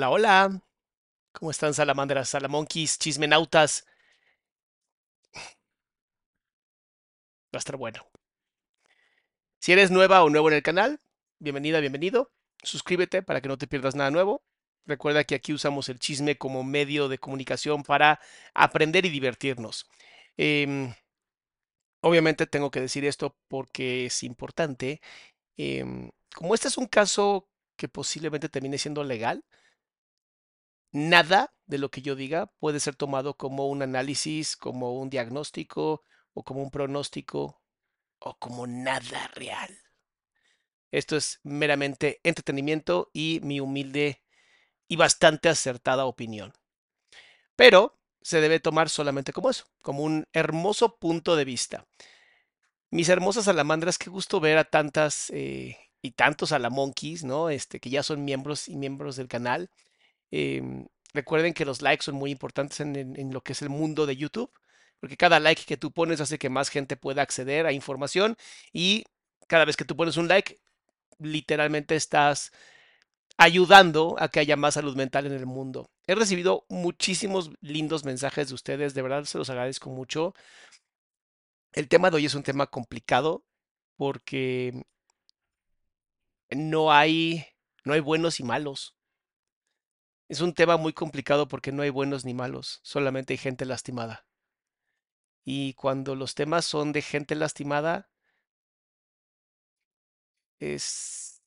Hola, hola. ¿Cómo están salamandras, salamonquis, chismenautas? Va a estar bueno. Si eres nueva o nuevo en el canal, bienvenida, bienvenido. Suscríbete para que no te pierdas nada nuevo. Recuerda que aquí usamos el chisme como medio de comunicación para aprender y divertirnos. Em, obviamente tengo que decir esto porque es importante. Em, como este es un caso que posiblemente termine siendo legal, nada de lo que yo diga puede ser tomado como un análisis, como un diagnóstico o como un pronóstico o como nada real. Esto es meramente entretenimiento y mi humilde y bastante acertada opinión. Pero se debe tomar solamente como eso, como un hermoso punto de vista. Mis hermosas salamandras, qué gusto ver a tantas eh, y tantos salamonquis, ¿no? Este, que ya son miembros y miembros del canal. Em, recuerden que los likes son muy importantes en, lo que es el mundo de YouTube, porque cada like que tú pones hace que más gente pueda acceder a información y cada vez que tú pones un like, literalmente estás ayudando a que haya más salud mental en el mundo. He recibido muchísimos lindos mensajes de ustedes, de verdad se los agradezco mucho. El tema de hoy es un tema complicado porque no hay, no hay buenos y malos. Es un tema muy complicado porque no hay buenos ni malos, solamente hay gente lastimada. Y cuando los temas son de gente lastimada, es,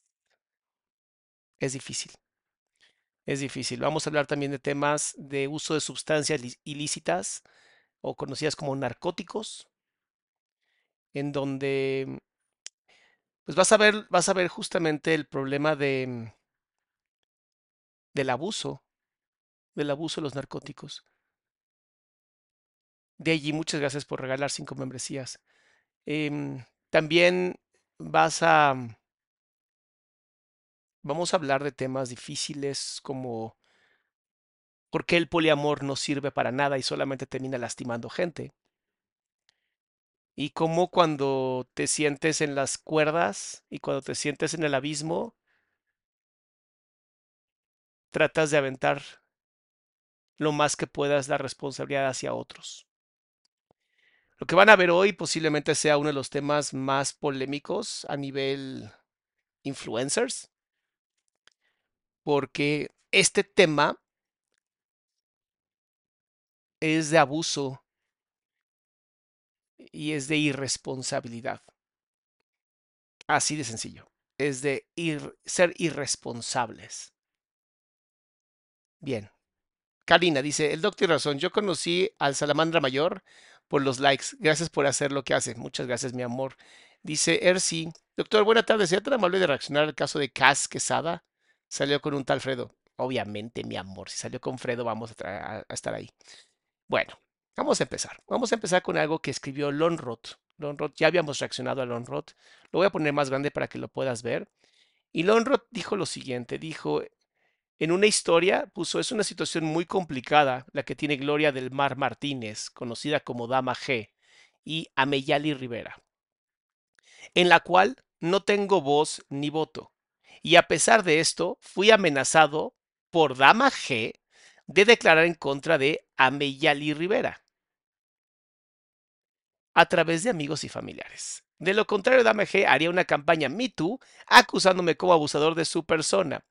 es difícil. Es difícil. Vamos a hablar también de temas de uso de sustancias ilícitas o conocidas como narcóticos, en donde pues vas a ver, vas a ver justamente el problema de, del abuso, del abuso de los narcóticos. De allí, muchas gracias por regalar cinco membresías. Em, también vas a, vamos a hablar de temas difíciles como por qué el poliamor no sirve para nada y solamente termina lastimando gente. Y cómo cuando te sientes en las cuerdas y cuando te sientes en el abismo, tratas de aventar lo más que puedas la responsabilidad hacia otros. Lo que van a ver hoy posiblemente sea uno de los temas más polémicos a nivel influencers, porque este tema es de abuso y es de irresponsabilidad. Así de sencillo. Es de ser irresponsables. Bien. Karina dice, el doctor razón, yo conocí al salamandra mayor por los likes. Gracias por hacer lo que hace. Muchas gracias, mi amor. Dice Ersi, doctor, buena tarde. ¿Sería tan amable de reaccionar al caso de Cas Quesada? Salió con un tal Fredo. Obviamente, mi amor, si salió con Fredo, vamos a, estar ahí. Bueno, vamos a empezar. Vamos a empezar con algo que escribió Lonrot. Lonrot, ya habíamos reaccionado a Lonrot. Lo voy a poner más grande para que lo puedas ver. Y Lonrot dijo lo siguiente, dijo, en una historia puso, es una situación muy complicada la que tiene Gloria del Mar Martínez, conocida como Dama G, y Ameyali Rivera, en la cual no tengo voz ni voto. Y a pesar de esto, fui amenazado por Dama G de declarar en contra de Ameyali Rivera a través de amigos y familiares. De lo contrario, Dama G haría una campaña Me Too acusándome como abusador de su persona.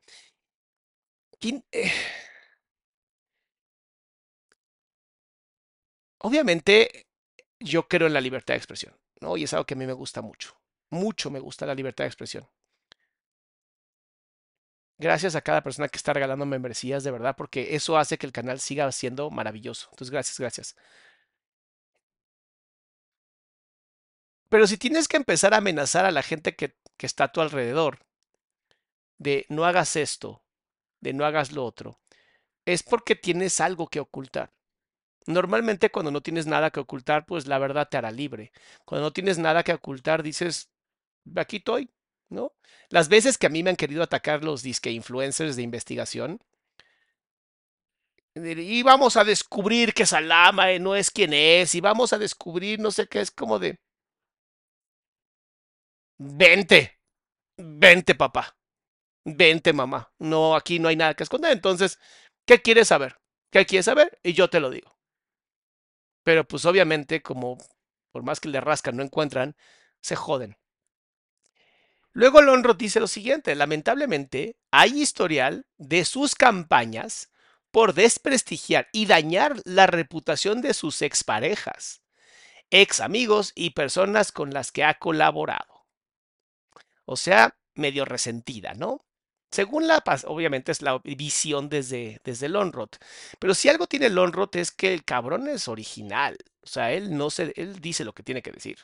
Eh, obviamente, yo creo en la libertad de expresión, ¿no? Y es algo que a mí me gusta mucho. Mucho me gusta la libertad de expresión. Gracias a cada persona que está regalando membresías, de verdad, porque eso hace que el canal siga siendo maravilloso. Entonces, gracias, gracias. Pero si tienes que empezar a amenazar a la gente que, que está a tu alrededor, de no hagas esto, de no hagas lo otro, es porque tienes algo que ocultar. Normalmente cuando no tienes nada que ocultar, pues la verdad te hará libre. Cuando no tienes nada que ocultar, dices, aquí estoy, ¿no? Las veces que a mí me han querido atacar los disque influencers de investigación, y vamos a descubrir que Salama no es quien es, y vamos a descubrir no sé qué, es como de... Vente, vente papá. Vente, mamá. No, aquí no hay nada que esconder. Entonces, ¿qué quieres saber? ¿Qué quieres saber? Y yo te lo digo. Pero pues obviamente, como por más que le rascan, no encuentran, se joden. Luego Lonro dice lo siguiente, lamentablemente hay historial de sus campañas por desprestigiar y dañar la reputación de sus exparejas, ex amigos y personas con las que ha colaborado. O sea, medio resentida, ¿no? Según la obviamente es la visión desde, desde. Pero si algo tiene Lonrot es que el cabrón es original. O sea, él no se, él dice lo que tiene que decir.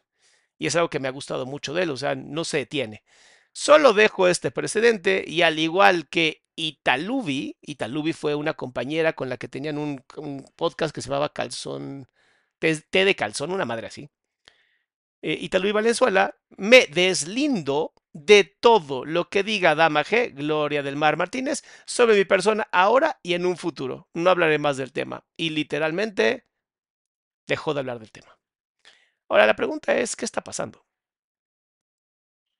Y es algo que me ha gustado mucho de él. O sea, no se detiene. Solo dejo este precedente y al igual que Italubi, Italubi fue una compañera con la que tenían un, podcast que se llamaba Calzón, té, de calzón, una madre así. Eh, Italubi Valenzuela, me deslindo de todo lo que diga Dama G, Gloria del Mar Martínez, sobre mi persona ahora y en un futuro. No hablaré más del tema. Y literalmente dejó de hablar del tema. Ahora la pregunta es, ¿qué está pasando?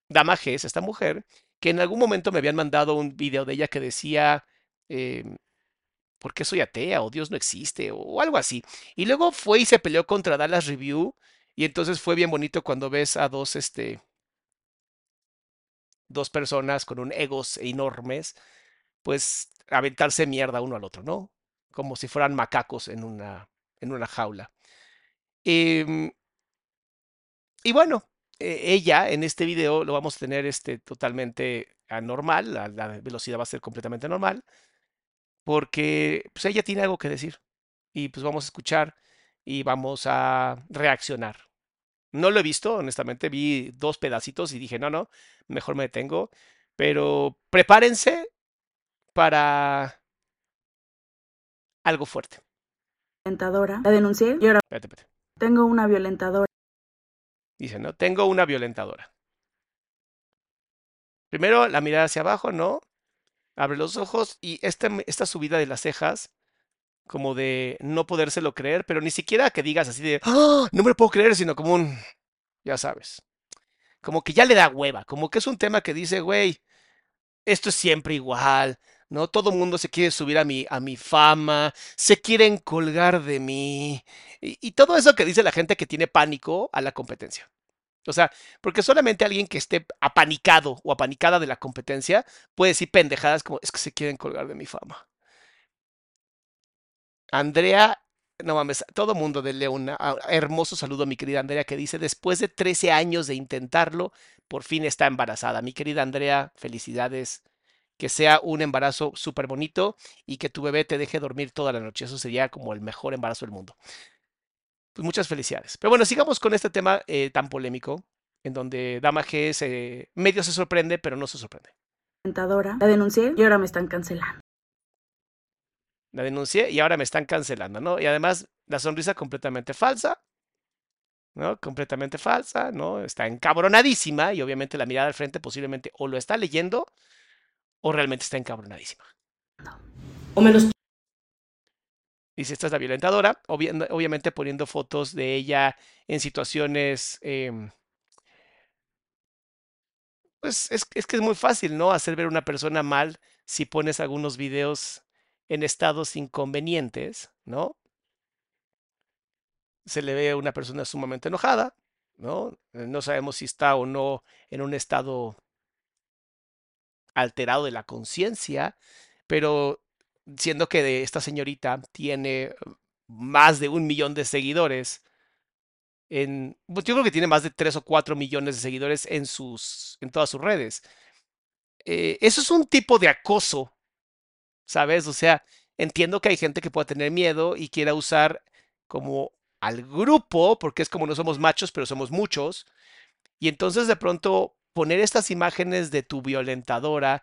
Dama G es esta mujer que en algún momento me habían mandado un video de ella que decía, eh, ¿por qué soy atea? o Dios no existe, o algo así. Y luego fue y se peleó contra Dallas Review. Y entonces fue bien bonito cuando ves a dos, este, dos personas con un egos enormes, pues aventarse mierda uno al otro, ¿no? Como si fueran macacos en una, en una jaula. Em, y bueno, e, ella en este video lo vamos a tener este, totalmente anormal, la, la, velocidad va a ser completamente normal, porque pues, ella tiene algo que decir y pues vamos a escuchar y vamos a reaccionar. No lo he visto, honestamente, vi dos pedacitos y dije, no, no, mejor me detengo. Pero prepárense para algo fuerte. Violentadora. La denuncié y ahora espérate, espérate. tengo una violentadora. Dice, no, tengo una violentadora. Primero la mirada hacia abajo, ¿no? Abre los ojos y esta, esta subida de las cejas, como de no podérselo creer, pero ni siquiera que digas así de, ¡Ah! no me lo puedo creer, sino como un, ya sabes como que ya le da hueva, como que es un tema que dice, güey, esto es siempre igual, ¿no? Todo mundo se quiere subir a mi, a mi fama, se quieren colgar de mí. Y, y todo eso que dice la gente que tiene pánico a la competencia. O sea, porque solamente alguien que esté apanicado o apanicada de la competencia puede decir pendejadas como es que se quieren colgar de mi fama. Andrea, no mames, todo mundo denle un hermoso saludo a mi querida Andrea que dice, después de 13 años de intentarlo, por fin está embarazada. Mi querida Andrea, felicidades. Que sea un embarazo súper bonito y que tu bebé te deje dormir toda la noche. Eso sería como el mejor embarazo del mundo. Pues muchas felicidades. Pero bueno, sigamos con este tema eh, tan polémico, en donde Dama G se, medio se sorprende, pero no se sorprende. La denuncié y ahora me están cancelando. La denuncié y ahora me están cancelando, ¿no? Y además la sonrisa completamente falsa, ¿no? Completamente falsa, ¿no? Está encabronadísima y obviamente la mirada al frente posiblemente o lo está leyendo o realmente está encabronadísima. O me los Dice, esta es la violentadora, obvi- obviamente poniendo fotos de ella en situaciones, em, pues es, es que es muy fácil, ¿no? Hacer ver a una persona mal si pones algunos videos en estados inconvenientes, ¿no? Se le ve a una persona sumamente enojada, ¿no? Eh, No sabemos si está o no en un estado alterado de la conciencia, pero siendo que esta señorita tiene más de un millón de seguidores en, pues, yo creo que tiene más de 3 o 4 millones de seguidores en sus, en todas sus redes. Eh, eso es un tipo de acoso, ¿sabes? O sea, entiendo que hay gente que pueda tener miedo y quiera usar como al grupo, porque es como no somos machos, pero somos muchos, y entonces de pronto poner estas imágenes de tu violentadora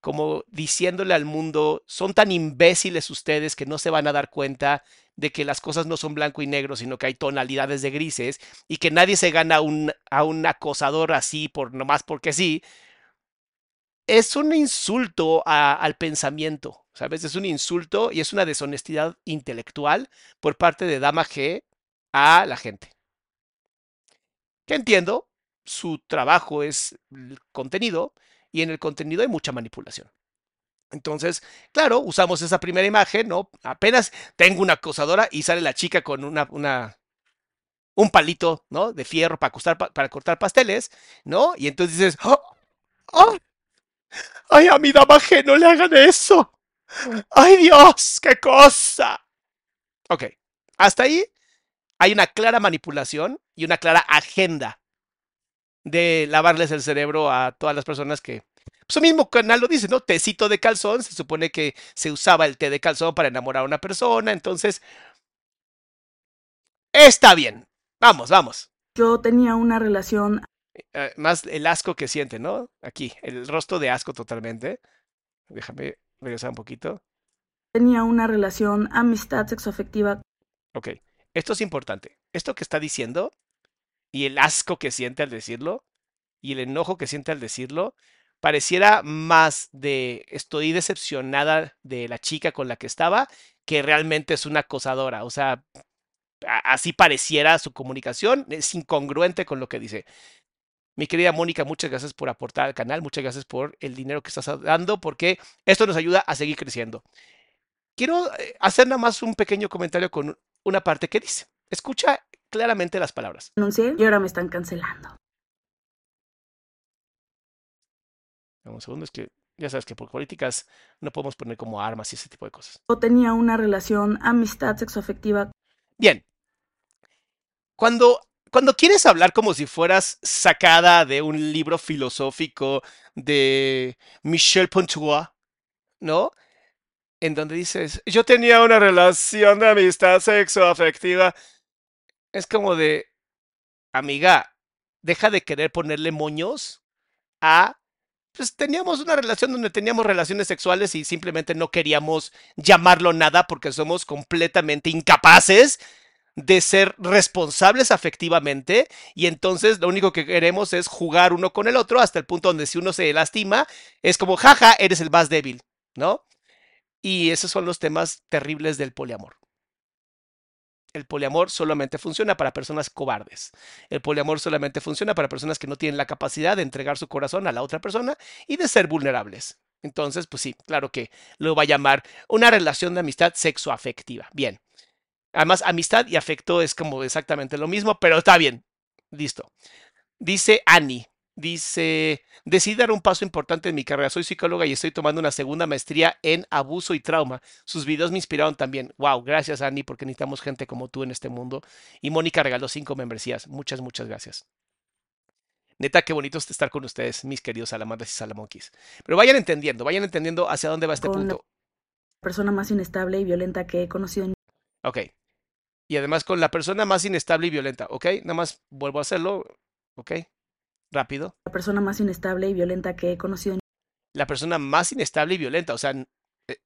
como diciéndole al mundo, son tan imbéciles ustedes que no se van a dar cuenta de que las cosas no son blanco y negro, sino que hay tonalidades de grises y que nadie se gana a un acosador así por nomás porque sí, es un insulto al pensamiento, ¿sabes? Es un insulto y es una deshonestidad intelectual por parte de Dama G a la gente. Que entiendo, su trabajo es el contenido y en el contenido hay mucha manipulación. Entonces, claro, usamos esa primera imagen, ¿no? Apenas tengo una acosadora y sale la chica con una, una, un palito, ¿no? De fierro para, acostar, pa- para cortar pasteles, ¿no? Y entonces dices, ¡Oh! ¡Oh! ¡Ay, a mi dama G, no le hagan eso! ¡Ay, Dios! ¡Qué cosa! Ok, hasta ahí hay una clara manipulación y una clara agenda de lavarles el cerebro a todas las personas que... Su mismo canal lo dice, ¿no? Tecito de calzón, se supone que se usaba el té de calzón para enamorar a una persona, entonces... Está bien, vamos, vamos. Yo tenía una relación Eh, más el asco que siente, ¿no? Aquí, el rostro de asco totalmente. Déjame regresar un poquito. tenía una relación amistad sexoafectiva Ok, esto es importante. Esto que está diciendo y el asco que siente al decirlo y el enojo que siente al decirlo, pareciera más de estoy decepcionada de la chica con la que estaba que realmente es una acosadora. O sea, así pareciera su comunicación, es incongruente con lo que dice. Mi querida Mónica, muchas gracias por aportar al canal, muchas gracias por el dinero que estás dando, porque esto nos ayuda a seguir creciendo. Quiero eh, hacer nada más un pequeño comentario con una parte que dice. Escucha claramente las palabras. denuncié y ahora me están cancelando. Un segundo, es que ya sabes que por políticas no podemos poner como armas y ese tipo de cosas. Yo tenía una relación amistad sexoafectiva Bien. Cuando, cuando quieres hablar como si fueras sacada de un libro filosófico de Michel Pontois, ¿no? En donde dices, yo tenía una relación de amistad sexoafectiva. Es como de, amiga, deja de querer ponerle moños a pues teníamos una relación donde teníamos relaciones sexuales y simplemente no queríamos llamarlo nada porque somos completamente incapaces de ser responsables afectivamente y entonces lo único que queremos es jugar uno con el otro hasta el punto donde si uno se lastima es como jaja, eres el más débil, ¿no? Y esos son los temas terribles del poliamor. El poliamor solamente funciona para personas cobardes. El poliamor solamente funciona para personas que no tienen la capacidad de entregar su corazón a la otra persona y de ser vulnerables. Entonces, pues sí, claro que lo va a llamar una relación de amistad sexoafectiva. Bien. Además, amistad y afecto es como exactamente lo mismo, pero está bien. Listo. Dice Annie, dice, decidí dar un paso importante en mi carrera. Soy psicóloga y estoy tomando una segunda maestría en abuso y trauma. Sus videos me inspiraron también. Wow, gracias Annie, porque necesitamos gente como tú en este mundo. Y Mónica regaló cinco membresías. Muchas, muchas gracias. Neta, qué bonito estar con ustedes, mis queridos salamandas y salamonquis. Pero vayan entendiendo, vayan entendiendo hacia dónde va este Con la punto. persona más inestable y violenta que he conocido en Ok. Y además con la persona más inestable y violenta. Ok, nada más vuelvo a hacerlo. Ok. Rápido. la persona más inestable y violenta que he conocido en La persona más inestable y violenta. O sea, eh,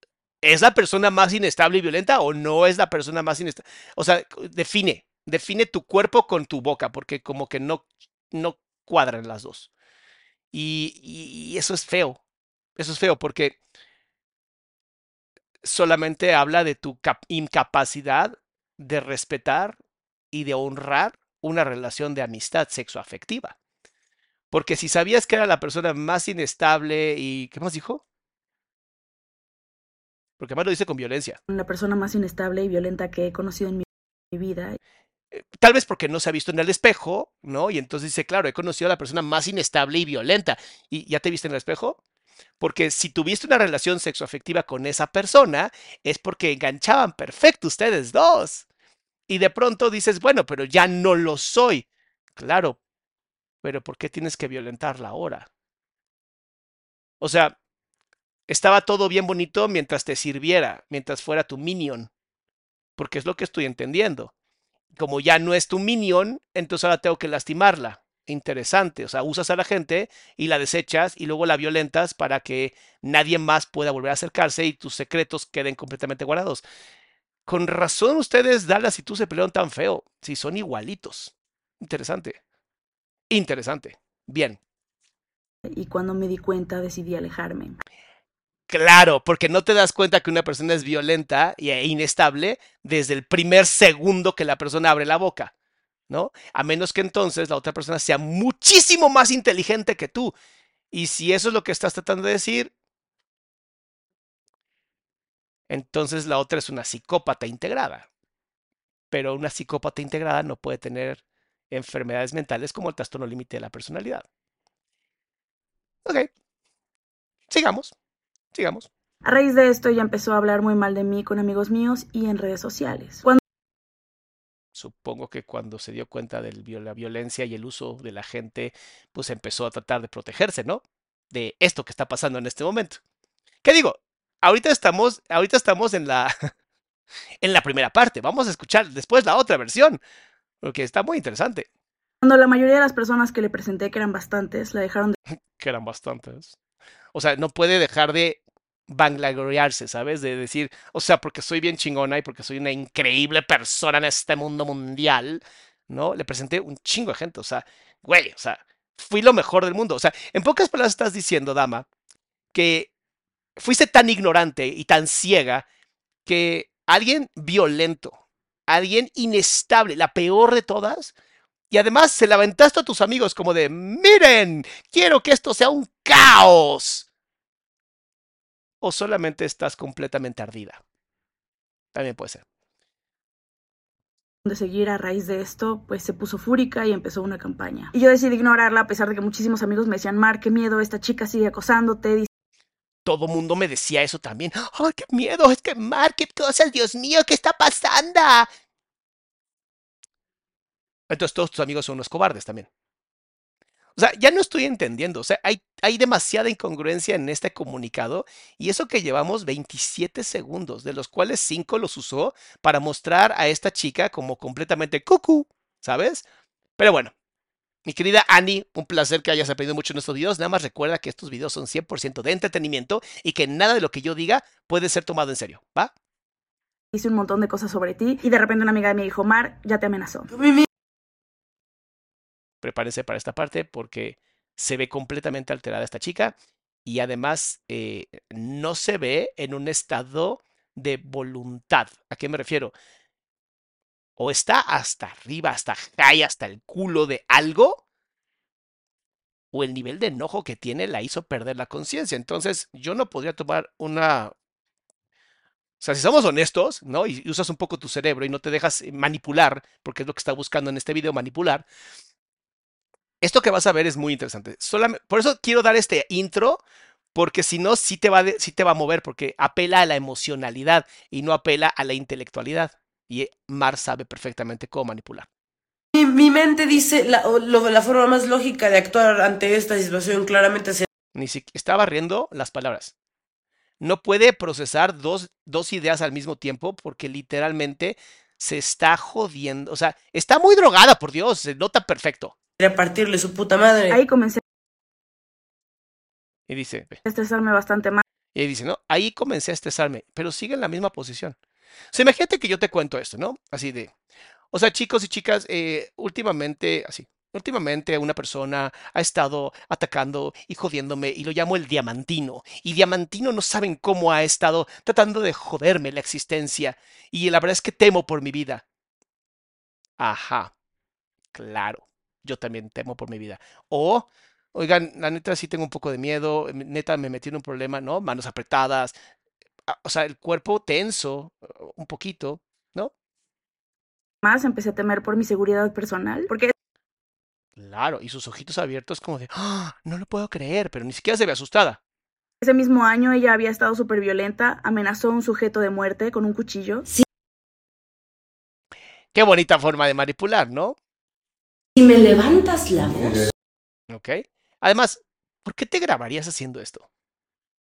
¿es la persona más inestable y violenta o no es la persona más inestable? O sea, define. Define tu cuerpo con tu boca, porque como que no, no cuadran las dos. Y, y- y eso es feo. Eso es feo porque solamente habla de tu cap- incapacidad de respetar y de honrar una relación de amistad sexoafectiva. Porque si sabías que era la persona más inestable y... ¿Qué más dijo? Porque además lo dice con violencia. la persona más inestable y violenta que he conocido en mi, mi vida. Eh, Tal vez porque no se ha visto en el espejo, ¿no? Y entonces dice, claro, he conocido a la persona más inestable y violenta. ¿Y ya te viste en el espejo? Porque si tuviste una relación sexoafectiva con esa persona, es porque enganchaban perfecto ustedes dos. Y de pronto dices, bueno, pero ya no lo soy. Claro, pero ¿por qué tienes que violentarla ahora? O sea, estaba todo bien bonito mientras te sirviera, mientras fuera tu minion. Porque es lo que estoy entendiendo. Como ya no es tu minion, entonces ahora tengo que lastimarla. Interesante. O sea, usas a la gente y la desechas y luego la violentas para que nadie más pueda volver a acercarse y tus secretos queden completamente guardados. Con razón ustedes, Dallas y tú se pelearon tan feo. Si son igualitos. Interesante. Interesante. Bien. Y cuando me di cuenta decidí alejarme. Claro, porque no te das cuenta que una persona es violenta e inestable desde el primer segundo que la persona abre la boca, ¿no? A menos que entonces la otra persona sea muchísimo más inteligente que tú. Y si eso es lo que estás tratando de decir, entonces la otra es una psicópata integrada. Pero una psicópata integrada no puede tener enfermedades mentales como el trastorno límite de la personalidad. Ok. Sigamos. Sigamos. A raíz de esto ella empezó a hablar muy mal de mí con amigos míos y en redes sociales. Cuando Supongo que cuando se dio cuenta de la violencia y el uso de la gente, pues empezó a tratar de protegerse, ¿no? De esto que está pasando en este momento. ¿Qué digo? Ahorita estamos, ahorita estamos en la, en la primera parte. Vamos a escuchar después la otra versión, porque está muy interesante. Cuando la mayoría de las personas que le presenté, que eran bastantes, la dejaron de Que eran bastantes. O sea, no puede dejar de vangloriarse, ¿sabes? De decir, o sea, porque soy bien chingona y porque soy una increíble persona en este mundo mundial, ¿no? Le presenté un chingo de gente, o sea, güey, o sea, fui lo mejor del mundo. O sea, en pocas palabras estás diciendo, dama, que fuiste tan ignorante y tan ciega que alguien violento, alguien inestable, la peor de todas, y además se la aventaste a tus amigos como de, miren, quiero que esto sea un caos. O solamente estás completamente ardida. También puede ser. de seguir a raíz de esto, pues se puso fúrica y empezó una campaña. Y yo decidí ignorarla a pesar de que muchísimos amigos me decían, Mar, qué miedo, esta chica sigue acosándote, Todo mundo me decía eso también. ¡Ay, qué miedo! Es que, Mar, qué cosas, Dios mío, ¿qué está pasando? Entonces todos tus amigos son unos cobardes también. O sea, ya no estoy entendiendo. O sea, hay, hay demasiada incongruencia en este comunicado y eso que llevamos 27 segundos, de los cuales 5 los usó para mostrar a esta chica como completamente cucú, ¿sabes? Pero bueno, mi querida Annie, un placer que hayas aprendido mucho en estos videos. Nada más recuerda que estos videos son 100% de entretenimiento y que nada de lo que yo diga puede ser tomado en serio, ¿va? hice un montón de cosas sobre ti y de repente una amiga me dijo, Mar, ya te amenazó. prepárense para esta parte porque se ve completamente alterada esta chica y además eh, no se ve en un estado de voluntad. ¿A qué me refiero? O está hasta arriba, hasta high, hasta el culo de algo, o el nivel de enojo que tiene la hizo perder la conciencia. Entonces, yo no podría tomar una... O sea, si somos honestos, ¿no? Y usas un poco tu cerebro y no te dejas manipular, porque es lo que está buscando en este video, manipular. Esto que vas a ver es muy interesante. por eso quiero dar este intro, porque si no, sí te, va sí te va a mover, porque apela a la emocionalidad y no apela a la intelectualidad. Y Mar sabe perfectamente cómo manipular. Mi, mente dice la, la, forma más lógica de actuar ante esta situación claramente se... Ni siquiera estaba riendo las palabras. No puede procesar dos, dos ideas al mismo tiempo porque literalmente se está jodiendo. O sea, está muy drogada, por Dios, se nota perfecto. A partirle su puta madre. Ahí comencé. Y dice. Estresarme bastante más. Y dice, no, ahí comencé a estresarme, pero sigue en la misma posición. O imagínate que yo te cuento esto, ¿no? Así de, o sea, chicos y chicas, eh, últimamente, así, últimamente una persona ha estado atacando y jodiéndome y lo llamo el diamantino. Y diamantino no saben cómo ha estado tratando de joderme la existencia. Y la verdad es que temo por mi vida. Ajá, claro, yo también temo por mi vida. O, oigan, la neta sí tengo un poco de miedo, neta me metí en un problema, ¿no? Manos apretadas, o sea, el cuerpo tenso, un poquito, ¿no? Más empecé a temer por mi seguridad personal, porque... Claro, y sus ojitos abiertos como de, ¡Ah! no lo puedo creer, pero ni siquiera se ve asustada. Ese mismo año ella había estado súper violenta, amenazó a un sujeto de muerte con un cuchillo. Sí. Qué bonita forma de manipular, ¿no? Si me levantas la voz. Ok. Además, ¿por qué te grabarías haciendo esto?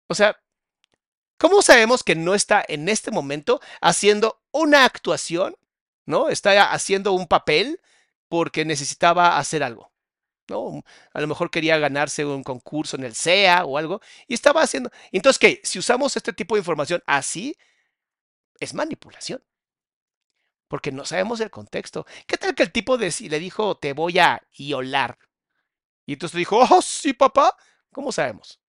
O sea, ¿Cómo sabemos que no está en este momento haciendo una actuación? ¿No? Está haciendo un papel porque necesitaba hacer algo. ¿no? A lo mejor quería ganarse un concurso en el SEA o algo y estaba haciendo. Entonces, ¿qué? Si usamos este tipo de información así, es manipulación. Porque no sabemos el contexto. ¿Qué tal que el tipo le dijo, te voy a violar? Y entonces dijo, oh, sí, papá. ¿Cómo sabemos?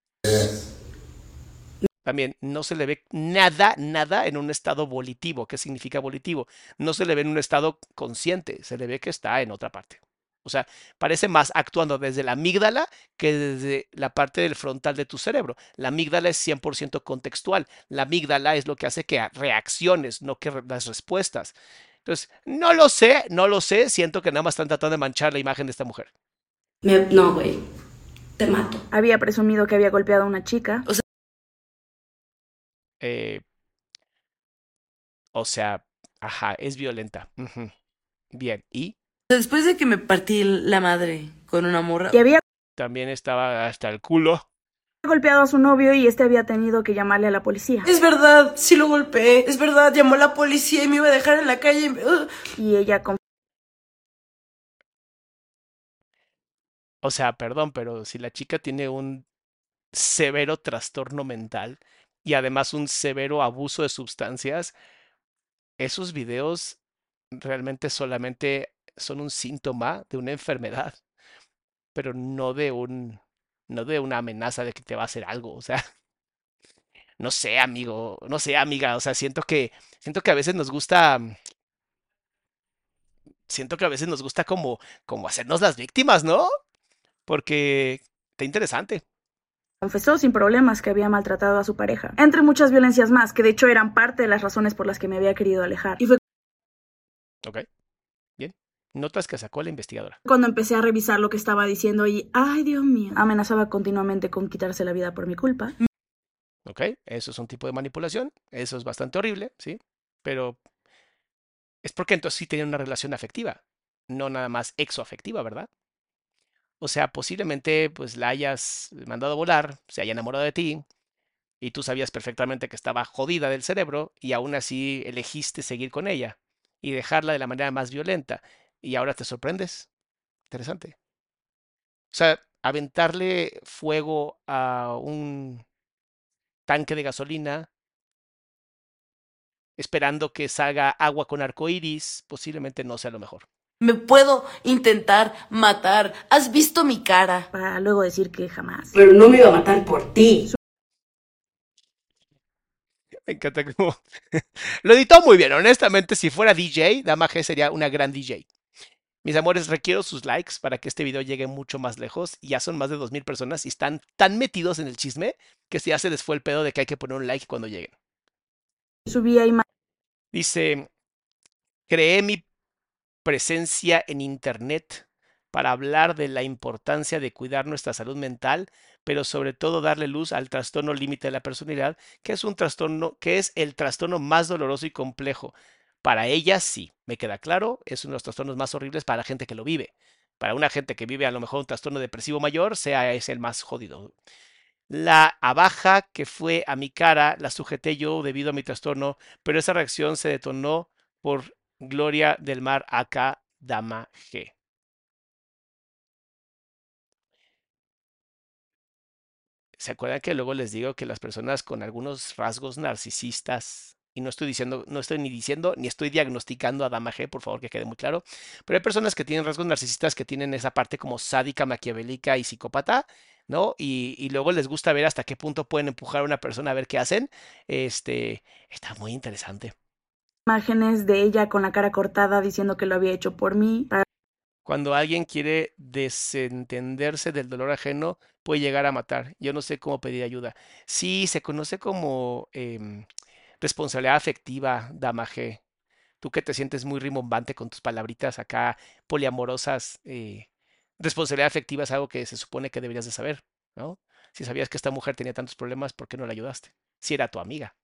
También no se le ve nada, nada en un estado volitivo. ¿Qué significa volitivo? No se le ve en un estado consciente, se le ve que está en otra parte. O sea, parece más actuando desde la amígdala que desde la parte del frontal de tu cerebro. La amígdala es 100% contextual. La amígdala es lo que hace que reacciones, no que las respuestas. Entonces, no lo sé, no lo sé. Siento que nada más están tratando de manchar la imagen de esta mujer. no, güey. Te mato. Había presumido que había golpeado a una chica. O sea, eh, o sea, ajá, es violenta. Bien, ¿y? Después de que me partí la madre con una morra. Y había también estaba hasta el culo. golpeado a su novio y este había tenido que llamarle a la policía. Es verdad, sí lo golpeé. Es verdad, llamó a la policía y me iba a dejar en la calle. Y ella O sea, perdón, pero si la chica tiene un severo trastorno mental, y además un severo abuso de sustancias, esos videos realmente solamente son un síntoma de una enfermedad, pero no de un no de una amenaza de que te va a hacer algo, o sea, no sé, amigo, no sé, amiga, o sea, siento que siento que a veces nos gusta siento que a veces nos gusta como como hacernos las víctimas, ¿no? Porque está interesante. Confesó sin problemas que había maltratado a su pareja, entre muchas violencias más, que de hecho eran parte de las razones por las que me había querido alejar. Y fue Ok, bien. Notas que sacó la investigadora. Cuando empecé a revisar lo que estaba diciendo y, ay Dios mío, amenazaba continuamente con quitarse la vida por mi culpa. Ok, eso es un tipo de manipulación, eso es bastante horrible, ¿sí? Pero es porque entonces sí tenía una relación afectiva, no nada más exoafectiva, ¿verdad? O sea, posiblemente pues la hayas mandado a volar, se haya enamorado de ti y tú sabías perfectamente que estaba jodida del cerebro y aún así elegiste seguir con ella y dejarla de la manera más violenta y ahora te sorprendes. Interesante. O sea, aventarle fuego a un tanque de gasolina esperando que salga agua con arcoíris, posiblemente no sea lo mejor. Me puedo intentar matar. ¿Has visto mi cara? Para luego decir que jamás. Pero no me iba a matar por ti. Me encanta cómo... Lo editó muy bien. Honestamente, si fuera DJ, Dama G sería una gran DJ. Mis amores, requiero sus likes para que este video llegue mucho más lejos. Ya son más de 2.000 personas y están tan metidos en el chisme que ya se les fue el pedo de que hay que poner un like cuando lleguen. Subía imágenes. Dice, creé mi presencia en Internet para hablar de la importancia de cuidar nuestra salud mental, pero sobre todo darle luz al trastorno límite de la personalidad, que es un trastorno, que es el trastorno más doloroso y complejo. Para ella sí, me queda claro, es uno de los trastornos más horribles para la gente que lo vive. Para una gente que vive a lo mejor un trastorno depresivo mayor, sea es el más jodido. La abaja que fue a mi cara la sujeté yo debido a mi trastorno, pero esa reacción se detonó por Gloria del Mar acá Dama G. ¿Se acuerdan que luego les digo que las personas con algunos rasgos narcisistas y no estoy diciendo, no estoy ni diciendo, ni estoy diagnosticando a Dama G, por favor, que quede muy claro. Pero hay personas que tienen rasgos narcisistas que tienen esa parte como sádica, maquiavélica y psicópata, ¿no? Y, luego les gusta ver hasta qué punto pueden empujar a una persona a ver qué hacen. Este, está muy interesante. Imágenes de ella con la cara cortada diciendo que lo había hecho por mí. Cuando alguien quiere desentenderse del dolor ajeno, puede llegar a matar. Yo no sé cómo pedir ayuda. Sí, se conoce como eh, responsabilidad afectiva, Dama G. Tú que te sientes muy rimbombante con tus palabritas acá poliamorosas, eh, responsabilidad afectiva es algo que se supone que deberías de saber, ¿no? Si sabías que esta mujer tenía tantos problemas, ¿por qué no la ayudaste? Si era tu amiga.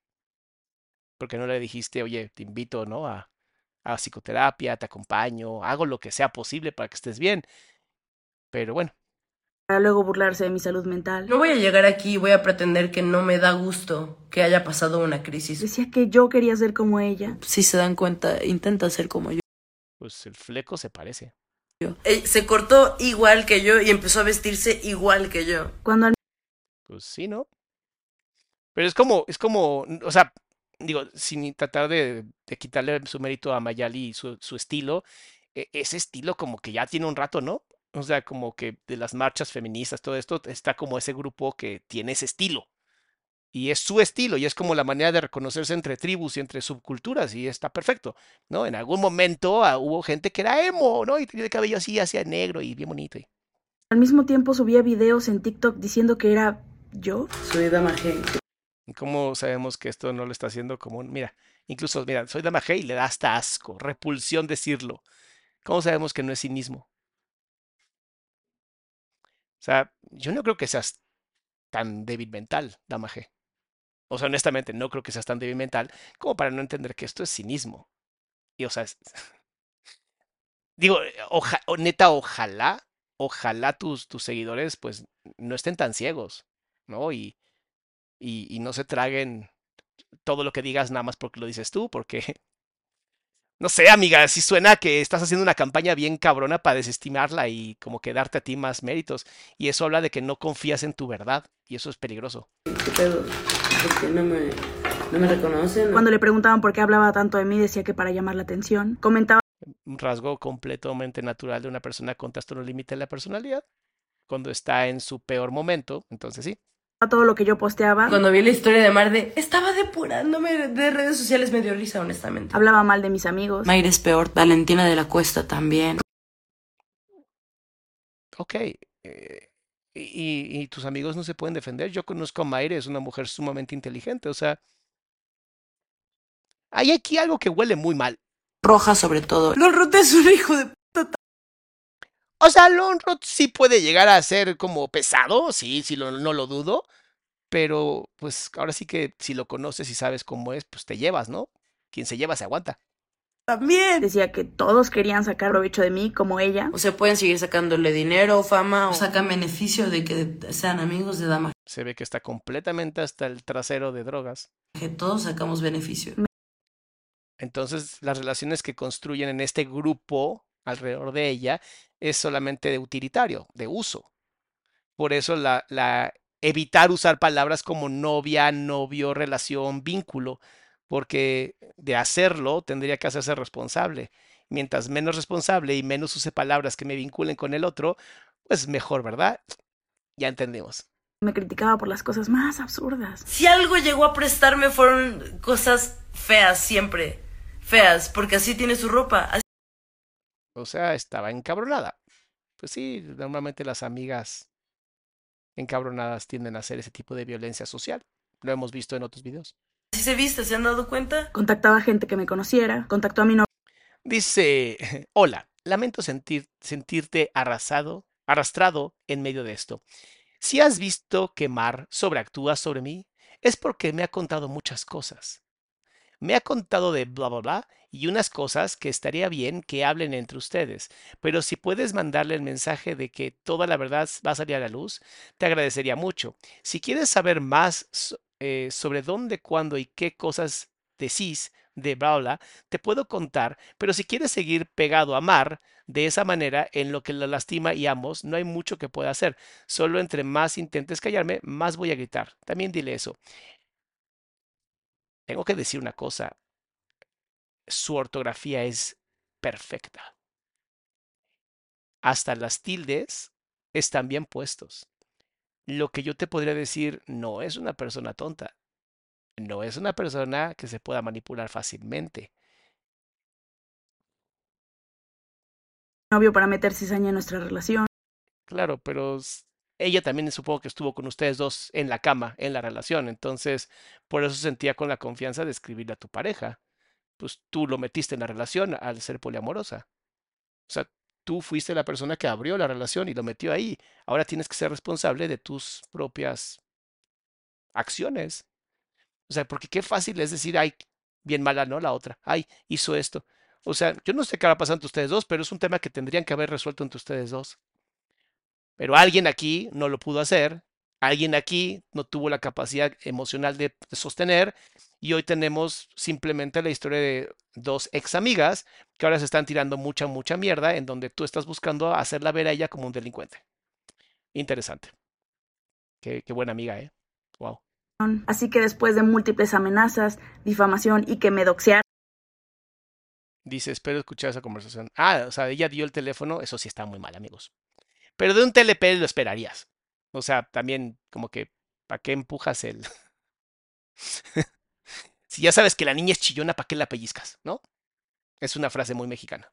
¿Por qué no le dijiste, oye, te invito, ¿no? A, a psicoterapia, te acompaño, hago lo que sea posible para que estés bien. Pero bueno, para luego burlarse de mi salud mental. No voy a llegar aquí y voy a pretender que no me da gusto que haya pasado una crisis. Decía que yo quería ser como ella. Si se dan cuenta, intenta ser como yo. Pues el fleco se parece. Él se cortó igual que yo y empezó a vestirse igual que yo. Cuando al... Pues sí, ¿no? Pero es como, es como, o sea, digo, sin tratar de, de quitarle su mérito a Mayali y su, su estilo, e, ese estilo como que ya tiene un rato, ¿no? O sea, como que de las marchas feministas, todo esto, está como ese grupo que tiene ese estilo. Y es su estilo, y es como la manera de reconocerse entre tribus y entre subculturas, y está perfecto, ¿no? En algún momento uh, hubo gente que era emo, ¿no? Y tenía el cabello así, hacia negro y bien bonito. Y... Al mismo tiempo subía videos en TikTok diciendo que era yo. Soy Dama G. ¿Cómo sabemos que esto no lo está haciendo como un... Mira, incluso, mira, soy Dama G y le da hasta asco, repulsión decirlo. ¿Cómo sabemos que no es cinismo? O sea, yo no creo que seas tan débil mental, Dama G. O sea, honestamente, no creo que seas tan débil mental como para no entender que esto es cinismo. Y, o sea, es... digo, neta, ojalá, ojalá tus, tus seguidores, pues, no estén tan ciegos, ¿no? Y, y, y no se traguen todo lo que digas nada más porque lo dices tú, porque no sé, amiga, si suena que estás haciendo una campaña bien cabrona para desestimarla y como que darte a ti más méritos. Y eso habla de que no confías en tu verdad y eso es peligroso. ¿Qué pedo? ¿Por qué no me, no me reconocen? Cuando le preguntaban por qué hablaba tanto de mí, decía que para llamar la atención. Comentaba. Un rasgo completamente natural de una persona con trastorno límite de la personalidad. Cuando está en su peor momento, entonces sí todo lo que yo posteaba. Cuando vi la historia de Marde, estaba depurándome de redes sociales, me dio risa, honestamente. Hablaba mal de mis amigos. Mayra es peor, Valentina de la Cuesta también. Ok. Eh, y, y, tus amigos no se pueden defender. Yo conozco a Mayra, es una mujer sumamente inteligente, o sea... Hay aquí algo que huele muy mal. Roja sobre todo. Lonrot es un hijo de. O sea, Lonrot sí puede llegar a ser como pesado, sí, sí, lo, no lo dudo. Pero, pues, ahora sí que si lo conoces y sabes cómo es, pues te llevas, ¿no? Quien se lleva se aguanta. También. Decía que todos querían sacar provecho de mí, como ella. O sea, pueden seguir sacándole dinero, fama. O sacan beneficio de que sean amigos de Dama. Se ve que está completamente hasta el trasero de drogas. Que todos sacamos beneficio. Entonces, las relaciones que construyen en este grupo alrededor de ella es solamente de utilitario, de uso. Por eso la, la evitar usar palabras como novia, novio, relación, vínculo, porque de hacerlo tendría que hacerse responsable. Mientras menos responsable y menos use palabras que me vinculen con el otro, pues mejor, ¿verdad? Ya entendemos. Me criticaba por las cosas más absurdas. Si algo llegó a prestarme fueron cosas feas siempre. Feas, porque así tiene su ropa. O sea, estaba encabronada. Pues sí, normalmente las amigas encabronadas tienden a hacer ese tipo de violencia social. Lo hemos visto en otros videos. ¿Sí se viste? ¿Se han dado cuenta? Contactaba gente que me conociera, contactó a mi novio Dice, hola, lamento sentir, sentirte arrasado, arrastrado en medio de esto. Si has visto que Mar sobreactúa sobre mí, es porque me ha contado muchas cosas. Me ha contado de bla bla bla y unas cosas que estaría bien que hablen entre ustedes, pero si puedes mandarle el mensaje de que toda la verdad va a salir a la luz, te agradecería mucho. Si quieres saber más eh, sobre dónde, cuándo y qué cosas decís de bla, te puedo contar, pero si quieres seguir pegado a Mar de esa manera en lo que la lastima y ambos, no hay mucho que pueda hacer. Solo entre más intentes callarme, más voy a gritar. También dile eso. Tengo que decir una cosa. Su ortografía es perfecta. Hasta las tildes están bien puestos. Lo que yo te podría decir no es una persona tonta. No es una persona que se pueda manipular fácilmente. novio para meter cizaña en nuestra relación. Claro, pero ella también supongo que estuvo con ustedes dos en la cama, en la relación. Entonces, por eso se sentía con la confianza de escribirle a tu pareja. Pues tú lo metiste en la relación al ser poliamorosa. O sea, tú fuiste la persona que abrió la relación y lo metió ahí. Ahora tienes que ser responsable de tus propias acciones. O sea, porque qué fácil es decir, ay, bien mala, ¿no? La otra, ay, hizo esto. O sea, yo no sé qué va pasando entre ustedes dos, pero es un tema que tendrían que haber resuelto entre ustedes dos. Pero alguien aquí no lo pudo hacer, alguien aquí no tuvo la capacidad emocional de, de sostener, y hoy tenemos simplemente la historia de dos ex amigas que ahora se están tirando mucha, mucha mierda, en donde tú estás buscando hacerla ver a ella como un delincuente. Interesante. Qué, qué buena amiga, ¿eh? Wow. Así que después de múltiples amenazas, difamación y que me doxearan, Dice, espero escuchar esa conversación. Ah, o sea, ella dio el teléfono, eso sí está muy mal, amigos. Pero de un TLP lo esperarías. O sea, también como que, ¿para qué empujas el...? si ya sabes que la niña es chillona, ¿para qué la pellizcas? ¿No? Es una frase muy mexicana.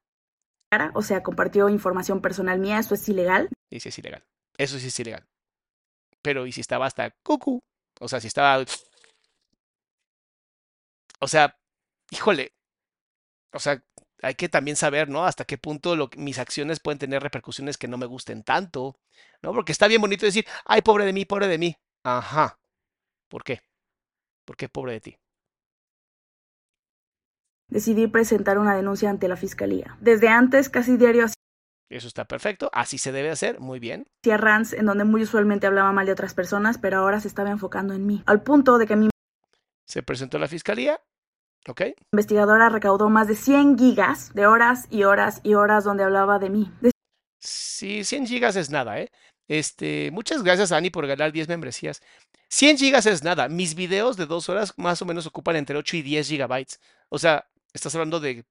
o sea, compartió información personal mía, eso es ilegal. Y sí es ilegal. Eso sí es ilegal. Pero, ¿y si estaba hasta cucu? O sea, si estaba... O sea, híjole. O sea, hay que también saber, ¿no? Hasta qué punto lo, mis acciones pueden tener repercusiones que no me gusten tanto, ¿no? Porque está bien bonito decir, ay, pobre de mí, pobre de mí. Ajá. ¿Por qué? ¿Por qué pobre de ti? Decidí presentar una denuncia ante la fiscalía. Desde antes, casi diario Eso está perfecto, así se debe hacer, muy bien. hacía rants en donde muy usualmente hablaba mal de otras personas, pero ahora se estaba enfocando en mí. Al punto de que mi Se presentó a la fiscalía, ¿ok? investigadora recaudó más de 100 gigas de horas y horas y horas donde hablaba de mí. Sí, 100 gigas es nada, ¿eh? Este, muchas gracias, Ani, por ganar 10 membresías. 100 gigas es nada. Mis videos de dos horas más o menos ocupan entre 8 y 10 gigabytes. O sea, estás hablando de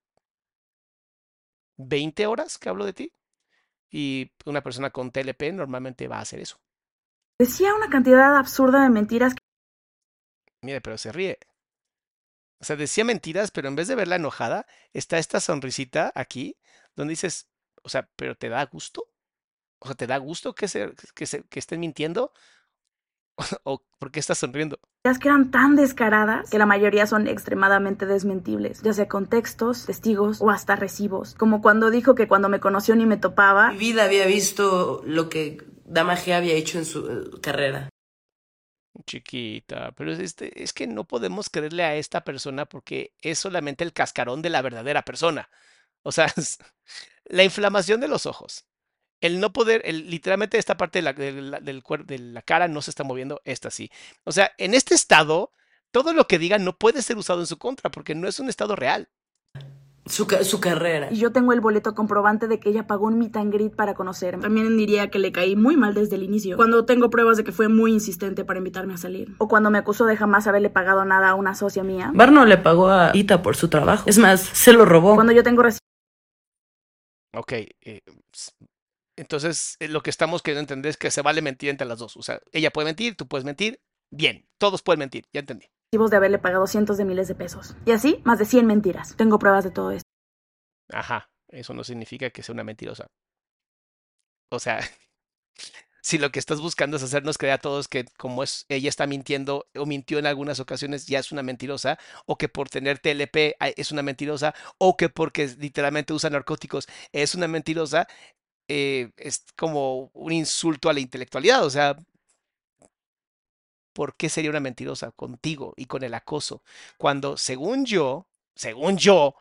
20 horas que hablo de ti. Y una persona con TLP normalmente va a hacer eso. Decía una cantidad absurda de mentiras que Mire, pero se ríe. O sea, decía mentiras, pero en vez de verla enojada, está esta sonrisita aquí, donde dices, o sea, pero ¿te da gusto? O sea, ¿te da gusto que, se, que, se, que estén mintiendo? ¿O por qué estás sonriendo? que eran tan descaradas que la mayoría son extremadamente desmentibles, ya sea con textos, testigos o hasta recibos. Como cuando dijo que cuando me conoció ni me topaba. Mi vida había visto lo que Dama G había hecho en su eh, carrera. Chiquita, pero es, este, es que no podemos creerle a esta persona porque es solamente el cascarón de la verdadera persona. O sea, la inflamación de los ojos. El no poder, el, literalmente esta parte de la, de, la, del cuer- de la cara no se está moviendo, esta sí. O sea, en este estado, todo lo que diga no puede ser usado en su contra porque no es un estado real. Su, su carrera. Y yo tengo el boleto comprobante de que ella pagó un meet and greet para conocerme. También diría que le caí muy mal desde el inicio. Cuando tengo pruebas de que fue muy insistente para invitarme a salir. O cuando me acusó de jamás haberle pagado nada a una socia mía. Barno le pagó a Ita por su trabajo. Es más, se lo robó. Cuando yo tengo Ok, eh, entonces eh, lo que estamos queriendo entender es que se vale mentir entre las dos. O sea, ella puede mentir, tú puedes mentir. Bien, todos pueden mentir, ya entendí. De haberle pagado cientos de miles de pesos. Y así, más de 100 mentiras. Tengo pruebas de todo esto. Ajá. eso no significa que sea una mentirosa. O sea, si lo que estás buscando es hacernos creer a todos que como es, ella está mintiendo o mintió en algunas ocasiones, ya es una mentirosa, o que por tener TLP es una mentirosa, o que porque literalmente usa narcóticos es una mentirosa, eh, es como un insulto a la intelectualidad. O sea, ¿por qué sería una mentirosa contigo y con el acoso? Cuando, según yo, según yo,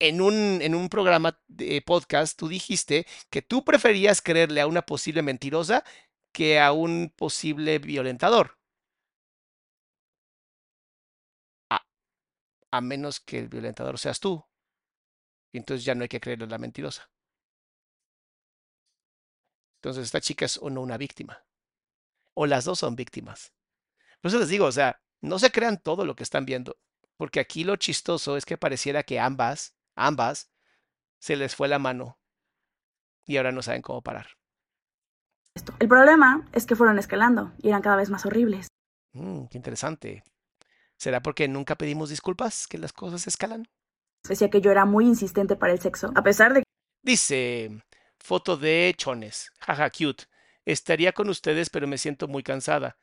en un, en un programa de podcast, tú dijiste que tú preferías creerle a una posible mentirosa que a un posible violentador. A, a menos que el violentador seas tú. Entonces ya no hay que creerle a la mentirosa. Entonces, esta chica es o no una víctima. O las dos son víctimas. Por eso les digo, o sea, no se crean todo lo que están viendo. Porque aquí lo chistoso es que pareciera que ambas, ambas, se les fue la mano. Y ahora no saben cómo parar. Esto. El problema es que fueron escalando y eran cada vez más horribles. Mm, qué interesante. ¿Será porque nunca pedimos disculpas que las cosas escalan? Decía que yo era muy insistente para el sexo, a pesar de que Dice, foto de chones. Jaja, cute. Estaría con ustedes, pero me siento muy cansada.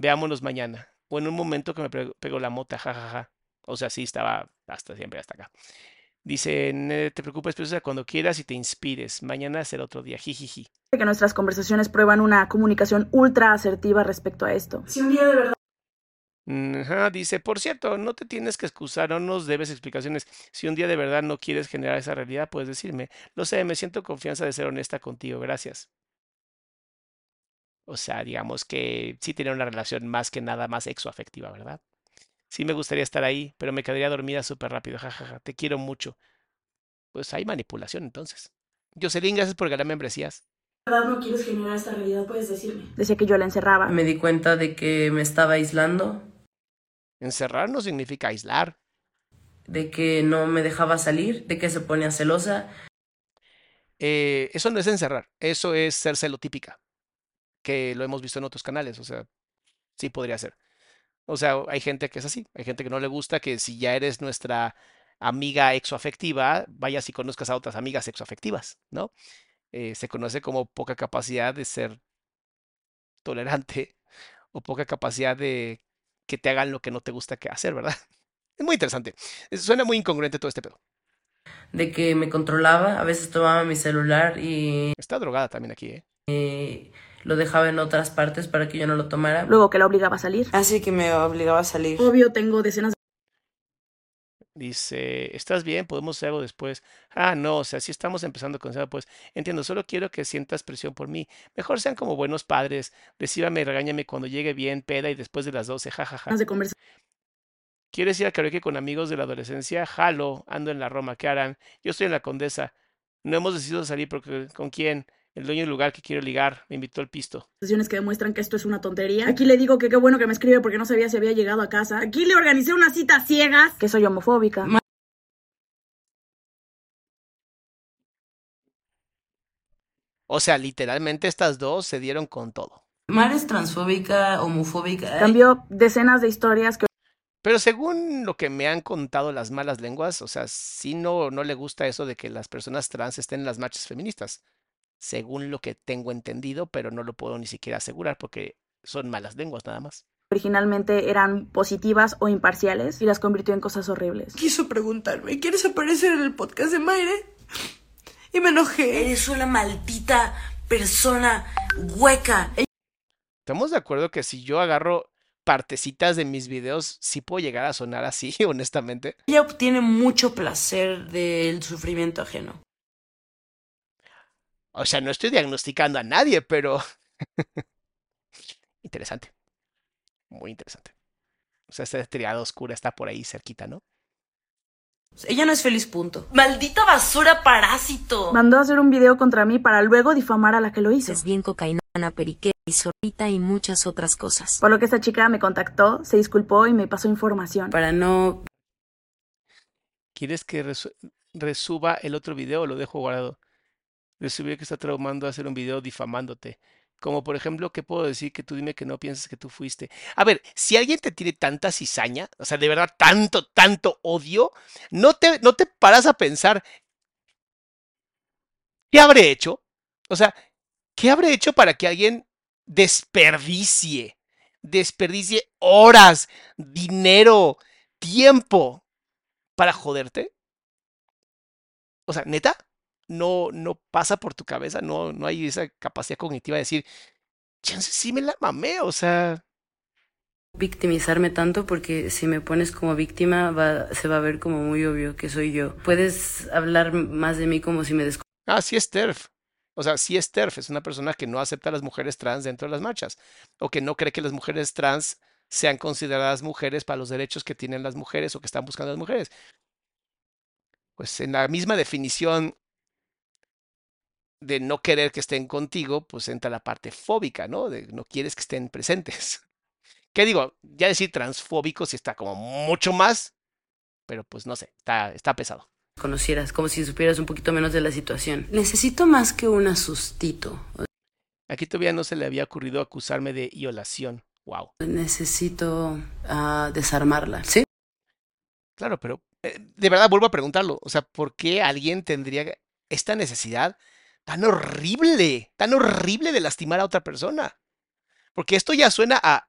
Veámonos mañana. O en un momento que me pe- pegó la mota, jajaja. O sea, sí, estaba hasta siempre hasta acá. Dice, "Ne- te preocupes, preciosa, cuando quieras y te inspires. Mañana será otro día. Jijiji. que nuestras conversaciones prueban una comunicación ultra asertiva respecto a esto. Si un día de verdad Ajá, dice, por cierto, no te tienes que excusar, no nos debes explicaciones. Si un día de verdad no quieres generar esa realidad, puedes decirme. Lo sé, me siento confianza de ser honesta contigo, gracias. O sea, digamos que sí tiene una relación más que nada más exoafectiva, ¿verdad? Sí me gustaría estar ahí, pero me quedaría dormida súper rápido, jajaja, te quiero mucho. Pues hay manipulación entonces. Jocelyn, gracias por ganar membresías. no quieres generar esta realidad, puedes decirme. Decía que yo la encerraba. Me di cuenta de que me estaba aislando, Encerrar no significa aislar. de que no me dejaba salir, de que se ponía celosa. Eh, eso no es encerrar, eso es ser celotípica, que lo hemos visto en otros canales, o sea, sí podría ser. O sea, hay gente que es así, hay gente que no le gusta que si ya eres nuestra amiga exoafectiva, vayas y conozcas a otras amigas exoafectivas, ¿no? Eh, se conoce como poca capacidad de ser tolerante o poca capacidad de que te hagan lo que no te gusta que hacer, ¿verdad? Es muy interesante. Es- Suena muy incongruente todo este pedo. de que me controlaba, a veces tomaba mi celular y Está drogada también aquí, ¿eh? eh, lo dejaba en otras partes para que yo no lo tomara. Luego que la obligaba a salir. Así que me obligaba a salir. Obvio, tengo decenas Dice, ¿estás bien? ¿Podemos hacer algo después? Ah, no, o sea, si estamos empezando con eso, pues entiendo, solo quiero que sientas presión por mí. Mejor sean como buenos padres. Recíbame y regáñame cuando llegue bien, peda y después de las 12, jajaja. de conversación. ¿Quieres ir a karaoke con amigos de la adolescencia? Jalo, ando en la Roma, ¿qué harán? Yo estoy en la Condesa. No hemos decidido salir porque ¿con quién? El dueño del lugar que quiero ligar me invitó al pisto. que demuestran que esto es una tontería. Aquí le digo que qué bueno que me escribe porque no sabía si había llegado a casa. Aquí le organicé una cita ciegas. Que soy homofóbica. O sea, literalmente estas dos se dieron con todo. Mar es transfóbica, homofóbica. Ay, Cambió decenas de historias que Pero según lo que me han contado las malas lenguas, o sea, sí no, no le gusta eso de que las personas trans estén en las marchas feministas. Según lo que tengo entendido, pero no lo puedo ni siquiera asegurar porque son malas lenguas nada más. originalmente eran positivas o imparciales y las convirtió en cosas horribles. Quiso preguntarme, ¿quieres aparecer en el podcast de Mayre? Y me enojé. Eres una maldita persona hueca. ¿Estamos de acuerdo que si yo agarro partecitas de mis videos, sí puedo llegar a sonar así, honestamente? Ella obtiene mucho placer del sufrimiento ajeno. O sea, no estoy diagnosticando a nadie, pero... interesante. Muy interesante. O sea, esta triada oscura está por ahí cerquita, ¿no? Ella no es feliz, punto. Maldita basura parásito. Mandó a hacer un video contra mí para luego difamar a la que lo hizo. Es bien cocaína, perique y zorrita y muchas otras cosas. Por lo que esta chica me contactó, se disculpó y me pasó información. Para no ¿Quieres que resu- resuba el otro video o lo dejo guardado? Resubir que está traumando hacer un video difamándote. Como por ejemplo, ¿qué puedo decir que tú dime que no piensas que tú fuiste? A ver, si alguien te tiene tanta cizaña, o sea, de verdad tanto, tanto odio, no te, no te paras a pensar, ¿qué habré hecho? O sea, ¿qué habré hecho para que alguien desperdicie, desperdicie horas, dinero, tiempo para joderte? O sea, neta, no, no pasa por tu cabeza, no, no hay esa capacidad cognitiva de decir, chance sí me la mamé, o sea, victimizarme tanto porque si me pones como víctima va, se va a ver como muy obvio que soy yo. Puedes hablar más de mí como si me des... Ah, sí es TERF. O sea, sí es TERF, es una persona que no acepta a las mujeres trans dentro de las marchas o que no cree que las mujeres trans sean consideradas mujeres para los derechos que tienen las mujeres o que están buscando las mujeres. Pues en la misma definición de no querer que estén contigo, pues entra la parte fóbica, ¿no? De no quieres que estén presentes. ¿Qué digo? Ya decir transfóbico sí está como mucho más, pero pues no sé, está, está pesado. Conocieras, como si supieras un poquito menos de la situación. Necesito más que un asustito. Aquí todavía no se le había ocurrido acusarme de violación. Wow. Necesito uh, desarmarla. ¿Sí? Claro, pero eh, de verdad vuelvo a preguntarlo. O sea, ¿por qué alguien tendría esta necesidad tan horrible, tan horrible de lastimar a otra persona? Porque esto ya suena a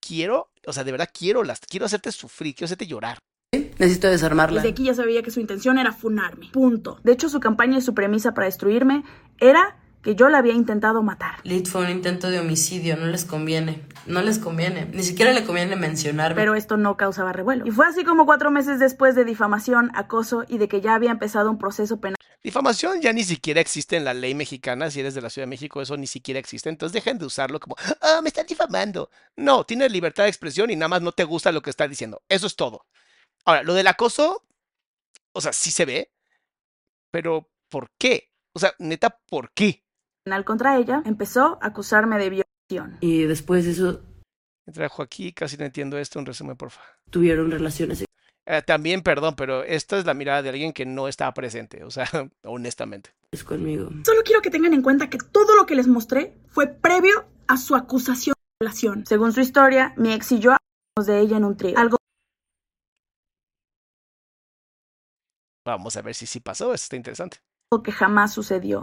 quiero, o sea, de verdad quiero, las, quiero hacerte sufrir, quiero hacerte llorar. Necesito desarmarla. Desde aquí ya sabía que su intención era funarme. Punto. De hecho, su campaña y su premisa para destruirme era que yo la había intentado matar. Lid fue un intento de homicidio, no les conviene. No les conviene. Ni siquiera le conviene mencionarme. Pero esto no causaba revuelo. Y fue así como cuatro meses después de difamación, acoso y de que ya había empezado un proceso penal. Difamación ya ni siquiera existe en la ley mexicana. Si eres de la Ciudad de México, eso ni siquiera existe. Entonces dejen de usarlo como, ah, me están difamando. No, tienes libertad de expresión y nada más no te gusta lo que está diciendo. Eso es todo. Ahora, lo del acoso, o sea, sí se ve, pero ¿por qué? O sea, neta, ¿por qué? Penal contra ella, empezó a acusarme de violación. Y después de eso... Me trajo aquí, casi no entiendo esto, un resumen, porfa. Tuvieron relaciones eh, también, perdón, pero esta es la mirada de alguien que no estaba presente, o sea, honestamente. Es conmigo. Solo quiero que tengan en cuenta que todo lo que les mostré fue previo a su acusación de violación. Según su historia, mi ex y yo hablamos de ella en un trío. Algo Vamos a ver si sí pasó, esto está interesante. que jamás sucedió.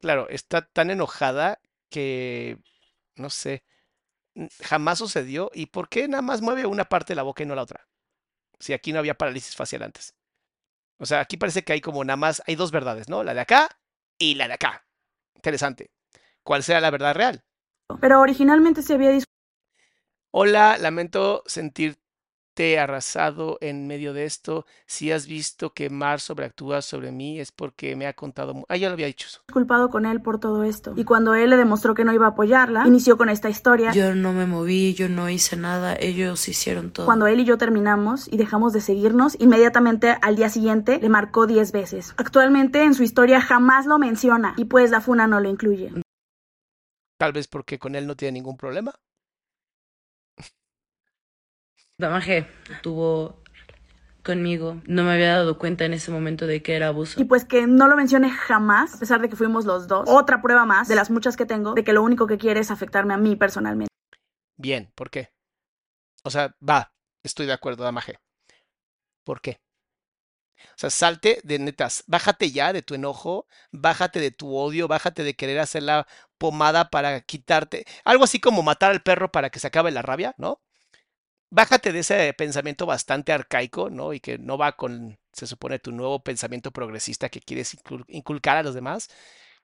Claro, está tan enojada que, no sé, jamás sucedió. ¿Y por qué nada más mueve una parte de la boca y no la otra? Si aquí no había parálisis facial antes. O sea, aquí parece que hay como nada más, hay dos verdades, ¿no? La de acá y la de acá. Interesante. ¿Cuál será la verdad real? Pero originalmente se había Hola, lamento sentir arrasado en medio de esto. Si has visto que Mar sobreactúa sobre mí es porque me ha contado... Ah, ya lo había dicho eso. Culpado con él por todo esto. Y cuando él le demostró que no iba a apoyarla, inició con esta historia. Yo no me moví, yo no hice nada, ellos hicieron todo. Cuando él y yo terminamos y dejamos de seguirnos, inmediatamente al día siguiente le marcó 10 veces. Actualmente en su historia jamás lo menciona y pues la funa no lo incluye. Tal vez porque con él no tiene ningún problema. Damaje tuvo conmigo. No me había dado cuenta en ese momento de que era abuso. Y pues que no lo mencione jamás, a pesar de que fuimos los dos. Otra prueba más de las muchas que tengo de que lo único que quiere es afectarme a mí personalmente. Bien, ¿por qué? O sea, va, estoy de acuerdo, Damaje. ¿Por qué? O sea, salte de netas, bájate ya de tu enojo, bájate de tu odio, bájate de querer hacer la pomada para quitarte. Algo así como matar al perro para que se acabe la rabia, ¿no? Bájate de ese pensamiento bastante arcaico, ¿no? Y que no va con, se supone, tu nuevo pensamiento progresista que quieres inculcar a los demás,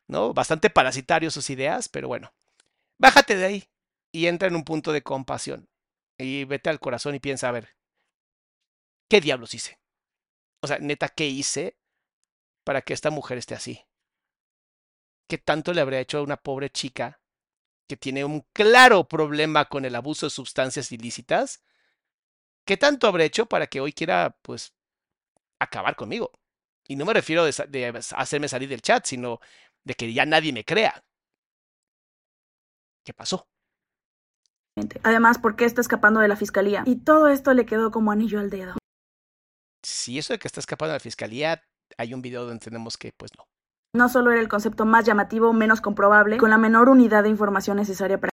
¿no? Bastante parasitario sus ideas, pero bueno, bájate de ahí y entra en un punto de compasión y vete al corazón y piensa, a ver, ¿qué diablos hice? O sea, neta, ¿qué hice para que esta mujer esté así? ¿Qué tanto le habría hecho a una pobre chica que tiene un claro problema con el abuso de sustancias ilícitas ¿qué tanto habré hecho para que hoy quiera, pues, acabar conmigo? Y no me refiero de, de hacerme salir del chat, sino de que ya nadie me crea. ¿Qué pasó? Además, ¿por qué está escapando de la fiscalía? Y todo esto le quedó como anillo al dedo. Si eso de que está escapando de la fiscalía, hay un video donde tenemos que, pues no. No solo era el concepto más llamativo, menos comprobable, con la menor unidad de información necesaria para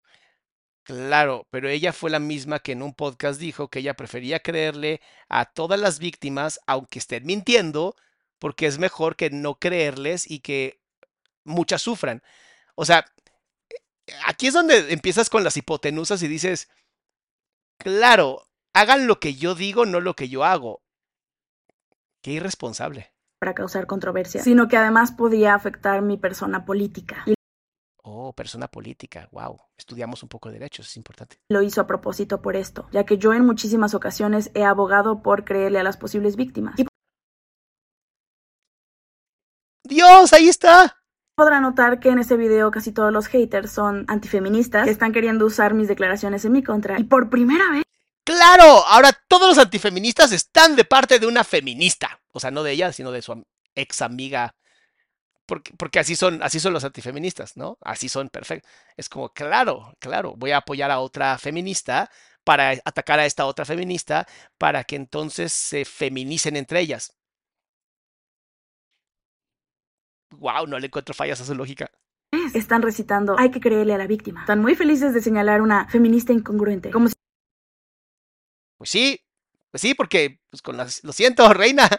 Claro, pero ella fue la misma que en un podcast dijo que ella prefería creerle a todas las víctimas, aunque estén mintiendo, porque es mejor que no creerles y que muchas sufran. O sea, aquí es donde empiezas con las hipotenusas y dices, claro, hagan lo que yo digo, no lo que yo hago. Qué irresponsable. Para causar controversia, sino que además podía afectar mi persona política. Oh, persona política, wow. Estudiamos un poco de derechos, es importante. Lo hizo a propósito por esto, ya que yo en muchísimas ocasiones he abogado por creerle a las posibles víctimas. Y Dios, ahí está. Podrá notar que en este video casi todos los haters son antifeministas que están queriendo usar mis declaraciones en mi contra. Y por primera vez Claro, ahora todos los antifeministas están de parte de una feminista. O sea, no de ella, sino de su ex amiga. Porque, porque así son, así son los antifeministas, ¿no? Así son, perfecto. Es como, claro, claro, voy a apoyar a otra feminista para atacar a esta otra feminista para que entonces se feminicen entre ellas. Wow, no le encuentro fallas a su lógica. están recitando hay que creerle a la víctima. Están muy felices de señalar una feminista incongruente, como si Pues sí, pues sí, porque pues con las, lo siento, reina.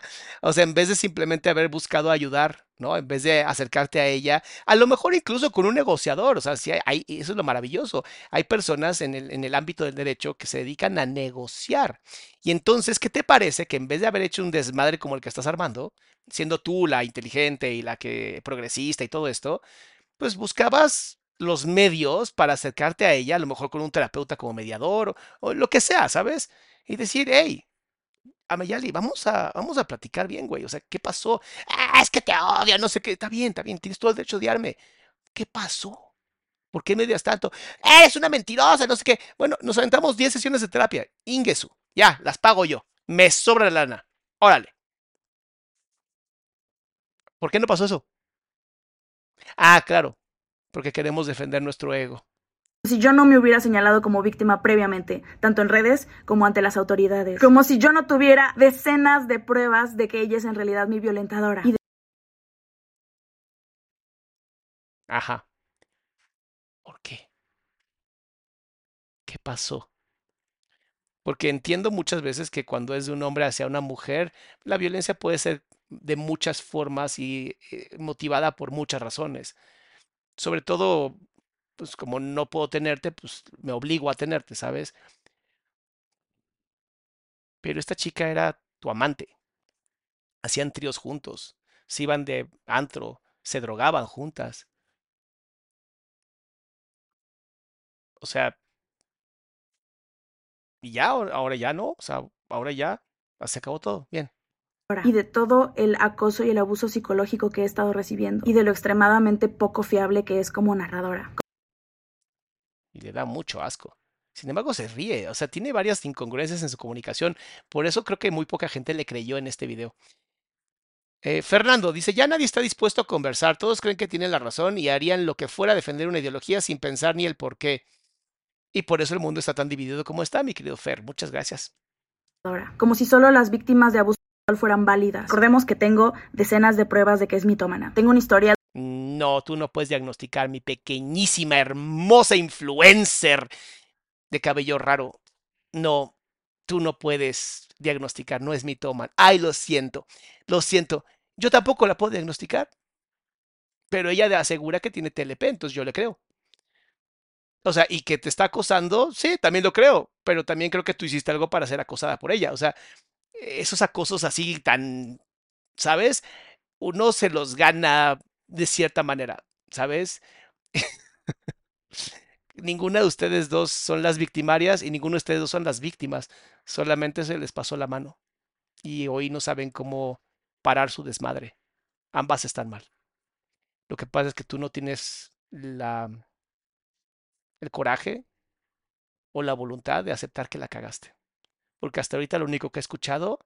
O sea, en vez de simplemente haber buscado ayudar, ¿no? En vez de acercarte a ella, a lo mejor incluso con un negociador. O sea, sí hay, eso es lo maravilloso. Hay personas en el, en el ámbito del derecho que se dedican a negociar. Y entonces, ¿qué te parece que en vez de haber hecho un desmadre como el que estás armando, siendo tú la inteligente y la que progresista y todo esto, pues buscabas los medios para acercarte a ella, a lo mejor con un terapeuta como mediador o, o lo que sea, ¿sabes? Y decir, hey, Ameyali, vamos a, vamos a platicar bien, güey. O sea, ¿qué pasó? Ah, es que te odio, no sé qué. Está bien, está bien, tienes todo el derecho a odiarme. ¿Qué pasó? ¿Por qué me odias tanto? Eres una mentirosa, no sé qué. Bueno, nos aventamos 10 sesiones de terapia. Ingesu. Ya, las pago yo. Me sobra la lana. Órale. ¿Por qué no pasó eso? Ah, claro. Porque queremos defender nuestro ego. Si yo no me hubiera señalado como víctima previamente, tanto en redes como ante las autoridades. Como si yo no tuviera decenas de pruebas de que ella es en realidad mi violentadora. Y de- Ajá. ¿Por qué? ¿Qué pasó? Porque entiendo muchas veces que cuando es de un hombre hacia una mujer, la violencia puede ser de muchas formas y eh, motivada por muchas razones. Sobre todo, pues como no puedo tenerte, pues me obligo a tenerte, ¿sabes? Pero esta chica era tu amante. Hacían tríos juntos, se iban de antro, se drogaban juntas. O sea, y ya, ahora ya no, o sea, ahora ya se acabó todo. Bien. y de todo el acoso y el abuso psicológico que he estado recibiendo y de lo extremadamente poco fiable que es como narradora. Y le da mucho asco. Sin embargo, se ríe, o sea, tiene varias incongruencias en su comunicación, por eso creo que muy poca gente le creyó en este video. Eh, Fernando dice, ya nadie está dispuesto a conversar, todos creen que tienen la razón y harían lo que fuera defender una ideología sin pensar ni el por qué. Y por eso el mundo está tan dividido como está, mi querido Fer. Muchas gracias. Como si solo las víctimas de abuso sexual fueran válidas. Recordemos que tengo decenas de pruebas de que es mitómana. Tengo un historial No, tú no puedes diagnosticar mi pequeñísima, hermosa influencer de cabello raro. No, tú no puedes diagnosticar, no es mitómana. Ay, lo siento, lo siento. Yo tampoco la puedo diagnosticar. Pero ella asegura que tiene TLP, entonces yo le creo. O sea, y que te está acosando, sí, también lo creo, pero también creo que tú hiciste algo para ser acosada por ella. O sea, esos acosos así tan, ¿sabes? Uno se los gana de cierta manera, ¿sabes? Ninguna de ustedes dos son las victimarias y ninguno de ustedes dos son las víctimas. Solamente se les pasó la mano. Y hoy no saben cómo parar su desmadre. Ambas están mal. Lo que pasa es que tú no tienes la, el coraje o la voluntad de aceptar que la cagaste. Porque hasta ahorita lo único que he escuchado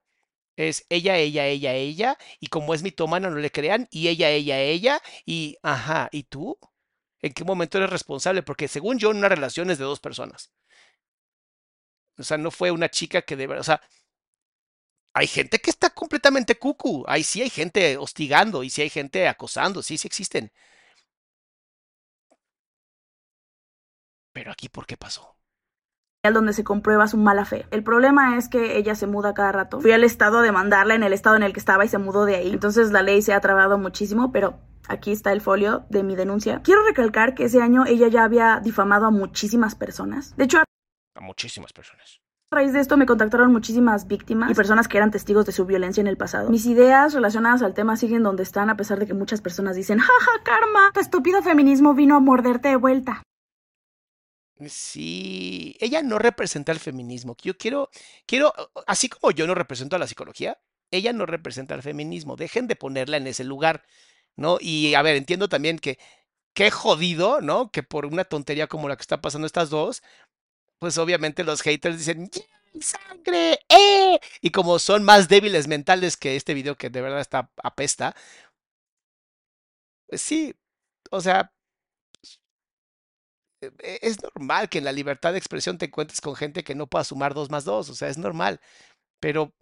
es ella, ella, ella, ella, y como es mitómana no le crean, y ella, ella, ella, y ajá, ¿y tú? ¿En qué momento eres responsable? Porque según yo, una relación es de dos personas. O sea, no fue una chica que de verdad, o sea, hay gente que está completamente cucu, ahí sí hay gente hostigando, y sí hay gente acosando, sí, sí existen. Pero aquí, ¿por qué pasó? Donde se comprueba su mala fe. El problema es que ella se muda cada rato. Fui al estado a demandarla en el estado en el que estaba y se mudó de ahí. Entonces la ley se ha trabado muchísimo, pero Aquí está el folio de mi denuncia. Quiero recalcar que ese año ella ya había difamado a muchísimas personas. De hecho, a muchísimas personas. A raíz de esto me contactaron muchísimas víctimas y personas que eran testigos de su violencia en el pasado. Mis ideas relacionadas al tema siguen donde están a pesar de que muchas personas dicen, jaja, karma, tu estúpido feminismo vino a morderte de vuelta. Sí, ella no representa el feminismo. Yo quiero, quiero, así como yo no represento a la psicología, ella no representa al feminismo. Dejen de ponerla en ese lugar, ¿no? Y a ver, entiendo también que qué jodido, ¿no? Que por una tontería como la que está pasando estas dos, pues obviamente los haters dicen, sangre! ¡Eh! Y como son más débiles mentales que este video que de verdad está apesta, pues sí, o sea, es normal que en la libertad de expresión te encuentres con gente que no pueda sumar dos más dos, o sea, es normal. Pero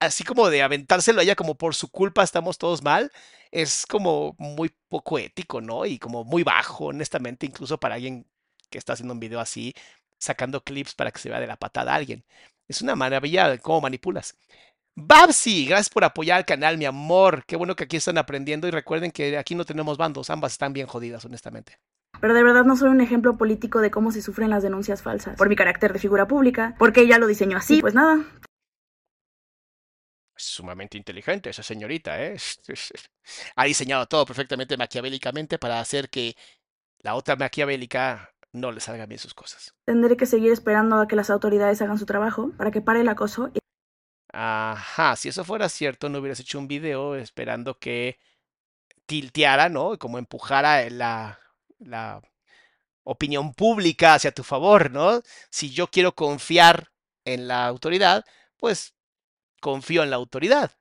así como de aventárselo a ella como por su culpa estamos todos mal, es como muy poco ético, ¿no? Y como muy bajo, honestamente, incluso para alguien que está haciendo un video así, sacando clips para que se vea de la patada a alguien. Es una maravilla de cómo manipulas. Babsi, gracias por apoyar al canal, mi amor. Qué bueno que aquí están aprendiendo y recuerden que aquí no tenemos bandos, ambas están bien jodidas, honestamente. Pero de verdad no soy un ejemplo político de cómo se sufren las denuncias falsas. Por mi carácter de figura pública, porque ella lo diseñó así. Pues nada. Es sumamente inteligente esa señorita, ¿eh? Ha diseñado todo perfectamente maquiavélicamente para hacer que la otra maquiavélica no le salgan bien sus cosas. Tendré que seguir esperando a que las autoridades hagan su trabajo para que pare el acoso. Ajá, si eso fuera cierto, no hubieras hecho un video esperando que tilteara, ¿no? Como empujara la, la opinión pública hacia tu favor, ¿no? Si yo quiero confiar en la autoridad, pues confío en la autoridad.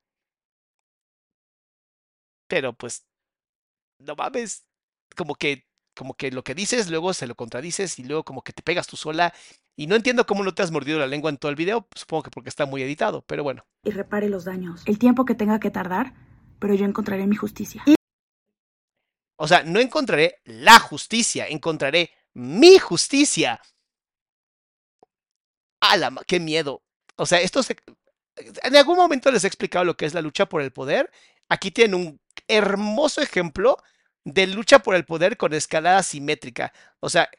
Pero pues, no mames, como que, como que lo que dices, luego se lo contradices y luego como que te pegas tú sola. Y no entiendo cómo no te has mordido la lengua en todo el video, supongo que porque está muy editado, pero bueno. Y repare los daños, el tiempo que tenga que tardar, pero yo encontraré mi justicia. O sea, no encontraré la justicia, encontraré mi justicia. ¡Ala! ¡Qué miedo! O sea, esto se... En algún momento les he explicado lo que es la lucha por el poder. Aquí tienen un hermoso ejemplo de lucha por el poder con escalada simétrica. O sea,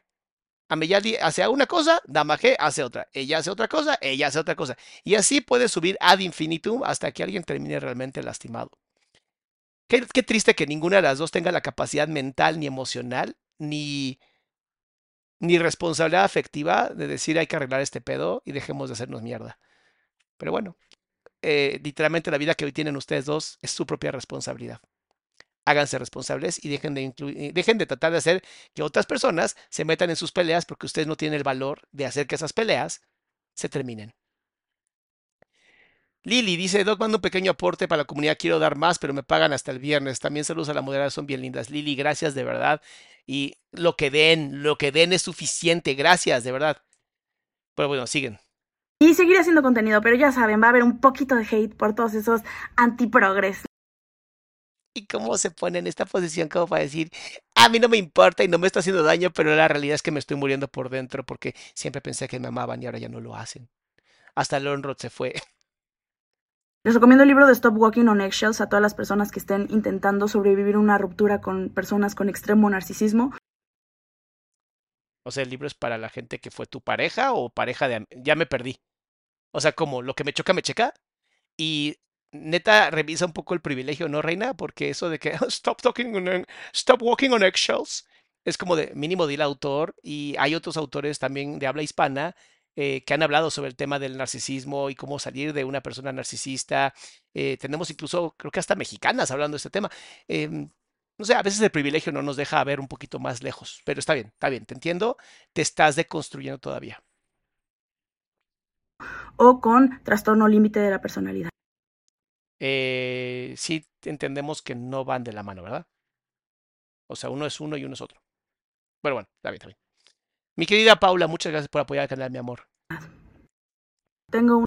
Ameyali hace una cosa, Damage hace otra. Ella hace otra cosa, ella hace otra cosa. Y así puede subir ad infinitum hasta que alguien termine realmente lastimado. Qué, triste que ninguna de las dos tenga la capacidad mental ni emocional, ni, ni responsabilidad afectiva de decir hay que arreglar este pedo y dejemos de hacernos mierda. Pero bueno, eh, literalmente la vida que hoy tienen ustedes dos es su propia responsabilidad. Háganse responsables y dejen de, eh, dejen de tratar de hacer que otras personas se metan en sus peleas porque ustedes no tienen el valor de hacer que esas peleas se terminen. Lili dice, Doc, mando un pequeño aporte para la comunidad, quiero dar más, pero me pagan hasta el viernes. También saludos a la moderada, son bien lindas. Lili, gracias de verdad. Y lo que den, lo que den es suficiente, gracias, de verdad. Pero bueno, siguen. Y seguiré haciendo contenido, pero ya saben, va a haber un poquito de hate por todos esos antiprogres. ¿Y cómo se pone en esta posición como para decir, a mí no me importa y no me está haciendo daño, pero la realidad es que me estoy muriendo por dentro porque siempre pensé que me amaban y ahora ya no lo hacen? Hasta Lonrod se fue. Les recomiendo el libro de Stop Walking on Eggshells a todas las personas que estén intentando sobrevivir una ruptura con personas con extremo narcisismo. O sea, el libro es para la gente que fue tu pareja o pareja de... Ya me perdí. O sea, como lo que me choca, me checa. Y neta, revisa un poco el privilegio, ¿no, Reina? Porque eso de que stop, talking stop walking on eggshells es como de mínimo del autor. Y hay otros autores también de habla hispana eh, que han hablado sobre el tema del narcisismo y cómo salir de una persona narcisista. Eh, tenemos incluso, creo que hasta mexicanas hablando de este tema. Em, no sé, a veces el privilegio no nos deja ver un poquito más lejos, pero está bien, está bien, te entiendo, te estás deconstruyendo todavía. O con trastorno límite de la personalidad. Eh, sí, entendemos que no van de la mano, ¿verdad? O sea, uno es uno y uno es otro. Pero bueno, está bien, está bien. Mi querida Paula, muchas gracias por apoyar el canal, mi amor. Tengo un...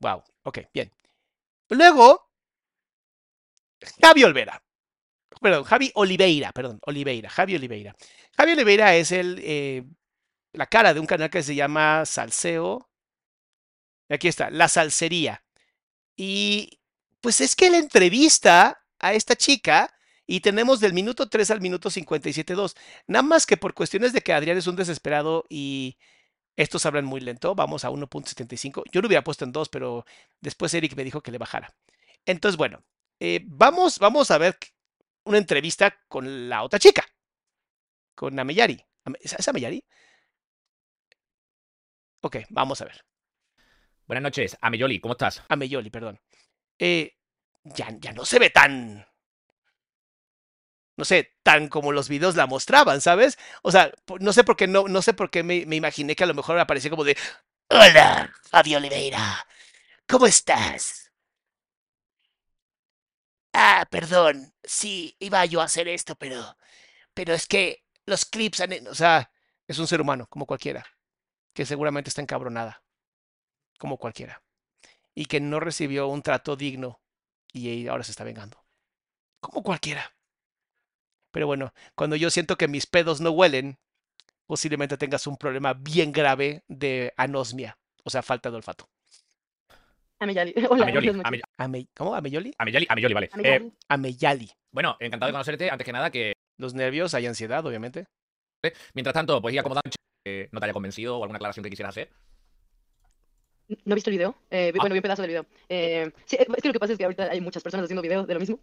Wow, ok, bien. Luego, Javi Olvera. Perdón, Javi Oliveira, perdón, Oliveira, Javi Oliveira. Javi Oliveira es el, eh, la cara de un canal que se llama Salseo. Aquí está, La Salsería. Y pues es que la entrevista a esta chica Y tenemos del minuto 3 al minuto 57.2. Nada más que por cuestiones de que Adrián es un desesperado y estos hablan muy lento, vamos a 1.75. Yo lo hubiera puesto en 2, pero después Eric me dijo que le bajara. Entonces, bueno, eh, vamos, vamos a ver una entrevista con la otra chica, con Ameyari. ¿Es Ameyari? Ok, vamos a ver. Buenas noches, Ameyoli, ¿cómo estás? Ameyoli, perdón. Eh, ya, ya no se ve tan. No sé, tan como los videos la mostraban, ¿sabes? O sea, no sé por qué no, no sé por qué me, me imaginé que a lo mejor aparecía como de Hola, Fabio Oliveira. ¿Cómo estás? Ah, perdón. Sí, iba yo a hacer esto, pero. Pero es que los clips han. O sea, es un ser humano, como cualquiera. Que seguramente está encabronada. Como cualquiera. Y que no recibió un trato digno. Y ahora se está vengando. Como cualquiera. Pero bueno, cuando yo siento que mis pedos no huelen, posiblemente tengas un problema bien grave de anosmia. O sea, falta de olfato. Ameyali. Hola, Ameyoli. Ame- ¿Cómo? ¿Ameyoli? Ameyoli, Ameyoli, vale. Ameyoli. Eh, Ameyali. bueno, encantado de conocerte. Antes que nada, que Los nervios, hay ansiedad, obviamente. mientras tanto, pues ir acomodando, eh, no te haya convencido o alguna aclaración que quisieras hacer. ¿No he visto el video? Eh, vi- Ah. Bueno, vi un pedazo del video. Eh, sí, es que lo que pasa es que ahorita hay muchas personas haciendo videos de lo mismo.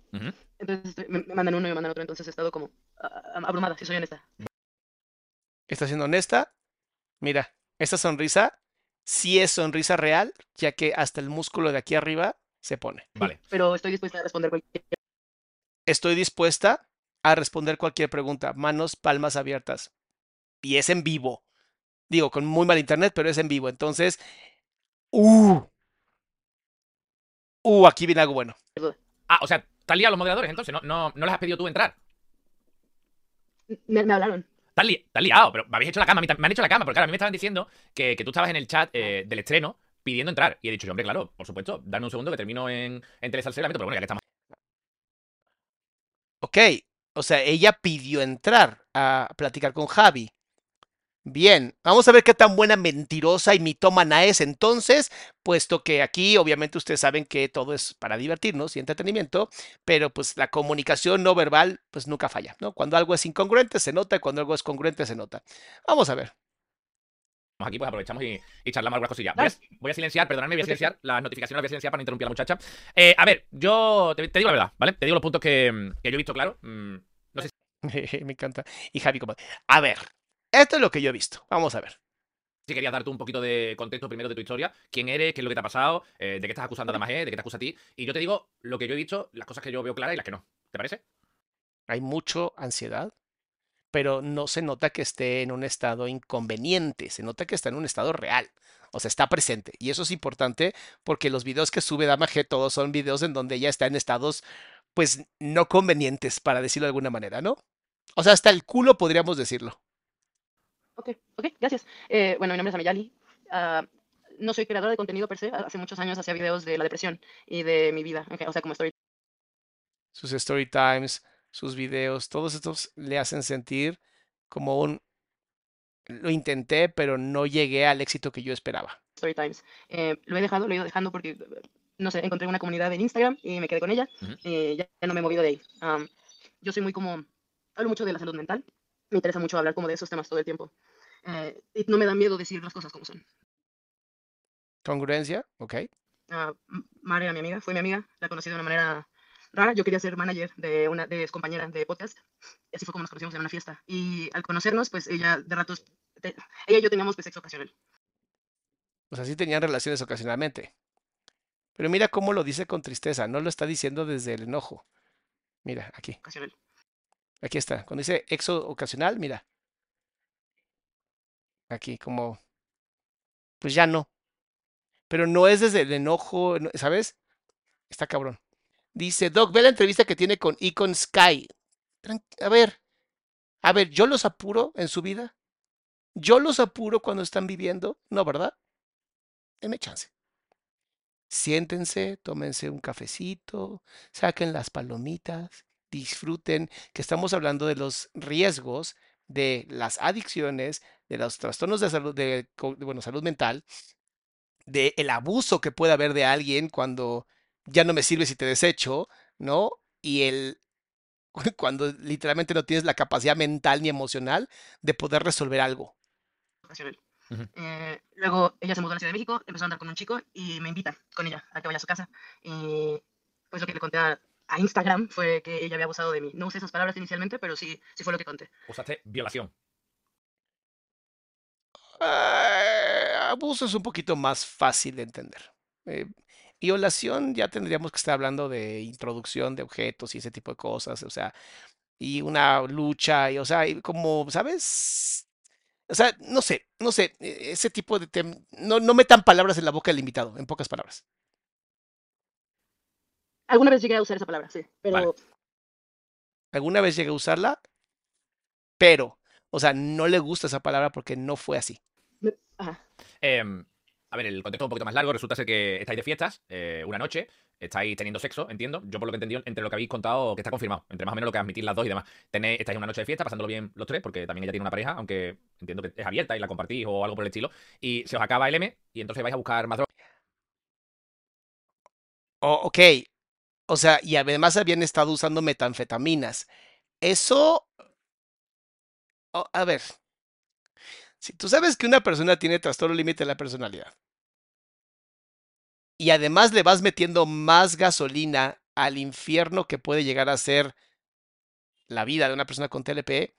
Entonces me, me mandan uno y me mandan otro. Entonces he estado como ah, ah, abrumada, si soy honesta. ¿Está siendo honesta? Mira, esta sonrisa sí es sonrisa real, ya que hasta el músculo de aquí arriba se pone. Vale. Pero estoy dispuesta a responder cualquier. Estoy dispuesta a responder cualquier pregunta. Manos, palmas abiertas. Y es en vivo. Digo, con muy mal internet, pero es en vivo. Entonces, uh. Uh, aquí viene algo bueno. Ah, o sea, te has liado a los moderadores entonces, no, no, no les has pedido tú entrar. Me, me hablaron. Te has, li- te has liado, pero me habéis hecho la cama, me han hecho la cama, porque claro, a mí me estaban diciendo que, que tú estabas en el chat eh, del estreno pidiendo entrar. Y he dicho, yo, hombre, claro, por supuesto, dame un segundo que termino en, en meto, pero bueno, ya que estamos. Ok, o sea, ella pidió entrar a platicar con Javi. Bien, vamos a ver qué tan buena mentirosa y mitómana es entonces, puesto que aquí obviamente ustedes saben que todo es para divertirnos y entretenimiento, pero pues la comunicación no verbal pues nunca falla, ¿no? Cuando algo es incongruente se nota y cuando algo es congruente se nota. Vamos a ver. aquí, pues aprovechamos y, y charlamos algunas cosillas. Voy a, voy a silenciar, perdonadme, voy a silenciar las notificaciones, las voy a silenciar para no interrumpir a la muchacha. Eh, a ver, yo te, te digo la verdad, ¿vale? Te digo los puntos que, que yo he visto claro. Mm, no sé Me encanta. Y Javi como, a ver, esto es lo que yo he visto. Vamos a ver. si querías dar tú un poquito de contexto primero de tu historia. ¿Quién eres? ¿Qué es lo que te ha pasado? eh, ¿De qué estás acusando a Damaje? ¿De qué te acusa a ti? Y yo te digo lo que yo he visto, las cosas que yo veo claras y las que no. ¿Te parece? Hay mucho ansiedad, pero no se nota que esté en un estado inconveniente, se nota que está en un estado real. O sea, está presente. Y eso es importante porque los videos que sube Dama G todos son videos en donde ella está en estados, pues, no convenientes, para decirlo de alguna manera, ¿no? O sea, hasta el culo podríamos decirlo. Ok, ok, gracias. Eh, bueno, mi nombre es Ameyali. Ah, no soy creadora de contenido per se. Hace muchos años hacía videos de la depresión y de mi vida. ok, O sea, como story Sus story times, sus videos, todos estos le hacen sentir como un... Lo intenté, pero no llegué al éxito que yo esperaba. story times. Eh, lo he dejado, lo he ido dejando porque, no sé, encontré una comunidad en Instagram y me quedé con ella. Ujú. y ya, ya no me he movido de ahí. Am, yo soy muy como, hablo mucho de la salud mental. Me interesa mucho hablar como de esos temas todo el tiempo. Eh, y no me da miedo decir las cosas como son. Congruencia, ok. Mara era mi amiga, fue mi amiga, la conocí de una manera rara. Yo quería ser manager de una de ex compañera de podcast. Y así fue como nos conocimos en una fiesta. Y al conocernos, pues ella de ratos, te- ella y yo teníamos pues sexo ocasional. O sea, sí tenían relaciones ocasionalmente. Pero mira cómo lo dice con tristeza, no lo está diciendo desde el enojo. Mira, aquí, ocasional. Aquí está. Cuando dice exo ocasional, mira. Aquí, como, pues ya no. Pero no es desde el enojo, no- ¿sabes? Está cabrón. Dice, Doc, ve la entrevista que tiene con Icon Sky. A ver, a ver, ¿yo los apuro en su vida? ¿Yo los apuro cuando están viviendo? No, ¿verdad? Deme chance. Siéntense, tómense un cafecito, saquen las palomitas, disfruten, que estamos hablando de los riesgos de las adicciones, de los trastornos de salud, de, de, bueno, salud mental, de el abuso que puede haber de alguien cuando ya no me sirves y te desecho, ¿no? Y el cuando literalmente no tienes la capacidad mental ni emocional de poder resolver algo. Eh, luego ella se mudó a la Ciudad de México, empezó a andar con un chico y me invita con ella a que vaya a su casa. Y pues lo que le conté a, Instagram fue que ella había abusado de mí. No usé esas palabras inicialmente, pero sí, sí fue lo que conté. Usaste violación. Eh, abuso es un poquito más fácil de entender. Eh, violación ya tendríamos que estar hablando de introducción de objetos y ese tipo de cosas, o sea, y una lucha, y o sea, como, ¿sabes? O sea, no sé, no sé, e, ese tipo de no, no metan palabras en la boca del invitado, en pocas palabras. Alguna vez llegué a usar esa palabra, sí, pero... Alguna vez llegué a usarla, pero, o sea, no le gusta esa palabra porque no fue así. Ajá. Em, a ver, el contexto es un poquito más largo. Resulta ser que estáis de fiestas eh, una noche, estáis teniendo sexo, entiendo. Yo por lo que he entendido, entre lo que habéis contado, que está confirmado, entre más o menos lo que admitís las dos y demás. Tenéis, estáis en una noche de fiesta, pasándolo bien los tres, porque también ella tiene una pareja, aunque entiendo que es abierta y la compartís o algo por el estilo. Y se os acaba el M y entonces vais a buscar más drogas. Oh, ok. O sea, y además habían estado usando metanfetaminas. Eso... A ver, si tú sabes que una persona tiene trastorno límite de la personalidad y además le vas metiendo más gasolina al infierno que puede llegar a ser la vida de una persona con TLP,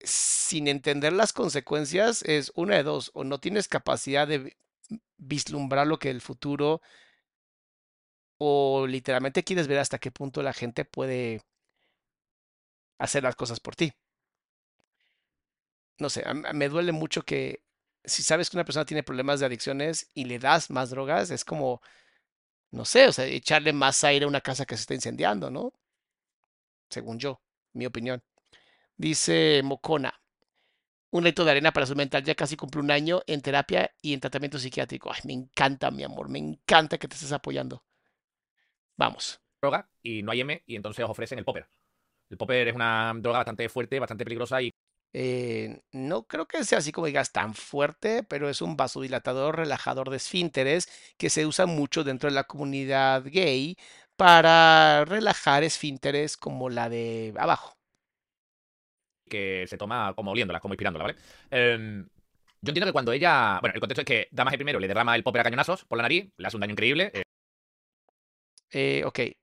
sin entender las consecuencias, es una de dos, o no tienes capacidad de vislumbrar lo que el futuro, o literalmente quieres ver hasta qué punto la gente puede hacer las cosas por ti no sé, me duele mucho que si sabes que una persona tiene problemas de adicciones y le das más drogas, es como, no sé, o sea, echarle más aire a una casa que se está incendiando, ¿no? Según yo, mi opinión. Dice Mocona, un leito de arena para su mental ya casi cumple un año en terapia y en tratamiento psiquiátrico. Ay, me encanta, mi amor, me encanta que te estés apoyando. Vamos. Droga y no hay M y entonces os ofrecen el popper. El popper es una droga bastante fuerte, bastante peligrosa y eh, no creo que sea así como digas tan fuerte, pero es un vasodilatador relajador de esfínteres que se usa mucho dentro de la comunidad gay para relajar esfínteres como la de abajo. Que se toma como oliéndola, como inspirándola, ¿vale? Em, yo entiendo que cuando ella. Bueno, el contexto es que Damaje primero le derrama el popper a cañonazos por la nariz, le hace un daño increíble. Eh, eh ok, e,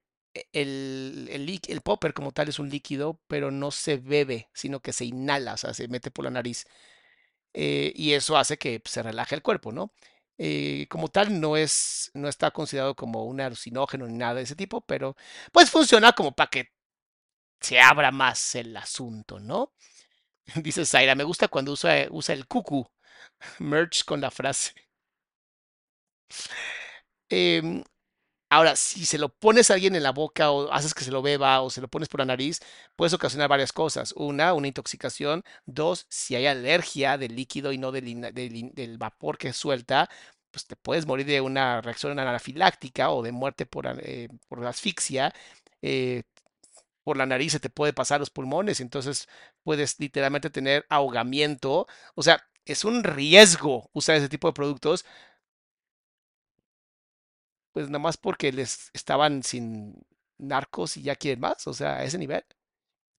el, el, popper como tal es un líquido, pero no se bebe, sino que se inhala, o sea, se mete por la nariz. Eh, y eso hace que se relaje el cuerpo, ¿no? Eh, como tal, no, es, no está considerado como un alucinógeno ni nada de ese tipo, pero pues funciona como para que se abra más el asunto, ¿no? Dice Zaira, me gusta cuando usa, usa el cucu, merch con la frase. Eh, Ahora, si se lo pones a alguien en la boca o haces que se lo beba o se lo pones por la nariz, puedes ocasionar varias cosas. Una, una intoxicación. Dos, si hay alergia del líquido y no del, vapor que suelta, pues te puedes morir de una reacción anafiláctica o de muerte por, eh, asfixia. Eh, por la nariz se te puede pasar los pulmones, entonces puedes literalmente tener ahogamiento. O sea, es un riesgo usar ese tipo de productos pues nada más porque les estaban sin narcos y ya quieren más, o sea, a ese nivel.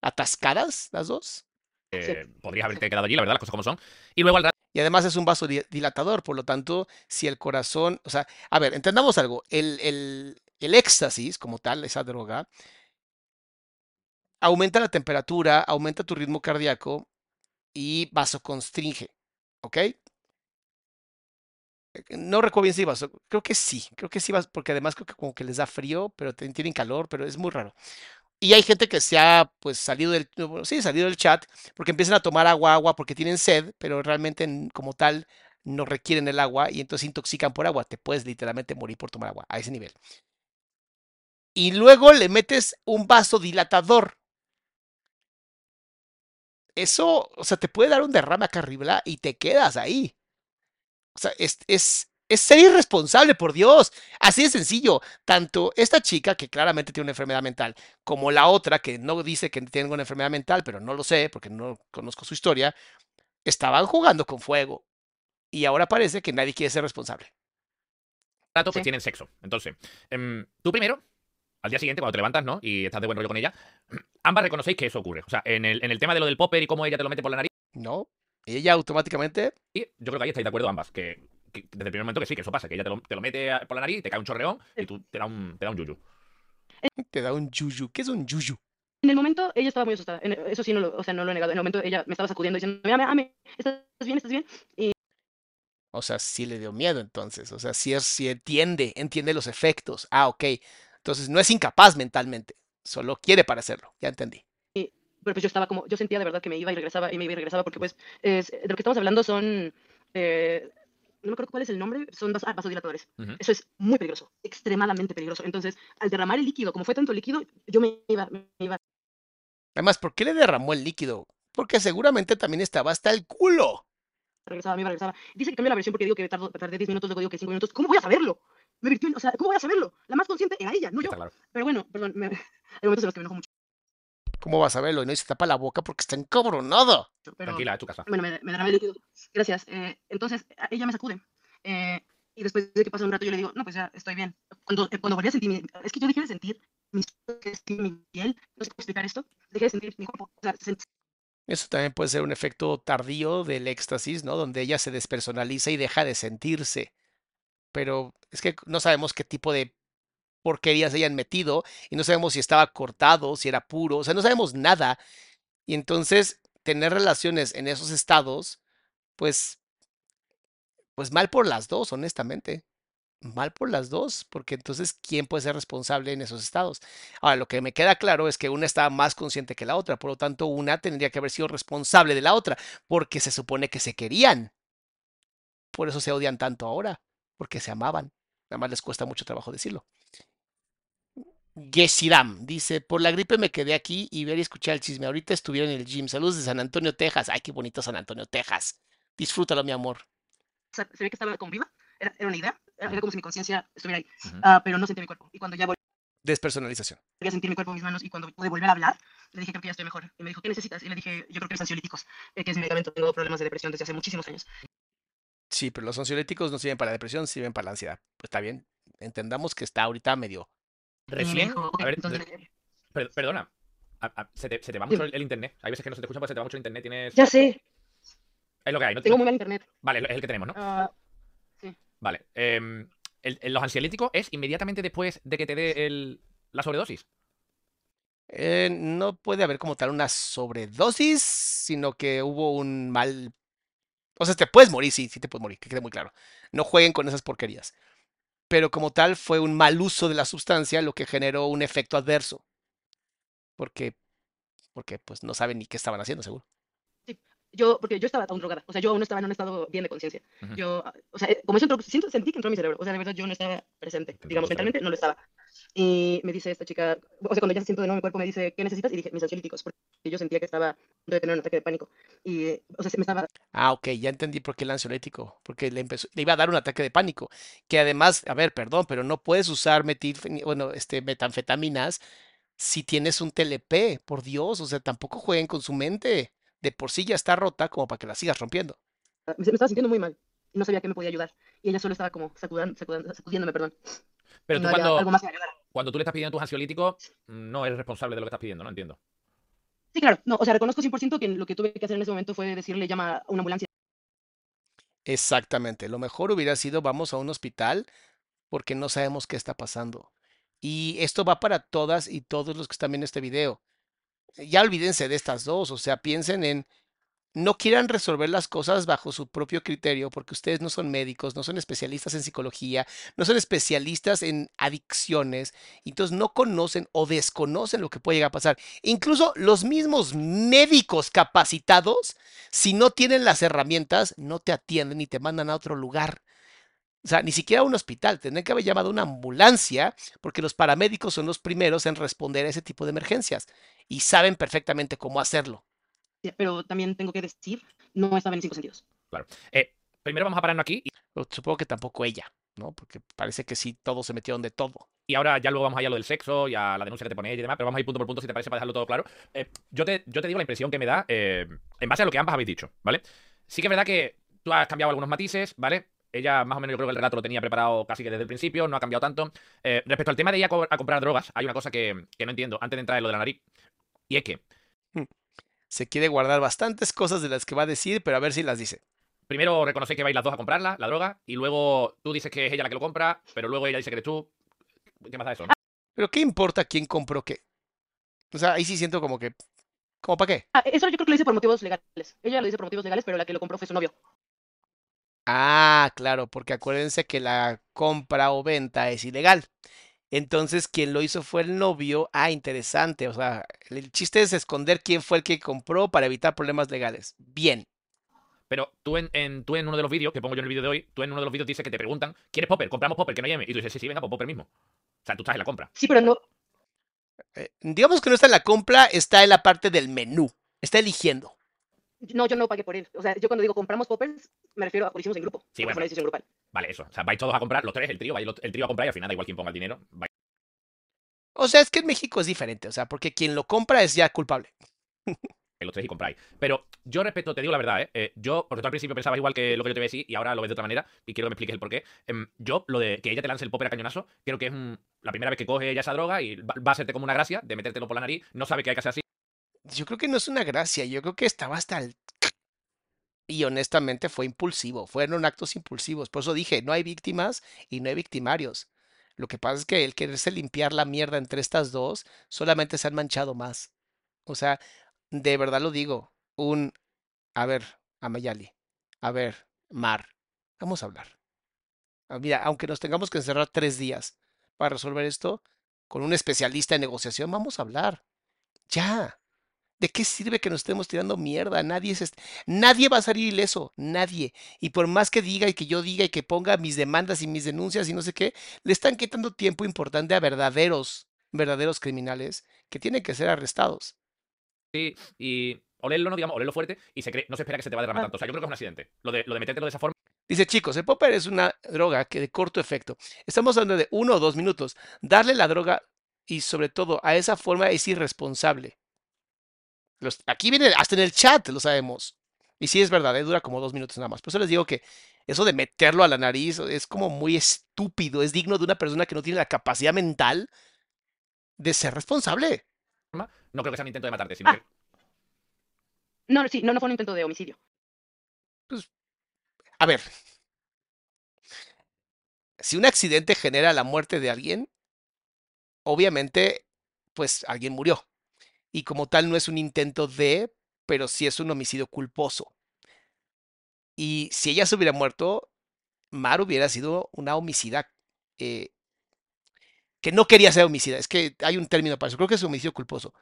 Atascadas las dos. Eh, podrías haberte quedado allí, la verdad, las cosas como son. Y luego al Y además es un vaso dilatador, por lo tanto, si el corazón, o sea, a ver, entendamos algo, el, el, el éxtasis como tal, esa droga, aumenta la temperatura, aumenta tu ritmo cardíaco y vasoconstringe, ¿ok? No recuerdo bien si vas, creo que sí, creo que sí vas, porque además creo que como que les da frío, pero tienen calor, pero es muy raro. Y hay gente que se ha pues salido del, sí, salido del chat porque empiezan a tomar agua, agua porque tienen sed, pero realmente como tal no requieren el agua y entonces intoxican por agua. Te puedes literalmente morir por tomar agua a ese nivel. Y luego le metes un vaso dilatador. Eso, o sea, te puede dar un derrame acá arriba y te quedas ahí. O sea, es, es, es ser irresponsable, por Dios. Así de sencillo. Tanto esta chica, que claramente tiene una enfermedad mental, como la otra, que no dice que tiene una enfermedad mental, pero no lo sé porque no conozco su historia, estaban jugando con fuego. Y ahora parece que nadie quiere ser responsable. Rato, pues tienen sexo. Entonces, em, tú primero al día siguiente, cuando te levantas, ¿no? Y estás de buen rollo con ella, ambas reconocéis que eso ocurre. O sea, en el, en el tema de lo del popper y cómo ella te lo mete por la nariz. No. Ella automáticamente. Y yo creo que ahí estáis de acuerdo ambas. Que, que desde el primer momento que sí, que eso pasa. Que ella te lo, te lo mete por la nariz, te cae un chorreón y tú te da un, te da un yuyu. Te da un yuyu. ¿Qué es un yuyu? En el momento ella estaba muy asustada. Eso sí, no lo, o sea, no lo he negado. En el momento ella me estaba sacudiendo diciendo, ame, ame, ¿estás bien? ¿Estás bien? Y O sea, sí le dio miedo entonces. O sea, sí, sí entiende, entiende los efectos. Ah, ok. Entonces no es incapaz mentalmente. Solo quiere para hacerlo. Ya entendí. Pero pues yo estaba como, yo sentía de verdad que me iba y regresaba y me iba y regresaba porque pues es- de lo que estamos hablando son, eh, no me acuerdo cuál es el nombre, son vas- ah, vasodilatadores. Eso es muy peligroso, extremadamente peligroso. Entonces, al derramar el líquido, como fue tanto líquido, yo me iba, me iba. Además, ¿por qué le derramó el líquido? Porque seguramente también estaba hasta el culo. regresaba, me iba, regresaba. Dice que cambió la versión porque digo que tardo, tardé 10 minutos, luego digo que 5 minutos. ¿Cómo voy a saberlo? Me virtió, o sea, ¿cómo voy a saberlo? La más consciente era ella, no yo. Pero bueno, perdón, me, hay momentos en los que me enojo mucho. ¿Cómo vas a verlo? Y no y se tapa la boca porque está encabronado. Pero, Tranquila, es tu casa. Bueno, me, me derramé el líquido. Gracias. Eh, entonces, a- ella me sacude. Eh, y después de que pasa un rato, yo le digo, no, pues ya estoy bien. Cuando, eh, cuando volví a sentir, mi- es que yo dejé de sentir mis, mi piel, no sé cómo explicar esto, dejé de sentir mi cuerpo. O sea, sent- Eso también puede ser un efecto tardío del éxtasis, ¿no? Donde ella se despersonaliza y deja de sentirse. Pero es que no sabemos qué tipo de porquerías hayan metido y no sabemos si estaba cortado, si era puro, o sea, no sabemos nada. Y entonces tener relaciones en esos estados, pues, pues mal por las dos, honestamente. Mal por las dos, porque entonces, ¿quién puede ser responsable en esos estados? Ahora, lo que me queda claro es que una estaba más consciente que la otra, por lo tanto, una tendría que haber sido responsable de la otra, porque se supone que se querían. Por eso se odian tanto ahora, porque se amaban. Nada más les cuesta mucho trabajo decirlo. Gesiram dice, por la gripe me quedé aquí y ver y escuchar el chisme. Ahorita estuvieron en el gym. Saludos de San Antonio, Texas. Ay, qué bonito San Antonio, Texas. Disfrútalo, mi amor. se ve que estaba como viva. Era, era una idea. Era, era como si mi conciencia estuviera ahí. Ah, pero no sentía mi cuerpo. Y cuando ya volví Despersonalización. a sentir mi cuerpo en mis manos y cuando pude volver a hablar, le dije, creo que ya estoy mejor. Y me dijo, ¿qué necesitas? Y le dije, yo creo que es ansiolíticos, eh, que es mi medicamento. Tengo problemas de depresión desde hace muchísimos años. Sí, pero los ansiolíticos no sirven para la depresión, sirven para la ansiedad. Pues está bien. Entendamos que está ahorita medio. Ok, A ver, entonces, per- perdona. A- a- se, te, se te va mucho el, el internet. Hay veces que no se te escucha porque se te va mucho el internet. Tienes. ya sé, Es lo que hay. No, tengo muy mal internet. Vale, es el que tenemos, ¿no? Ah, Vale. em, el- el- los ansiolíticos es inmediatamente después de que te dé el- la sobredosis. Eh, no puede haber como tal una sobredosis, sino que hubo un mal. O sea, te puedes morir, sí, sí te puedes morir, que quede muy claro. No jueguen con esas porquerías. Pero como tal fue un mal uso de la sustancia lo que generó un efecto adverso. Porque, porque pues no saben ni qué estaban haciendo, seguro. Yo, porque yo estaba aún drogada, o sea, yo aún no estaba en un estado bien de conciencia. Ujú. Yo, ah, o sea, eh, como eso entró, siento, sentí que entró a mi cerebro, o sea, de verdad yo no estaba presente, digamos, mentalmente no lo estaba. Y me dice esta chica, o sea, cuando ya se siento de nuevo mi cuerpo, me dice, ¿qué necesitas? Y dije, mis ansiolíticos, porque yo sentía que estaba, de tener un ataque de pánico. Y, o sea, se me estaba Ah, ok, ya entendí por qué el ansiolítico, porque le empezó, le iba a dar un ataque de pánico, que además, a ver, perdón, pero no puedes usar metilfeni- bueno, este, metanfetaminas si tienes un TLP, por Dios, o sea, tampoco jueguen con su mente, de por sí ya está rota como para que la sigas rompiendo. me, me estaba sintiendo muy mal y no sabía qué me podía ayudar. Y ella solo estaba como sacudan, sacudan- sacudiéndome, perdón. Pero tú cuando, algo más que cuando tú le estás pidiendo tus ansiolíticos, no eres responsable de lo que estás pidiendo, ¿no? Entiendo. Sí, claro, no, o sea, reconozco 100% que lo que tuve que hacer en ese momento fue decirle llama a una ambulancia. Exactamente, lo mejor hubiera sido vamos a un hospital porque no sabemos qué está pasando. Y esto va para todas y todos los que están viendo este video. Ya olvídense de estas dos, o sea, piensen en no quieran resolver las cosas bajo su propio criterio, porque ustedes no son médicos, no son especialistas en psicología, no son especialistas en adicciones, entonces no conocen o desconocen lo que puede llegar a pasar. Incluso los mismos médicos capacitados, si no tienen las herramientas, no te atienden y te mandan a otro lugar. O sea, ni siquiera a un hospital, tendrían que haber llamado a una ambulancia, porque los paramédicos son los primeros en responder a ese tipo de emergencias y saben perfectamente cómo hacerlo. Pero también tengo que decir, no estaba en cinco sentidos. Claro. Eh, primero vamos a pararnos aquí y, Pero supongo que tampoco ella, ¿no? Porque parece que sí, todos se metieron de todo. y ahora ya luego vamos a ir a lo del sexo y a la denuncia que te ella y demás, pero vamos a ir punto por punto si te parece para dejarlo todo claro. Eh, yo, te, yo te digo la impresión que me da eh, en base a lo que ambas habéis dicho, ¿vale? Sí que es verdad que tú has cambiado algunos matices, ¿vale? ella más o menos yo creo que el relato lo tenía preparado casi que desde el principio, no ha cambiado tanto. Eh, respecto al tema de ir a, co- a comprar drogas, hay una cosa que, que no entiendo antes de entrar en lo de la nariz. Y es que, Se quiere guardar bastantes cosas de las que va a decir, pero a ver si las dice. primero reconocéis que vais las dos a comprarla, la droga, y luego tú dices que es ella la que lo compra, pero luego ella dice que eres tú. ¿Qué pasa eso? no? Pero ¿qué importa quién compró qué? O sea, ahí sí siento como que... ¿Cómo para qué? Ah, eso yo creo que lo dice por motivos legales. Ella lo dice por motivos legales, pero la que lo compró fue su novio. Ah, claro, porque acuérdense que la compra o venta es ilegal. Entonces, quien lo hizo fue el novio. Ah, interesante. O sea, el chiste es esconder quién fue el que compró para evitar problemas legales. Bien. Pero tú en, en- tú en uno de los vídeos, que pongo yo en el vídeo de hoy, tú en uno de los vídeos dices que te preguntan, ¿quieres popper? Compramos popper, que no llame. Y tú dices, sí, sí, venga, pues popper mismo. O sea, tú estás en la compra. Sí, pero no. Eh, digamos que no está en la compra, está en la parte del menú. Está eligiendo. No, yo no pagué por él. O sea, yo cuando digo compramos poppers, me refiero a por hicimos en grupo. Sí, bueno. Fue una decisión grupal. Vale, eso. O sea, vais todos a comprar, los tres, el trío, vais el trío a comprar y al final da igual quién ponga el dinero. vais- O sea, es que en México es diferente. O sea, porque quien lo compra es ya culpable. los tres y compráis. Pero yo respeto, te digo la verdad, ¿eh? Eh, yo, porque tú al principio pensabas igual que lo que yo te voy a decir y ahora lo ves de otra manera y quiero que me expliques el porqué. Em, yo, lo de que ella te lance el popper a cañonazo, creo que es un- la primera vez que coge ella esa droga y va, va a hacerte como una gracia de metértelo por la nariz, no sabe que hay que hacer así. Yo creo que no es una gracia. Yo creo que estaba hasta el... Y honestamente fue impulsivo. Fueron actos impulsivos. Por eso dije, no hay víctimas y no hay victimarios. Lo que pasa es que el quererse limpiar la mierda entre estas dos, solamente se han manchado más. O sea, de verdad lo digo. Un... A ver, Amayali. A ver, Mar. Vamos a hablar. Ah, Mira, aunque nos tengamos que encerrar tres días para resolver esto, con un especialista en negociación, vamos a hablar. Ya. ¿De qué sirve que nos estemos tirando mierda? Nadie es est- nadie va a salir ileso, nadie. Y por más que diga y que yo diga y que ponga mis demandas y mis denuncias y no sé qué, le están quitando tiempo importante a verdaderos, verdaderos criminales que tienen que ser arrestados. y olerlo, no digamos, olerlo fuerte y se cree, no se espera que se te va a derramar tanto. O sea, yo creo que es un accidente. Lo de, lo de metértelo de esa forma. Dice, chicos, el popper es una droga que de corto efecto. Estamos hablando de uno o dos minutos. Darle la droga y sobre todo a esa forma es irresponsable. Los- aquí viene, hasta en el chat lo sabemos. Y sí es verdad, eh, dura como dos minutos nada más. Por eso les digo que eso de meterlo a la nariz es como muy estúpido. Es digno de una persona que no tiene la capacidad mental de ser responsable. No creo que sea un intento de matarte, sino que. No, sí, no, no fue un intento de homicidio. A ver, si un accidente genera la muerte de alguien, obviamente, pues alguien murió. Y como tal no es un intento de, pero sí es un homicidio culposo. Y si ella se hubiera muerto, Mar hubiera sido una homicida eh, que no quería ser homicida. Es que hay un término para eso. Creo que es homicidio culposo.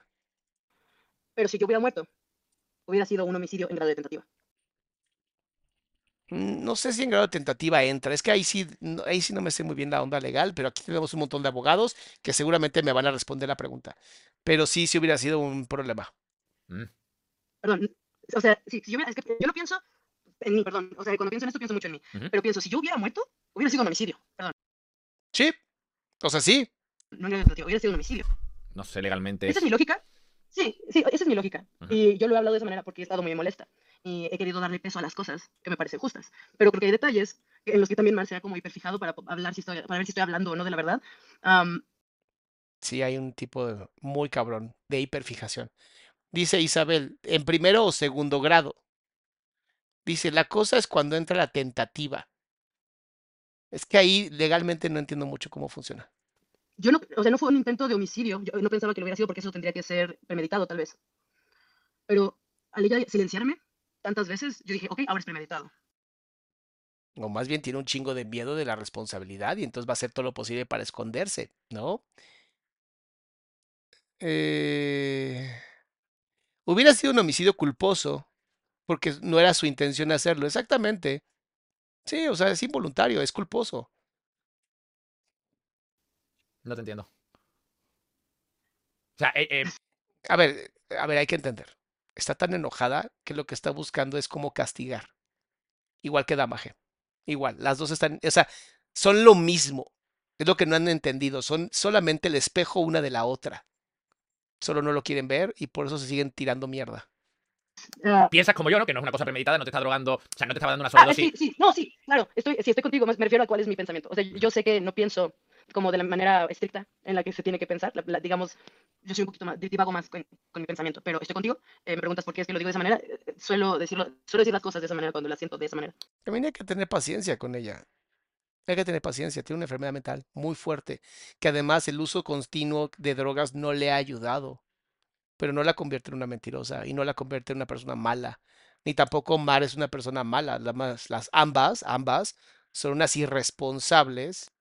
Pero si yo hubiera muerto, hubiera sido un homicidio en grado de tentativa. Mm, No sé si en grado de tentativa entra. Es que ahí sí, no- ahí sí no me sé muy bien la onda legal, pero aquí tenemos un montón de abogados que seguramente me van a responder la pregunta. Pero sí, sí hubiera sido un problema. Perdón, o sea, si, si yo hubiera, es que yo lo pienso en mí, perdón. O sea, cuando pienso en esto pienso mucho en mí. Ujú. Pero pienso, si yo hubiera muerto, hubiera sido un homicidio. Perdón, Sí, o sea, sí. no grado de tentativa, hubiera sido un homicidio. No sé legalmente. ¿Esa es mi lógica? Sí, sí, esa es mi lógica. Y yo lo he hablado de esa manera porque he estado muy molesta. Y he querido darle peso a las cosas que me parecen justas. Pero creo que hay detalles en los que también Mar se ha como hiperfijado para hablar si estoy, para ver si estoy hablando o no de la verdad. Am, Sí, hay un tipo de- muy cabrón de hiperfijación. Dice Isabel, ¿en primero o segundo grado? Dice, la cosa es cuando entra la tentativa. Es que ahí legalmente no entiendo mucho cómo funciona. yo no, o sea, no fue un intento de homicidio. Yo no pensaba que lo hubiera sido porque eso tendría que ser premeditado, tal vez. Pero al ella silenciarme tantas veces, yo dije, ok, ahora es premeditado. O más bien tiene un chingo de miedo de la responsabilidad y entonces va a hacer todo lo posible para esconderse, ¿no? Eh, Hubiera sido un homicidio culposo porque no era su intención hacerlo, exactamente. Sí, o sea, es involuntario, es culposo. No te entiendo. O sea, eh, eh, A ver, a ver, hay que entender. Está tan enojada que lo que está buscando es cómo castigar. Igual que Damaje. Igual, las dos están, o sea, son lo mismo. Es lo que no han entendido. Son solamente el espejo una de la otra. Solo no lo quieren ver y por eso se siguen tirando mierda. ah, Piensas como yo, ¿no? Que no es una cosa premeditada, no te está drogando, o sea, no te está dando una Ah, sobredosis. sí, sí, no, sí, claro, estoy, sí, estoy contigo, me me refiero a cuál es mi pensamiento. O sea, yo sé que no pienso como de la manera estricta en la que se tiene que pensar, la- la- digamos, yo soy un poquito más, divago más con, con mi pensamiento, pero estoy contigo, eh, me preguntas por qué es que lo digo de esa manera, eh, suelo decirlo, suelo decir las cosas de esa manera cuando las siento de esa manera. También hay que tener paciencia con ella. Hay que tener paciencia. Tiene una enfermedad mental muy fuerte, que además el uso continuo de drogas no le ha ayudado, pero no la convierte en una mentirosa y no la convierte en una persona mala. Ni tampoco Mar es una persona mala. la más- Las ambas, ambas, son unas irresponsables,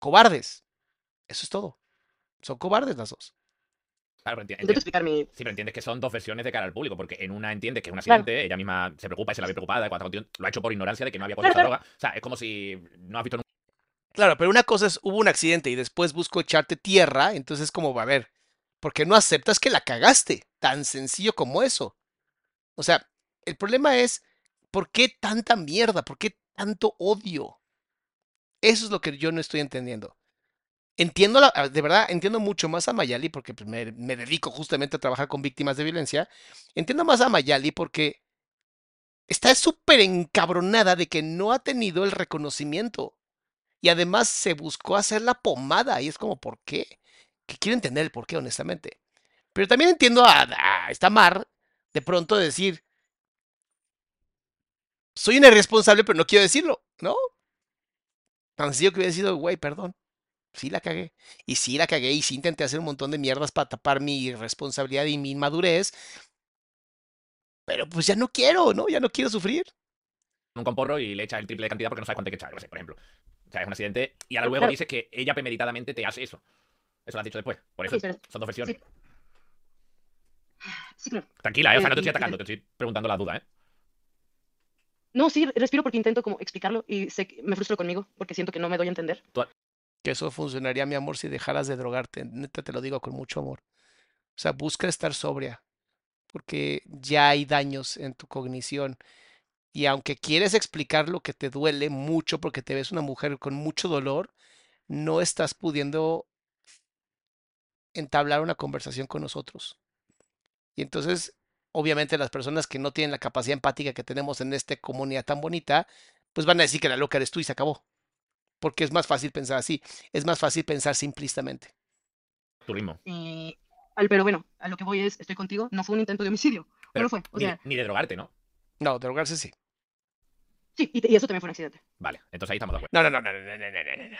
cobardes. Eso es todo. Son cobardes las dos. Claro, Intento explicar mi... Sí, pero entiendes que son dos versiones de cara al público, porque en una entiendes que es un Claro. accidente, ella misma se preocupa y se la ve preocupada, cuando contigo, lo ha hecho por ignorancia de que no había Claro, consumido claro. droga. O sea, es como si no has visto nunca. Claro, pero una cosa es, hubo un accidente y después busco echarte tierra, entonces es como, a ver, ¿por qué no aceptas que la cagaste? Tan sencillo como eso. O sea, el problema es, ¿por qué tanta mierda? ¿Por qué tanto odio? Eso es lo que yo no estoy entendiendo. Entiendo, la- de verdad, entiendo mucho más a Mayali porque pues, me, me dedico justamente a trabajar con víctimas de violencia. Entiendo más a Mayali porque está súper encabronada de que no ha tenido el reconocimiento. Y además se buscó hacer la pomada. Y es como, ¿por qué? Que quiero entender el por qué, honestamente. Pero también entiendo a, a esta Mar de pronto decir, soy una irresponsable, pero no quiero decirlo, ¿no? Tan sencillo que hubiera sido, güey, perdón. Sí la cagué. Y sí la cagué y sí intenté hacer un montón de mierdas para tapar mi irresponsabilidad y mi inmadurez. Pero pues ya no quiero, ¿no? Ya no quiero sufrir. un porro y le echas el triple de cantidad porque no sabes cuánto hay que echar, sé, por ejemplo. O sea, es un accidente y ahora luego Claro. dices que ella premeditadamente te hace eso. Eso lo has dicho después. Por eso Sí, pero- son dos versiones. sí. Sí, claro. Tranquila, eh, o sea, no te Eh, estoy atacando, te estoy preguntando la duda, ¿eh? No, sí, respiro porque intento como explicarlo y sé que me frustro conmigo porque siento que no me doy a entender. Que eso funcionaría, mi amor, si dejaras de drogarte. Neta, te lo digo con mucho amor. O sea, busca estar sobria, porque ya hay daños en tu cognición. Y aunque quieres explicar lo que te duele mucho porque te ves una mujer con mucho dolor, no estás pudiendo entablar una conversación con nosotros. Y entonces, obviamente, las personas que no tienen la capacidad empática que tenemos en esta comunidad tan bonita, pues van a decir que la loca eres tú y se acabó porque es más fácil pensar así, es más fácil pensar simplistamente. Tu ritmo. Eh, pero bueno, a lo que voy es, estoy contigo, no fue un intento de homicidio, pero fue. Ni, de drogarte, ¿no? No, drogarse sí. Sí, y, eso también fue un accidente. Vale, entonces ahí estamos de acuerdo. No, no, no, no, no, no, no, no. no.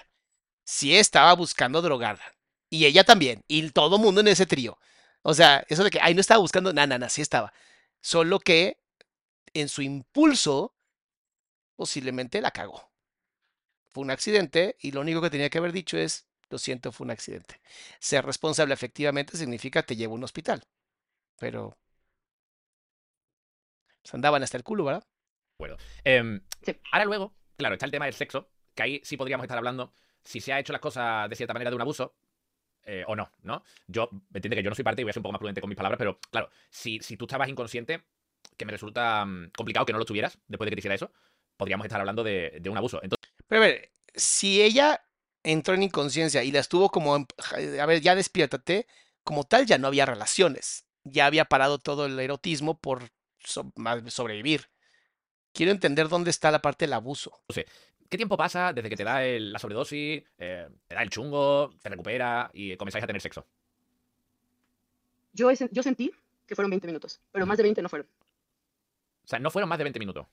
Sí estaba buscando drogarla. Y ella también, y todo mundo en ese trío. O sea, eso de que, ay, no estaba buscando, nada, nada, nah, sí estaba. Solo que en su impulso, posiblemente la cagó. Fue un accidente y lo único que tenía que haber dicho es, lo siento, fue un accidente. Ser responsable efectivamente significa te llevo a un hospital. Pero... Se andaban hasta el culo, ¿verdad? acuerdo. Em, Sí. Ahora luego, claro, está el tema del sexo, que ahí sí podríamos estar hablando si se ha hecho las cosas de cierta manera de un abuso eh, o no, ¿no? Yo, entiende que yo no soy parte y voy a ser un poco más prudente con mis palabras, pero claro, si, si tú estabas inconsciente, que me resulta mm, complicado que no lo tuvieras después de que te hiciera eso, podríamos estar hablando de, de un abuso. Entonces, Pero a ver, si ella entró en inconsciencia y la estuvo como, en- a ver, ya despiértate, como tal ya no había relaciones. Ya había parado todo el erotismo por so- sobrevivir. Quiero entender dónde está la parte del abuso. ¿qué tiempo pasa desde que te da el- la sobredosis, eh, te da el chungo, te recupera y comenzáis a tener sexo? Yo, yo sentí que fueron 20 minutos, pero más de 20 no fueron. O sea, no fueron más de 20 minutos.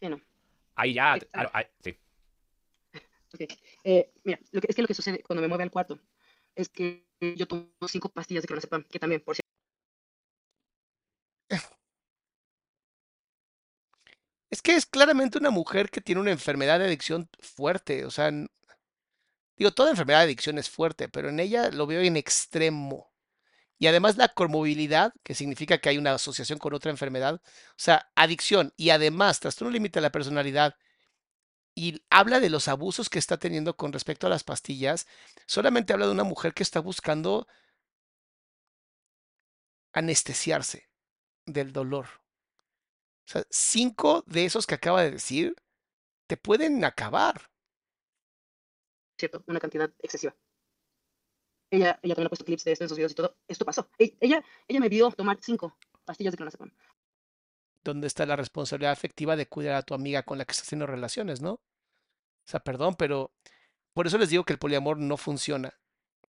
Sí, no. Ahí ya... Eh, ah, sí. Eh, mira, lo que, es que lo que sucede cuando me mueve al cuarto es que yo tomo cinco pastillas de clonazepam, que también, por cierto, Es que es claramente una mujer que tiene una enfermedad de adicción fuerte. O sea, digo, toda enfermedad de adicción es fuerte, pero en ella lo veo en extremo. Y además la comorbilidad, que significa que hay una asociación con otra enfermedad. O sea, adicción y además trastorno límite de la personalidad. Y habla de los abusos que está teniendo con respecto a las pastillas. Solamente habla de una mujer que está buscando anestesiarse del dolor. O sea, cinco de esos que acaba de decir te pueden acabar. cierto, una cantidad excesiva. Ella, ella también ha puesto clips de esto en sus videos y todo. Esto pasó. Ella, ella me vio tomar cinco pastillas de clonazepam. ¿Dónde está la responsabilidad afectiva de cuidar a tu amiga con la que estás haciendo relaciones, no? O sea, perdón, pero por eso les digo que el poliamor no funciona,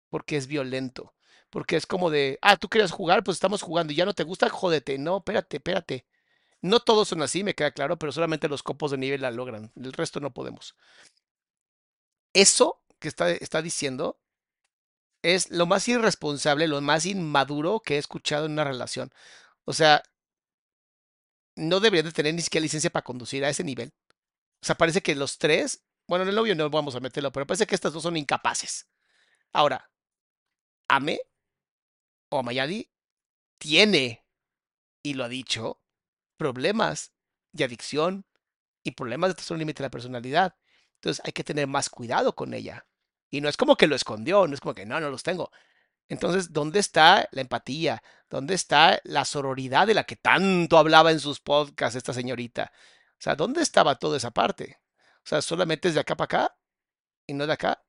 porque es violento, porque es como de, ah, tú querías jugar, pues estamos jugando y ya no te gusta, jódete, no, espérate, espérate. No todos son así, me queda claro, pero solamente los copos de nivel la logran, el resto no podemos. Eso que está, está diciendo es lo más irresponsable, lo más inmaduro que he escuchado en una relación. O sea, no deberían de tener ni siquiera licencia para conducir a ese nivel. O sea, parece que los tres, bueno, en el novio no vamos a meterlo, pero parece que estas dos son incapaces. Ahora, Ame o Amayadi tiene, y lo ha dicho, problemas de adicción y problemas de trastorno límite de la personalidad. Entonces hay que tener más cuidado con ella. Y no es como que lo escondió, no es como que no, no los tengo. Entonces, ¿dónde está la empatía? ¿Dónde está la sororidad de la que tanto hablaba en sus podcasts esta señorita? O sea, ¿dónde estaba toda esa parte? O sea, solamente es de acá para acá y no de acá.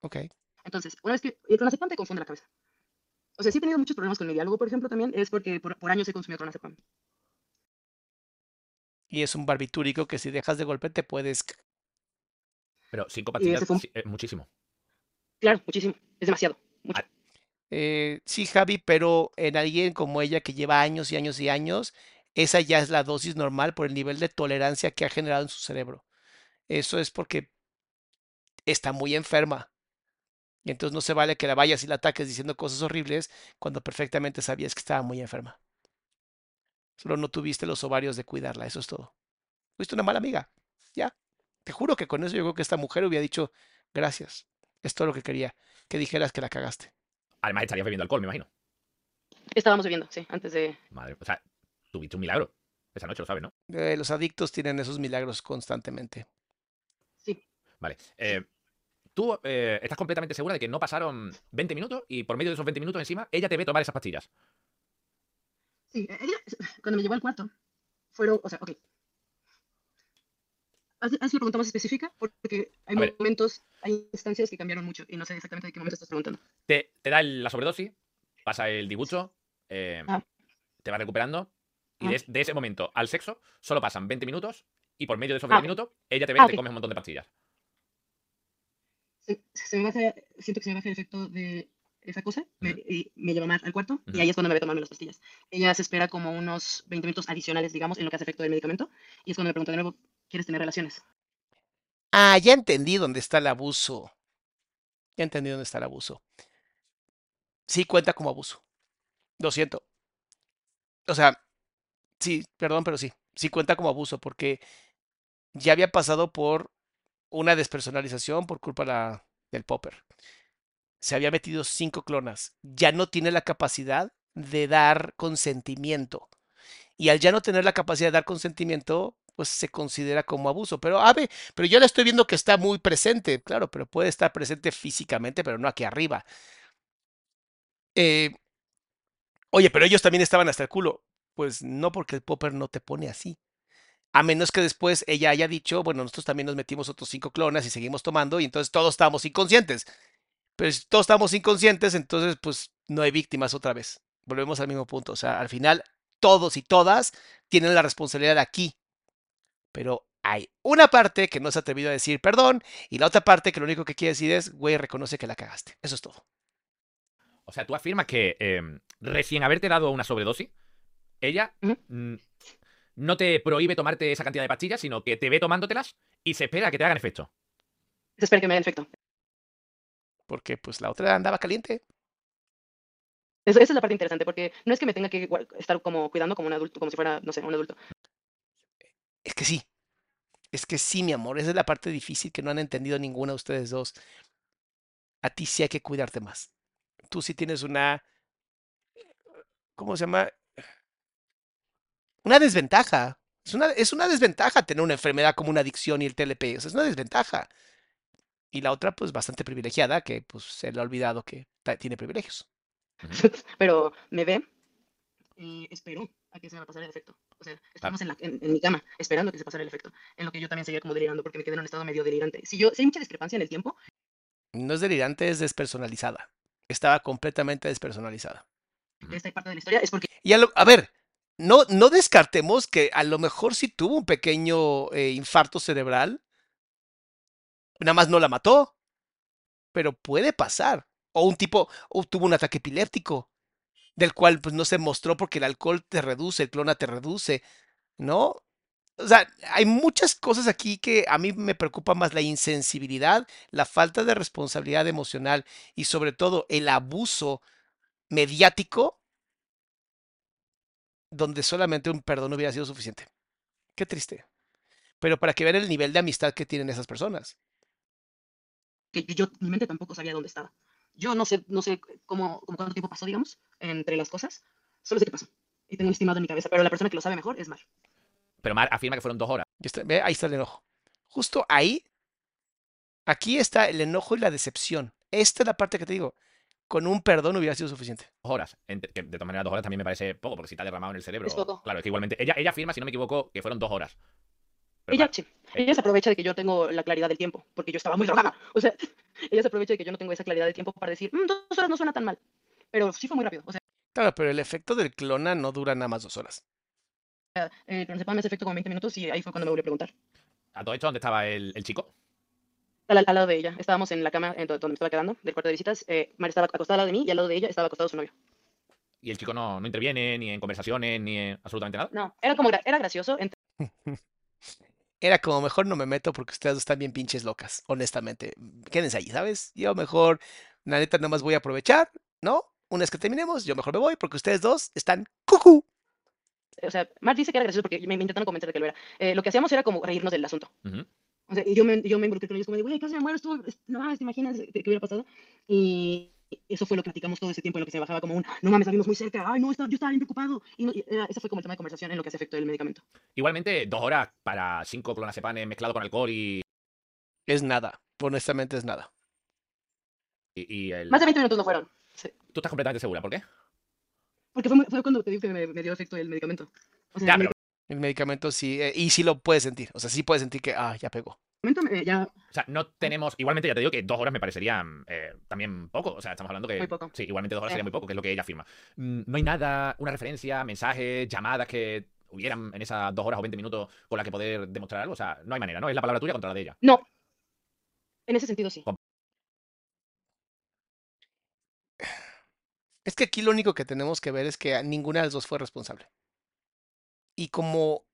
Ok. Entonces, una vez que el clonazepam te confunde la cabeza. O sea, sí he tenido muchos problemas con mi diálogo, por ejemplo, también es porque por, por años he consumido clonazepam. Y es un barbitúrico que si dejas de golpe te puedes... Pero cinco pastillas, fue sí, eh, muchísimo. Claro, muchísimo. Es demasiado. Mucho. Eh, sí, Javi, pero en alguien como ella que lleva años y años y años, esa ya es la dosis normal por el nivel de tolerancia que ha generado en su cerebro. Eso es porque está muy enferma. Y entonces no se vale que la vayas y la ataques diciendo cosas horribles cuando perfectamente sabías que estaba muy enferma. Solo no tuviste los ovarios de cuidarla, eso es todo. Fuiste una mala amiga. Ya. Te juro que con eso yo creo que esta mujer hubiera dicho gracias. Es todo lo que quería. Que dijeras que la cagaste. Además, estarías bebiendo alcohol, me imagino. Estábamos bebiendo, sí, antes de... Madre, o sea, tuviste un milagro. Esa noche lo sabes, ¿no? Eh, los adictos tienen esos milagros constantemente. Vale. eh, tú eh, estás completamente segura de que no pasaron 20 minutos y por medio de esos 20 minutos encima, ella te ve tomar esas pastillas. Sí, ella, cuando me llevó al cuarto, fueron, o sea, ok. Haz, haz una pregunta más específica, porque hay A ver. momentos, hay instancias que cambiaron mucho y no sé exactamente de qué momento estás preguntando. Te, te da el- la sobredosis, pasa el disgusto, eh, Ah. te va recuperando y Ah. de, es- de ese momento al sexo solo pasan 20 minutos y por medio de esos 20 Ah. minutos ella te ve y te comes un montón de pastillas. Se, se me baja, siento que se me baja el efecto de esa cosa me, y me lleva más al cuarto y ahí es cuando me ve tomarme las pastillas. Ella se espera como unos 20 minutos adicionales, digamos, en lo que hace efecto del medicamento y es cuando me pregunta de nuevo, ¿quieres tener relaciones? Ah, ya entendí dónde está el abuso. Ya entendí dónde está el abuso. Sí cuenta como abuso. Lo siento. O sea, sí, perdón, pero sí. Sí cuenta como abuso porque ya había pasado por una despersonalización por culpa del popper. Se había metido cinco clonas. Ya no tiene la capacidad de dar consentimiento. Y al ya no tener la capacidad de dar consentimiento, pues se considera como abuso. Pero, a ver, pero yo le estoy viendo que está muy presente, claro, pero puede estar presente físicamente, pero no aquí arriba. Eh, oye, pero ellos también estaban hasta el culo. Pues no, porque el popper no te pone así. A menos que después ella haya dicho, bueno, nosotros también nos metimos otros cinco clonas y seguimos tomando, y entonces todos estábamos inconscientes. Pero si todos estamos inconscientes, entonces pues no hay víctimas otra vez. Volvemos al mismo punto. O sea, al final todos y todas tienen la responsabilidad aquí. Pero hay una parte que no se ha atrevido a decir perdón y la otra parte que lo único que quiere decir es, güey, reconoce que la cagaste. Eso es todo. O sea, tú afirmas que eh, recién haberte dado una sobredosis, ella mm, no te prohíbe tomarte esa cantidad de pastillas, sino que te ve tomándotelas y se espera a que te hagan efecto. Se espera que me hagan efecto. Porque pues la otra andaba caliente. Esa, es la parte interesante, porque no es que me tenga que estar como cuidando como un adulto, como si fuera, no sé, un adulto. Es que sí. Es que sí, mi amor. Esa es la parte difícil que no han entendido ninguna de ustedes dos. A ti sí hay que cuidarte más. Tú sí tienes una. ¿Cómo se llama? Una desventaja. Es una, es una desventaja tener una enfermedad como una adicción y el TLP. O sea, es una desventaja. Y la otra, pues, bastante privilegiada, que pues se le ha olvidado que tiene privilegios. Pero me ve y espero a que se me pasara el efecto. O sea, estamos en, la- en- en mi cama esperando que se pasara el efecto. En lo que yo también seguía como delirando porque me quedé en un estado medio delirante. Si yo, si hay mucha discrepancia en el tiempo, No es delirante, es despersonalizada. Estaba completamente despersonalizada. de esta parte de la historia, es porque Y a, lo- a ver, no, no descartemos que a lo mejor sí tuvo un pequeño eh, infarto cerebral. Nada más no la mató. Pero puede pasar. O un tipo o tuvo un ataque epiléptico. Del cual pues no se mostró porque el alcohol te reduce, el clona te reduce. ¿No? O sea, hay muchas cosas aquí que a mí me preocupa más la insensibilidad, la falta de responsabilidad emocional y sobre todo el abuso mediático donde solamente un perdón hubiera sido suficiente. Qué triste. Pero para que vean el nivel de amistad que tienen esas personas. Que yo, mi mente tampoco sabía dónde estaba. Yo no sé, no sé cómo, cómo cuánto tiempo pasó, digamos, entre las cosas. Solo sé qué pasó. Y tengo un estimado en mi cabeza, pero la persona que lo sabe mejor es Mar. Pero Mar afirma que fueron dos horas. Ahí está el enojo. Justo ahí, aquí está el enojo y la decepción. Esta es la parte que te digo con un perdón hubiera sido suficiente. Dos horas. Que de todas maneras, dos horas también me parece poco, porque si ha derramado en el cerebro. Es poco. Claro, es que igualmente. Ella, ella afirma, si no me equivoco, que fueron dos horas. Ella, sí. Ella se aprovecha de que yo tengo la claridad del tiempo, porque yo estaba muy drogada. O sea, ella se aprovecha de que yo no tengo esa claridad del tiempo para decir, mmm, dos horas no suena tan mal. Pero sí fue muy rápido. O sea, claro, pero el efecto del clona no dura nada más dos horas. Eh, me hace efecto como 20 minutos y ahí fue cuando me volví a preguntar. ¿A todo esto dónde estaba el, el chico? Al, lado de ella. Estábamos en la cama donde me estaba quedando, del cuarto de visitas. Eh, Mar estaba acostada al lado de mí y al lado de ella estaba acostado su novio. ¿Y el chico no, no interviene ni en conversaciones ni en absolutamente nada? No, era como era gracioso. era como mejor no me meto porque ustedes están bien pinches locas, honestamente. Quédense ahí, ¿sabes? Yo mejor, la neta, nomás voy a aprovechar, ¿no? Una vez que terminemos, yo mejor me voy porque ustedes dos están cucú. O sea, Mar dice que era gracioso porque me, intentaron convencer de que lo era. Eh, lo que hacíamos era como reírnos del asunto. O sea, y yo me, yo me involucré con ellos como de, güey, casi me muero, estuvo, no mames, ¿te imaginas qué hubiera pasado? Y eso fue lo que platicamos todo ese tiempo en lo que se bajaba como un, no mames, salimos muy cerca, ay, no, yo estaba bien preocupado. Y, no, ese fue como el tema de conversación en lo que se afectó el medicamento. Igualmente, dos horas para cinco clonazepanes mezclado con alcohol y... Es nada, honestamente es nada. Y, el... Más de 20 minutos no fueron. ¿Tú estás completamente segura? ¿Por qué? Porque fue, fue cuando te dije que me, me, dio efecto el medicamento. O sea, ya, pero el medicamento sí, eh, y sí lo puedes sentir. O sea, sí puedes sentir que, ah, ya pegó. Ya... O sea, no tenemos. Igualmente, ya te digo que dos horas me parecerían eh, también poco. O sea, estamos hablando que. Muy poco. Sí, igualmente dos horas sería muy poco, que es lo que ella afirma. Mm, no hay nada, una referencia, mensajes, llamadas que hubieran en esas dos horas o veinte minutos con la que poder demostrar algo. O sea, no hay manera, ¿no? Es la palabra tuya contra la de ella. No. En ese sentido, sí. Es que aquí lo único que tenemos que ver es que ninguna de las dos fue responsable y como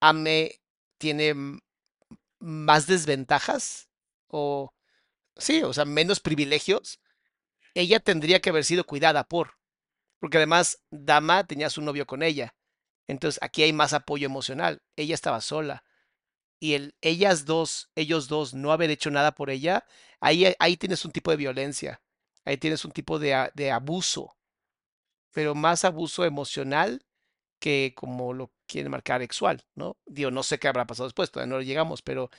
AME tiene más desventajas o sí, o sea, menos privilegios, ella tendría que haber sido cuidada por, porque además Dama tenía su novio con ella. Entonces aquí hay más apoyo emocional. Ella estaba sola. Y el, ellas dos, ellos dos, no haber hecho nada por ella, ahí, ahí tienes un tipo de violencia. Ahí tienes un tipo de, de abuso. Pero más abuso emocional que como lo quiere marcar sexual, ¿no? Digo, no sé qué habrá pasado después, todavía no llegamos, pero,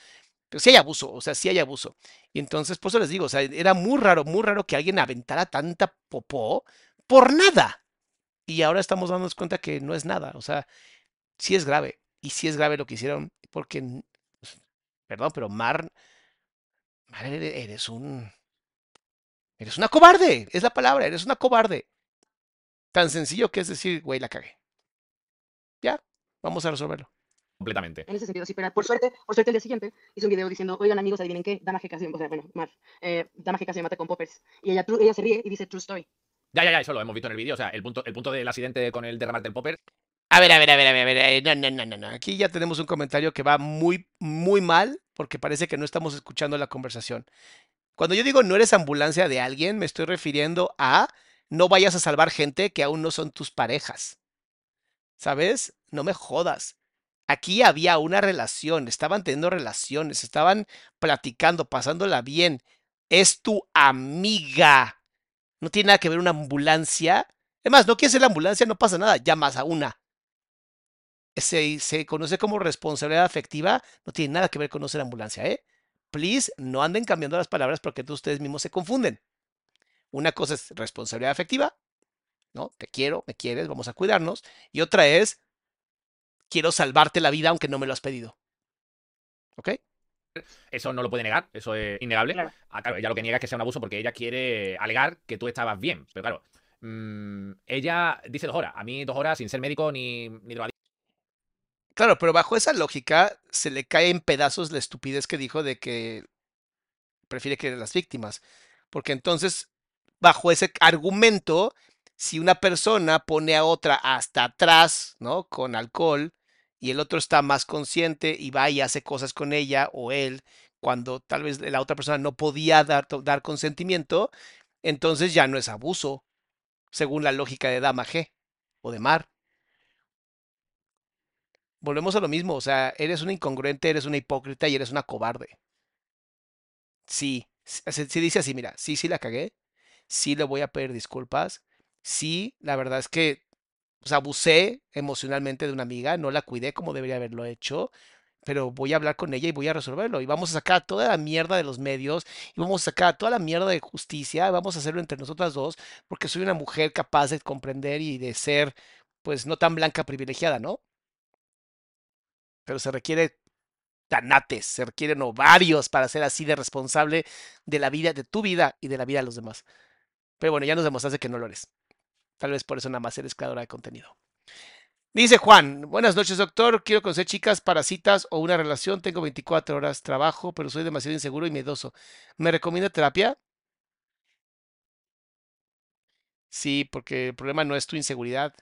pero sí hay abuso, o sea, sí hay abuso. Y entonces, por eso les digo, o sea, era muy raro, muy raro que alguien aventara tanta popó por nada. Y ahora estamos dándonos cuenta que no es nada, o sea, sí es grave, y sí es grave lo que hicieron, porque, pues, perdón, pero Mar, Mar, eres un... Eres una cobarde, es la palabra, eres una cobarde. Tan sencillo que es decir, güey, la cagué. Ya, vamos a resolverlo. Completamente. En ese sentido, sí, pero por suerte, por suerte el día siguiente hizo un video diciendo, oigan amigos, adivinen qué, Dama G casi, o sea, bueno, Mar, eh, Dama G casi me mata con poppers. Y ella, ella se ríe y dice, true story. Ya, ya, ya, eso lo hemos visto en el vídeo, o sea, el punto, el punto del accidente con el derramar del popper. A ver, a ver, a ver, a ver, a ver, no, no, no, no, no. Aquí ya tenemos un comentario que va muy, muy mal porque parece que no estamos escuchando la conversación. Cuando yo digo no eres ambulancia de alguien, me estoy refiriendo a no vayas a salvar gente que aún no son tus parejas. ¿Sabes? No me jodas. Aquí había una relación, estaban teniendo relaciones, estaban platicando, pasándola bien. Es tu amiga. No tiene nada que ver una ambulancia. Además, no quieres ser la ambulancia, no pasa nada, llamas a una. Se, se conoce como responsabilidad afectiva, no tiene nada que ver con no ser ambulancia, ¿eh? Please, no anden cambiando las palabras porque ustedes mismos se confunden. Una cosa es responsabilidad afectiva ¿no? Te quiero, me quieres, vamos a cuidarnos. Y otra es, quiero salvarte la vida aunque no me lo has pedido. ¿Ok? Eso no lo puede negar, eso es innegable. Claro. Ah, claro, ella lo que niega es que sea un abuso porque ella quiere alegar que tú estabas bien. Pero claro, mm, ella dice dos horas. A mí dos horas sin ser médico ni, ni drogadicto. Claro, pero bajo esa lógica se le cae en pedazos la estupidez que dijo de que prefiere que las víctimas. Porque entonces, bajo ese argumento, si una persona pone a otra hasta atrás, ¿no? Con alcohol, y el otro está más consciente y va y hace cosas con ella o él, cuando tal vez la otra persona no podía dar, consentimiento, entonces ya no es abuso, según la lógica de Dama G o de Mar. Volvemos a lo mismo, o sea, eres una incongruente, eres una hipócrita y eres una cobarde. Sí, si dice así, mira, sí, sí la cagué, sí le voy a pedir disculpas, sí, la verdad es que pues, abusé emocionalmente de una amiga, no la cuidé como debería haberlo hecho, pero voy a hablar con ella y voy a resolverlo. Y vamos a sacar toda la mierda de los medios y vamos a sacar toda la mierda de justicia, vamos a hacerlo entre nosotras dos, porque soy una mujer capaz de comprender y de ser, pues, no tan blanca privilegiada, ¿no? Pero se requiere tanates, se requieren ovarios para ser así de responsable de la vida, de tu vida y de la vida de los demás. Pero bueno, ya nos demostraste que no lo eres. Tal vez por eso nada más eres creadora de contenido. Dice Juan, buenas noches doctor, quiero conocer chicas para citas o una relación, tengo 24 horas trabajo, pero soy demasiado inseguro y miedoso. ¿Me recomienda terapia? Sí, porque el problema no es tu inseguridad,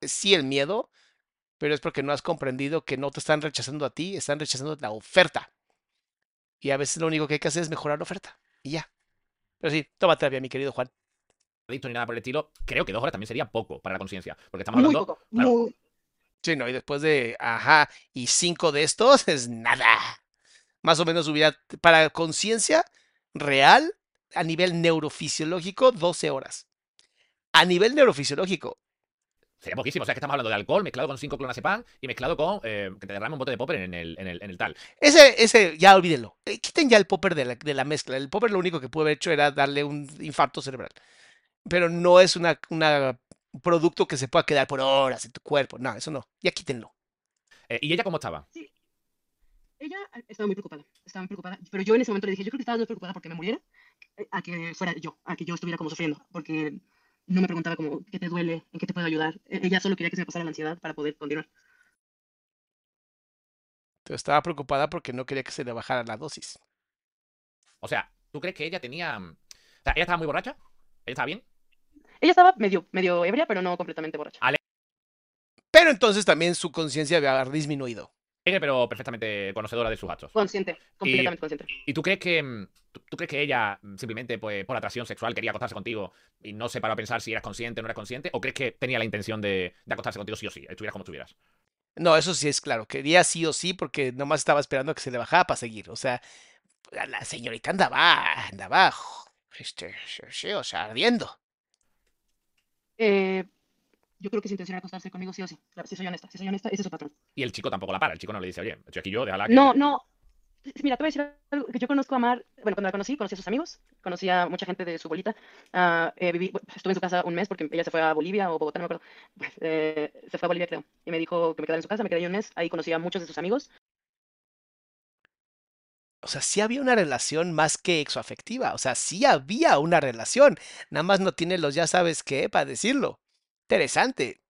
sí el miedo, pero es porque no has comprendido que no te están rechazando a ti, están rechazando la oferta. Y a veces lo único que hay que hacer es mejorar la oferta. Y ya. Pero sí, toma terapia, mi querido Juan adicto ni nada por el estilo, creo que dos horas también sería poco para la conciencia. Porque estamos hablando. Sí, no, y después de, ajá, y cinco de estos es nada. Más o menos hubiera, para conciencia real, a nivel neurofisiológico, 12 horas. A nivel neurofisiológico. Sería poquísimo. O sea, que estamos hablando de alcohol mezclado con 5 clonazepam y mezclado con eh, que te derrame un bote de popper en el, en el, en el tal. Ese, ese, ya olvídenlo. Eh, quiten ya el popper de la, de la mezcla. El popper lo único que pudo haber hecho era darle un infarto cerebral pero no es una, un producto que se pueda quedar por horas en tu cuerpo. No, eso no. Ya quítenlo. Eh, ¿Y ella cómo estaba? Sí. Ella eh, estaba muy preocupada, estaba muy preocupada, pero yo en ese momento le dije, yo creo que estaba muy preocupada porque me muriera, eh, a que fuera yo, a que yo estuviera como sufriendo, porque no me preguntaba como, ¿qué te duele? ¿En qué te puedo ayudar? E, ella solo quería que se me pasara la ansiedad para poder continuar. Entonces estaba preocupada porque no quería que se le bajara la dosis. O sea, ¿tú crees que ella tenía... O sea, ¿ella estaba muy borracha? ¿Ella estaba bien? Ella estaba medio, medio ebria, pero no completamente borracha. Pero entonces también su conciencia había disminuido. Pero perfectamente conocedora de sus actos. Consciente, completamente consciente. ¿Y tú crees que mm, tú, crees que ella mm, simplemente pues, por atracción sexual quería acostarse contigo y no se paró a pensar si eras consciente o no eras consciente? ¿O crees que tenía la intención de, acostarse contigo sí o sí, estuvieras como estuvieras? No, eso sí es claro. Quería sí o sí porque nomás estaba esperando a que se le bajara para seguir. O sea, la señorita andaba, andaba, este, o sea, ardiendo. Eh, yo creo que su intención era acostarse conmigo sí o sí. Si soy honesta, si soy honesta, ese es su patrón. Y el chico tampoco la para, el chico no le dice, oye, estoy aquí yo, déjala. Que... No, no. Mira, te voy a decir algo que yo conozco a Mar, bueno, cuando la conocí, conocí a sus amigos, conocí a mucha gente de su bolita. Uh, eh, viví, estuve en su casa un mes porque ella se fue a Bolivia o Bogotá, no me acuerdo. Pues, eh, se fue a Bolivia, creo. Y me dijo que me quedara en su casa, me quedé ahí un mes. Ahí conocí a muchos de sus amigos. O sea, sí había una relación más que exoafectiva. O sea, sí había una relación. Nada más no tiene los ya sabes qué para decirlo. Interesante.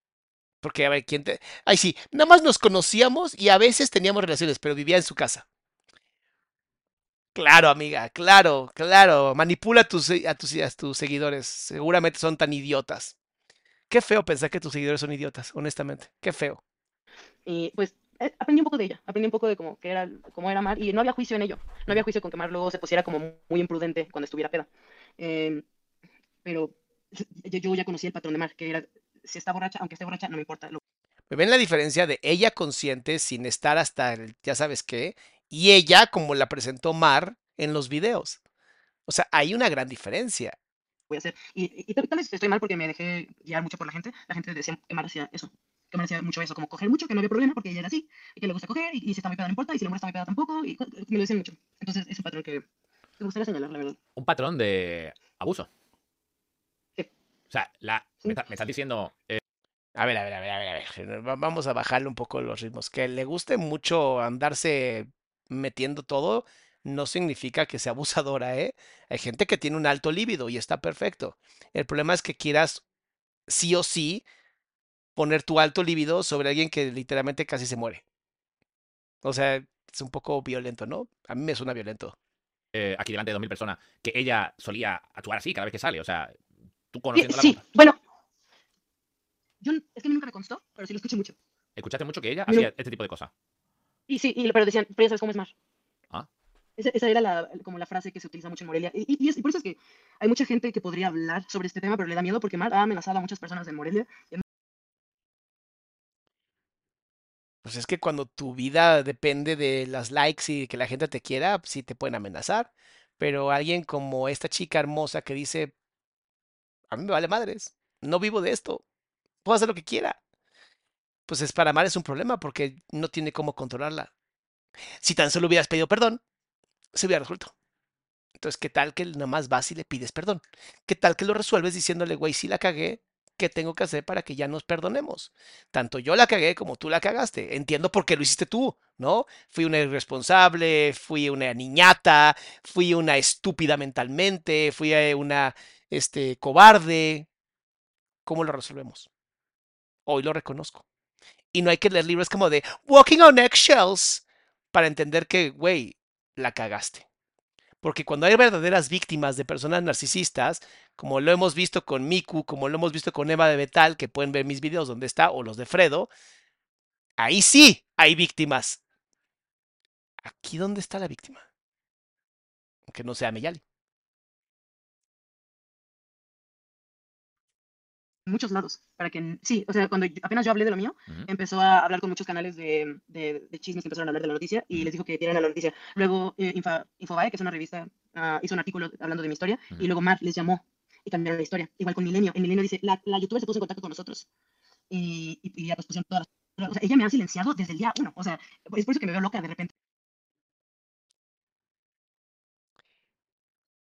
Porque, a ver, ¿quién te...? Ay, sí, nada más nos conocíamos y a veces teníamos relaciones, pero vivía en su casa. Claro, amiga, claro, claro. Manipula a tus, a tus, a tus seguidores. Seguramente son tan idiotas. Qué feo pensar que tus seguidores son idiotas, honestamente. Qué feo. Y pues eh, aprendí un poco de ella, aprendí un poco de cómo, que era, cómo era Mar y no había juicio en ello, no había juicio con que Mar luego se pusiera como muy imprudente cuando estuviera peda. Em, pero yo, ya conocí el patrón de Mar, que era, si está borracha, aunque esté borracha, no me importa. ¿Me ven la diferencia de ella consciente sin estar hasta el ya sabes qué? Y ella como la presentó Mar en los videos. O sea, hay una gran diferencia. Voy a hacer. Y, y, tal vez estoy mal porque me dejé guiar mucho por la gente. La gente decía que Mar hacía eso que me hacía mucho eso, como coger mucho, que no había problema porque ella era así, y que le gusta coger, y, si está muy pegada no importa, y si mujer está muy pegada tampoco, y me lo decían mucho. Entonces es un patrón que me gustaría señalar, la verdad. Un patrón de abuso. Sí. O sea, la, me, estás diciendo... Eh, a ver, a ver, a ver, a ver, a ver. Vamos a bajarle un poco los ritmos. Que le guste mucho andarse metiendo todo, no significa que sea abusadora, ¿eh? Hay gente que tiene un alto líbido y está perfecto. El problema es que quieras sí o sí poner tu alto líbido sobre alguien que literalmente casi se muere. O sea, es un poco violento, ¿no? A mí me suena violento. Eh, aquí delante de 2.000 personas, que ella solía actuar así cada vez que sale. O sea, tú Sí, conociendo sí, bueno. Yo, es que a mí nunca me constó, pero sí lo escuché mucho. ¿Escuchaste mucho que ella hacía este tipo de cosas? Y sí, y, pero decían, pero ya sabes cómo es Mar. Ah. Esa, esa era la, como la frase que se utiliza mucho en Morelia. Y, y- y es- y por eso es que hay mucha gente que podría hablar sobre este tema, pero le da miedo porque Mar ha amenazado a muchas personas de Morelia. Pues es que cuando tu vida depende de las likes y que la gente te quiera, sí te pueden amenazar. Pero alguien como esta chica hermosa que dice, a mí me vale madres, no vivo de esto, puedo hacer lo que quiera. Pues es para Mar es un problema porque no tiene cómo controlarla. Si tan solo hubieras pedido perdón, se hubiera resuelto. Entonces, ¿qué tal que nada más vas y le pides perdón? ¿Qué tal que lo resuelves diciéndole, güey, sí la cagué, ¿qué tengo que hacer para que ya nos perdonemos? Tanto yo la cagué como tú la cagaste. Entiendo por qué lo hiciste tú, ¿no? Fui una irresponsable, fui una niñata, fui una estúpida mentalmente, fui eh, una este, cobarde. ¿Cómo lo resolvemos? Hoy lo reconozco. Y no hay que leer libros como de Walking on Eggshells para entender que, güey, la cagaste. Porque cuando hay verdaderas víctimas de personas narcisistas, como lo hemos visto con Miku, como lo hemos visto con Eva de Betal, que pueden ver mis videos donde está, o los de Fredo, ahí sí hay víctimas. Aquí dónde está la víctima. Aunque no sea Miyali. Muchos lados, para que, sí, o sea, cuando apenas yo hablé de lo mío, empezó a hablar con muchos canales de, de, de chismes que empezaron a hablar de la noticia y les dijo que dieran a la noticia. Luego eh, Infa- Infobae, que es una revista, ah, hizo un artículo hablando de mi historia y luego Mar les llamó y cambiaron la historia. Igual con Milenio. En Milenio dice, la, la youtuber se puso en contacto con nosotros y, y, y ya pues pusieron todas las... O sea, ella me ha silenciado desde el día uno. O sea, es por eso que me veo loca de repente.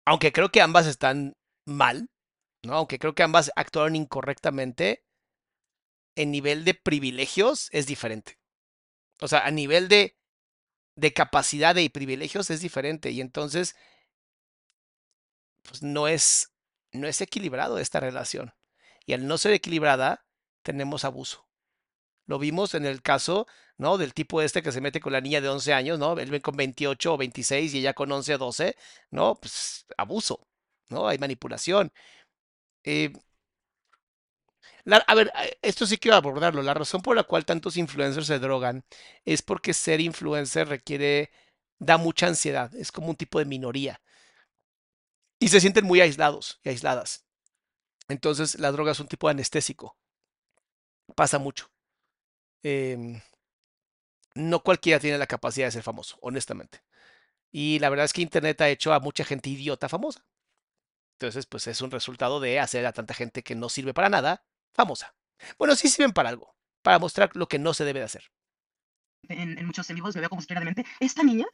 Aunque creo que ambas están mal, ¿no? Aunque creo que ambas actuaron incorrectamente, en nivel de privilegios es diferente. O sea, a nivel de, de capacidad y privilegios es diferente. Y entonces, pues no es, no es equilibrado esta relación. Y al no ser equilibrada, tenemos abuso. Lo vimos en el caso, ¿no? Del tipo este que se mete con la niña de 11 años, ¿no? Él con 28 o 26 y ella con 11 o 12, ¿no? Pues abuso, ¿no? Hay manipulación. Eh, a ver, a- esto sí quiero abordarlo. La razón por la cual tantos influencers se drogan es porque ser influencer requiere, da mucha ansiedad. Es como un tipo de minoría. Y se sienten muy aislados y aisladas. Entonces, la droga es un tipo de anestésico. Pasa mucho. Em, no cualquiera tiene la capacidad de ser famoso, honestamente. Y la verdad es que Internet ha hecho a mucha gente idiota famosa. Entonces, pues es un resultado de hacer a tanta gente que no sirve para nada famosa. Bueno, sí sirven para algo, para mostrar lo que no se debe de hacer. En, en muchos en vivos me veo como si estuviera demente. Esta niña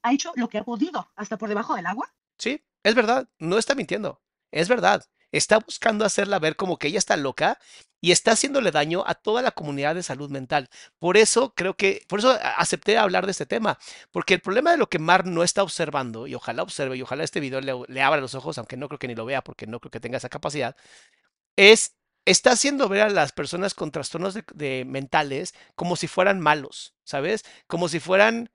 ha hecho lo que ha podido, hasta por debajo del agua. Sí, es verdad, no está mintiendo, es verdad. Está buscando hacerla ver como que ella está loca y está haciéndole daño a toda la comunidad de salud mental. Por eso creo que, por eso acepté hablar de este tema, porque el problema de lo que Mar no está observando, y ojalá observe, y ojalá este video le, abra los ojos, aunque no creo que ni lo vea, porque no creo que tenga esa capacidad, es, está haciendo ver a las personas con trastornos de, de mentales como si fueran malos, ¿sabes? Como si fueran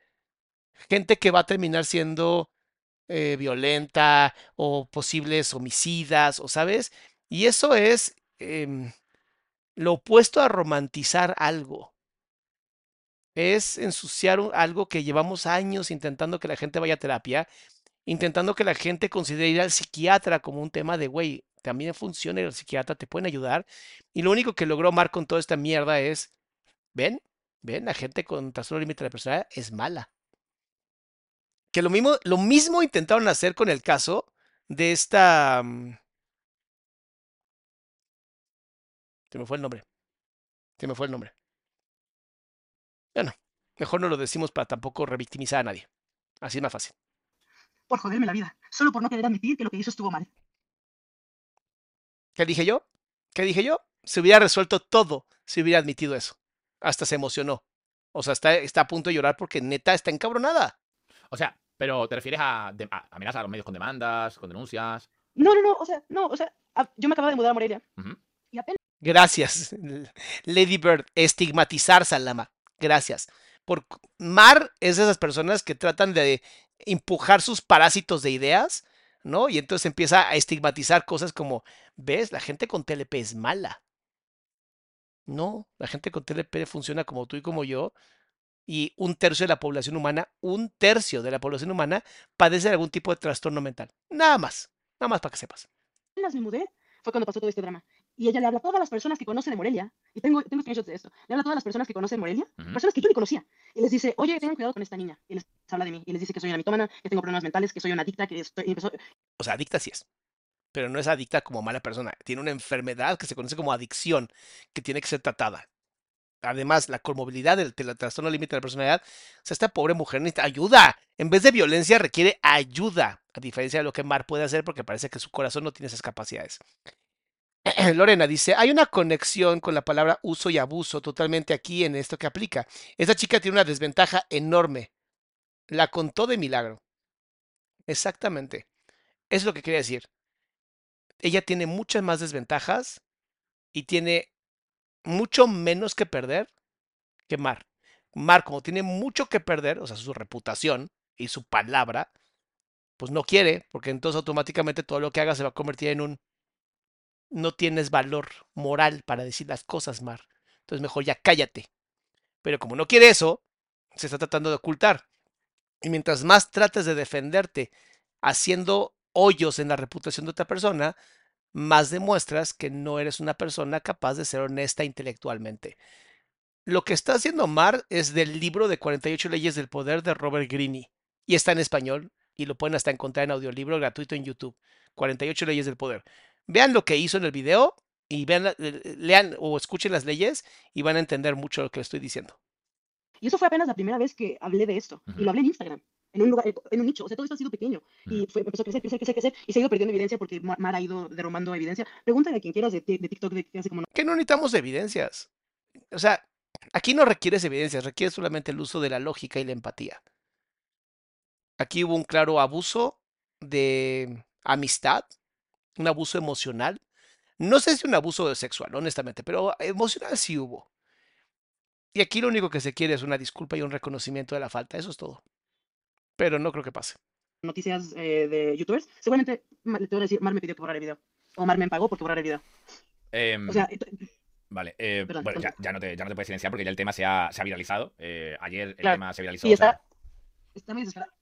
gente que va a terminar siendo eh, violenta o posibles homicidas, o sabes, y eso es em, lo opuesto a romantizar algo. Es ensuciar algo que llevamos años intentando que la gente vaya a terapia, intentando que la gente considere ir al psiquiatra como un tema de, güey, también funciona al psiquiatra, te pueden ayudar. Y lo único que logró Mar con toda esta mierda es, ven, ven, la gente con trastorno límite de la personalidad es mala. Que lo mismo, lo mismo intentaron hacer con el caso de esta. mm, Se me fue el nombre. Se me fue el nombre. Bueno, mejor no lo decimos para tampoco revictimizar a nadie. Así es más fácil. Por joderme la vida. Solo por no querer admitir que lo que hizo estuvo mal. ¿Qué dije yo? ¿Qué dije yo? Se hubiera resuelto todo si hubiera admitido eso. Hasta se emocionó. O sea, está, está a punto de llorar porque neta está encabronada. O sea, Pero te refieres a, de- a amenazas a los medios con demandas, con denuncias. No, no, no, o sea, no, o sea, a- yo me acababa de mudar a Morelia y apenas Gracias, Lady Bird. Estigmatizar, Salama. Gracias. Por Mar es de esas personas que tratan de empujar sus parásitos de ideas, ¿no? Y entonces empieza a estigmatizar cosas como, ¿ves? La gente con TLP es mala. No, la gente con TLP funciona como tú y como yo. Y un tercio de la población humana, un tercio de la población humana padece de algún tipo de trastorno mental. Nada más. Nada más para que sepas. me mudé, fue cuando pasó todo este drama. Y ella le habla a todas las personas que conocen de Morelia, y tengo, tengo screenshots de esto, le habla a todas las personas que conocen Morelia, Ujú. personas que yo ni conocía, y les dice, oye, tengan cuidado con esta niña, y les habla de mí, y les dice que soy una mitómana, que tengo problemas mentales, que soy una adicta, que estoy... O sea, adicta sí es. Pero no es adicta como mala persona. Tiene una enfermedad que se conoce como adicción, que tiene que ser tratada. Además, la comorbilidad del, del trastorno límite de la personalidad, o sea, esta pobre mujer necesita ayuda. En vez de violencia, requiere ayuda. A diferencia de lo que Mar puede hacer, porque parece que su corazón no tiene esas capacidades. Lorena dice, hay una conexión con la palabra uso y abuso totalmente aquí en esto que aplica. Esta chica tiene una desventaja enorme. La contó de milagro. Exactamente. Es lo que quería decir. Ella tiene muchas más desventajas y tiene mucho menos que perder que Mar. Mar, como tiene mucho que perder, o sea, su reputación y su palabra, pues no quiere, porque entonces automáticamente todo lo que haga se va a convertir en un no tienes valor moral para decir las cosas, Mar. Entonces mejor ya cállate. Pero como no quiere eso, se está tratando de ocultar. Y mientras más trates de defenderte haciendo hoyos en la reputación de otra persona, más demuestras que no eres una persona capaz de ser honesta intelectualmente. Lo que está haciendo Mar es del libro de 48 leyes del poder de Robert Greene y está en español y lo pueden hasta encontrar en audiolibro gratuito en YouTube. 48 leyes del poder. Vean lo que hizo en el video y vean, lean o escuchen las leyes y van a entender mucho lo que les estoy diciendo. Y eso fue apenas la primera vez que hablé de esto, y lo hablé en Instagram, en un lugar, en un nicho, o sea, todo esto ha sido pequeño, y fue, empezó a crecer, crecer, crecer, crecer, y se ha ido perdiendo evidencia porque Ma- Mar ha ido derrumbando evidencia. Pregúntale a quien quieras de, de- TikTok de que hace como Que no necesitamos evidencias. O sea, aquí no requieres evidencias, requiere solamente el uso de la lógica y la empatía. Aquí hubo un claro abuso de amistad, un abuso emocional. No sé si un abuso sexual, honestamente, pero emocional sí hubo. Y aquí lo único que se quiere es una disculpa y un reconocimiento de la falta, eso es todo. Pero no creo que pase. noticias eh, de youtubers, seguramente Ma- te voy a decir, Mar me pidió que borrara el video, o Mar me pagó porque borrar el video. Em, O sea, esto- Vale, eh, Perdón, bueno, ya, no te, ya no te puedes silenciar porque ya el tema se ha, se ha viralizado. Eh, ayer el Claro, tema se viralizó. y o sea, está, está muy desesperada.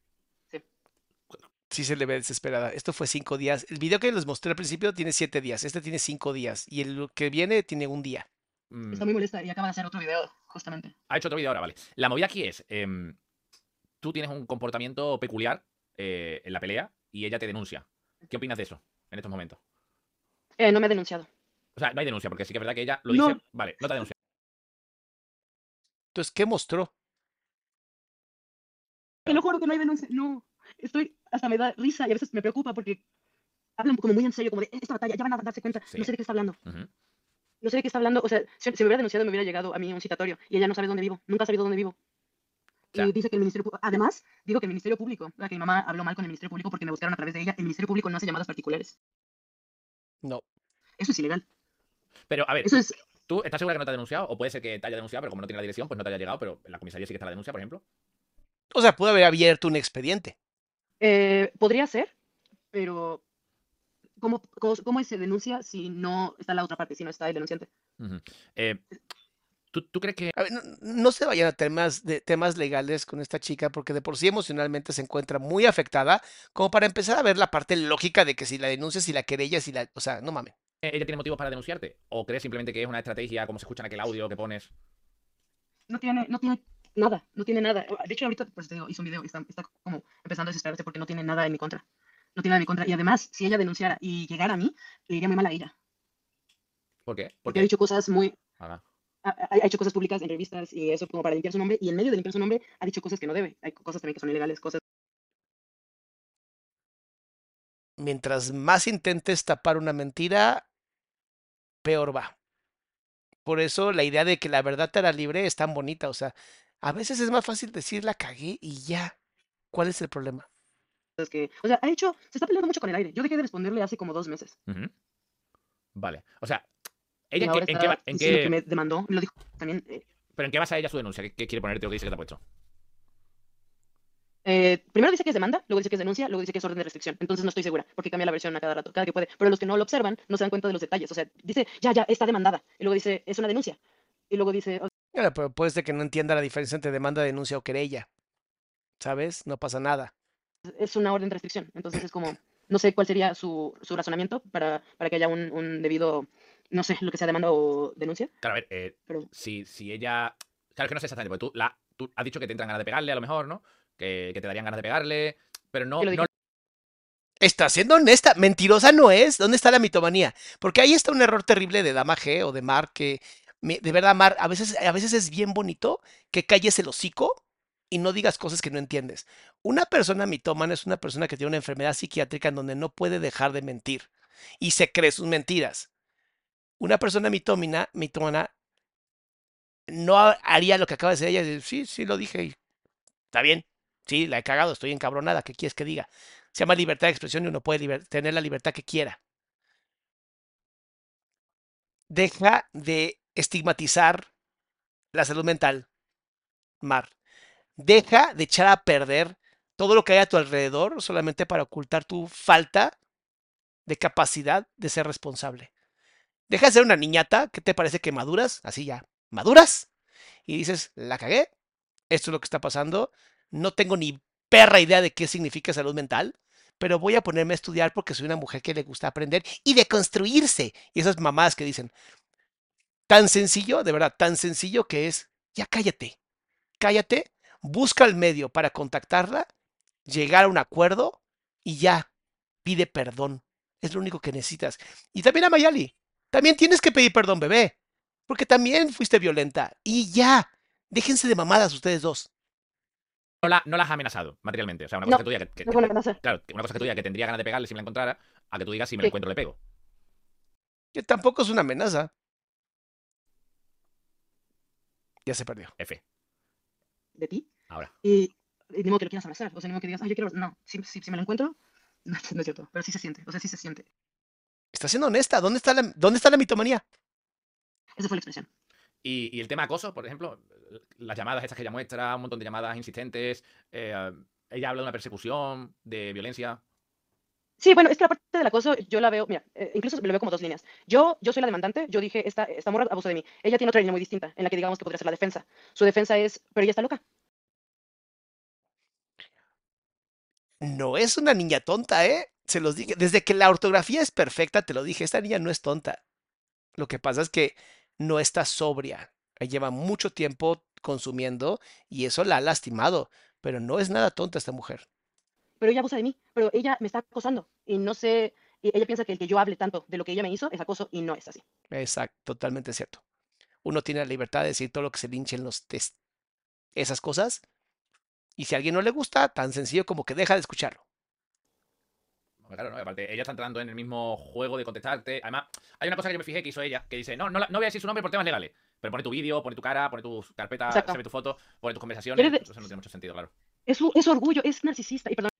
Sí se le ve desesperada. Esto fue cinco días. El video que les mostré al principio tiene siete días. Este tiene cinco días. Y el que viene tiene un día. mm, Está muy molesta y acaba de hacer otro video, justamente. ha hecho otro vídeo ahora, vale. La movida aquí es, em, tú tienes un comportamiento peculiar eh, en la pelea y ella te denuncia. ¿Qué opinas de eso en estos momentos? Eh, no me ha denunciado. O sea, no hay denuncia, porque sí que es verdad que ella lo No. dice. Vale, no te ha denunciado. Entonces, ¿qué mostró? Te lo juro que no hay denuncia. No, estoy, hasta me da risa y a veces me preocupa porque hablan como muy en serio, como de esta batalla, ya van a darse cuenta, Sí. no sé de qué está hablando. Ujú. No sé de qué está hablando. O sea, si, si me hubiera denunciado, me hubiera llegado a mí un citatorio y ella no sabe dónde vivo. Nunca ha sabido dónde vivo. Ya. Y dice que el Ministerio Público. Además, digo que el Ministerio Público, la que mi mamá habló mal con el Ministerio Público porque me buscaron a través de ella. El Ministerio Público no hace llamadas particulares. No. Eso es ilegal. Pero, a ver, Eso es. ¿tú estás segura que no te ha denunciado? O puede ser que te haya denunciado, pero como no tiene la dirección, pues no te haya llegado, pero en la comisaría sí que está la denuncia, por ejemplo. O sea, pudo haber abierto un expediente. Eh, podría ser, pero. ¿cómo, cómo, cómo se denuncia si no está la otra parte, si no está el denunciante? Eh, ¿tú, tú crees que A ver, no, no se vayan a temas, de, temas legales con esta chica porque de por sí emocionalmente se encuentra muy afectada como para empezar a ver la parte lógica de que si la denuncia, si la querella, si la... O sea, no mames. ella tiene motivos para denunciarte? ¿O crees simplemente que es una estrategia, como se escucha en aquel audio que pones? No tiene, no tiene nada, no tiene nada. De hecho, ahorita, pues te digo, hizo un video y está, está como empezando a desesperarse porque no tiene nada en mi contra. No tiene nada en mi contra. Y además, si ella denunciara y llegara a mí, le iría muy mal a ella. ¿Por qué? Porque ha dicho cosas muy. Ah, Ha, ha- ha hecho cosas públicas en revistas y eso como para limpiar su nombre. Y en medio de limpiar su nombre, ha dicho cosas que no debe. Hay cosas también que son ilegales, cosas. Mientras más intentes tapar una mentira, peor va. Por eso la idea de que la verdad te hará libre es tan bonita. O sea, a veces es más fácil decir la cagué y ya. ¿Cuál es el problema? Es que, o sea, ha hecho, se está peleando mucho con el aire. Yo dejé de responderle hace como dos meses. Vale. O sea, ella en qué, qué, ba- en qué- que me demandó, me lo dijo también. eh, pero en qué basa ella su denuncia? ¿Qué, qué quiere ponerte lo que dice que te ha puesto? eh, primero dice que es demanda, luego dice que es denuncia, luego dice que es orden de restricción. Entonces no estoy segura, porque cambia la versión a cada rato, cada que puede. Pero los que no lo observan no se dan cuenta de los detalles. O sea, dice, ya, ya, está demandada. Y luego dice, es una denuncia. Y luego dice, "Oh, Claro, pero puede ser que no entienda la diferencia entre demanda, denuncia o querella. ¿Sabes? No pasa nada. es una orden de restricción. Entonces es como, no sé cuál sería su, su razonamiento para, para que haya un, un debido, no sé, lo que sea demanda o denuncia. Claro, a ver, eh, Pero- si, si ella. Claro, es que no sé exactamente, porque tú, la, tú has dicho que te entran ganas de pegarle, a lo mejor, ¿no? Que, que te darían ganas de pegarle, pero no. No Está siendo honesta. Mentirosa no es. ¿Dónde está la mitomanía? Porque ahí está un error terrible de Dama G o de Mar que, de verdad, Mar, a veces, a veces es bien bonito que calles el hocico y no digas cosas que no entiendes. Una persona mitómana es una persona que tiene una enfermedad psiquiátrica en donde no puede dejar de mentir y se cree sus mentiras. Una persona mitómina, mitómana no ha- haría lo que acaba de decir ella. y Sí, sí, lo dije. y Está bien. Sí, la he cagado, estoy encabronada. ¿Qué quieres que diga? Se llama libertad de expresión y uno puede tener la libertad que quiera. Deja de estigmatizar la salud mental, Mar. Deja de echar a perder todo lo que hay a tu alrededor solamente para ocultar tu falta de capacidad de ser responsable. Deja de ser una niñata, ¿qué te parece que maduras? Así ya, maduras y dices, la cagué, esto es lo que está pasando, no tengo ni perra idea de qué significa salud mental, pero voy a ponerme a estudiar porque soy una mujer que le gusta aprender y de construirse. Y esas mamás que dicen, tan sencillo, de verdad, tan sencillo que es, ya cállate, cállate, busca el medio para contactarla, llegar a un acuerdo y ya, pide perdón. Es lo único que necesitas. Y también a Mayali, también tienes que pedir perdón, bebé, porque también fuiste violenta. Y ya, déjense de mamadas ustedes dos. No, la, no las has amenazado materialmente. O sea, una No, cosa que tú digas que, no. Claro, una cosa que tú digas que tendría ganas de pegarle si me la encontrara, a que tú digas si me la encuentro le pego. Que tampoco es una amenaza. Ya se perdió. F. de ti. Ahora. Y, y ni modo que lo quieras abrazar. O sea, ni modo que digas, ay, yo quiero. No, si, si, si me lo encuentro, no, no es cierto. Pero sí se siente. O sea, sí se siente. Está siendo honesta. ¿Dónde está la, dónde está la mitomanía? Esa fue la expresión. Y, y el tema acoso, por ejemplo, las llamadas estas que ella muestra, un montón de llamadas insistentes. eh, ella habla de una persecución, de violencia. Sí, bueno, es que la parte del acoso yo la veo, mira, eh, incluso lo veo como dos líneas. Yo, yo soy la demandante, yo dije, esta, esta morra abusó de mí. Ella tiene otra línea muy distinta, en la que digamos que podría ser la defensa. Su defensa es, pero ella está loca. No es una niña tonta, ¿eh? Se los dije. Desde que la ortografía es perfecta, te lo dije. Esta niña no es tonta. Lo que pasa es que no está sobria. Lleva mucho tiempo consumiendo y eso la ha lastimado. Pero no es nada tonta esta mujer. Pero ella abusa de mí, pero ella me está acosando. Y no sé, y ella piensa que el que yo hable tanto de lo que ella me hizo es acoso y no es así. Exacto, totalmente cierto. Uno tiene la libertad de decir todo lo que se linche en los test. Esas cosas. Y si a alguien no le gusta, tan sencillo como que deja de escucharlo. Claro, ¿no? Aparte, ella está entrando en el mismo juego de contestarte. Además, hay una cosa que yo me fijé que hizo ella, que dice, no, no, no voy a decir su nombre por temas legales, pero pone tu vídeo, pone tu cara, pone tu carpeta, Exacto. se ve tu foto, pone tus conversaciones. ¿Quieres de- Eso no tiene mucho sentido, claro. Es es orgullo, es narcisista. Y perdón,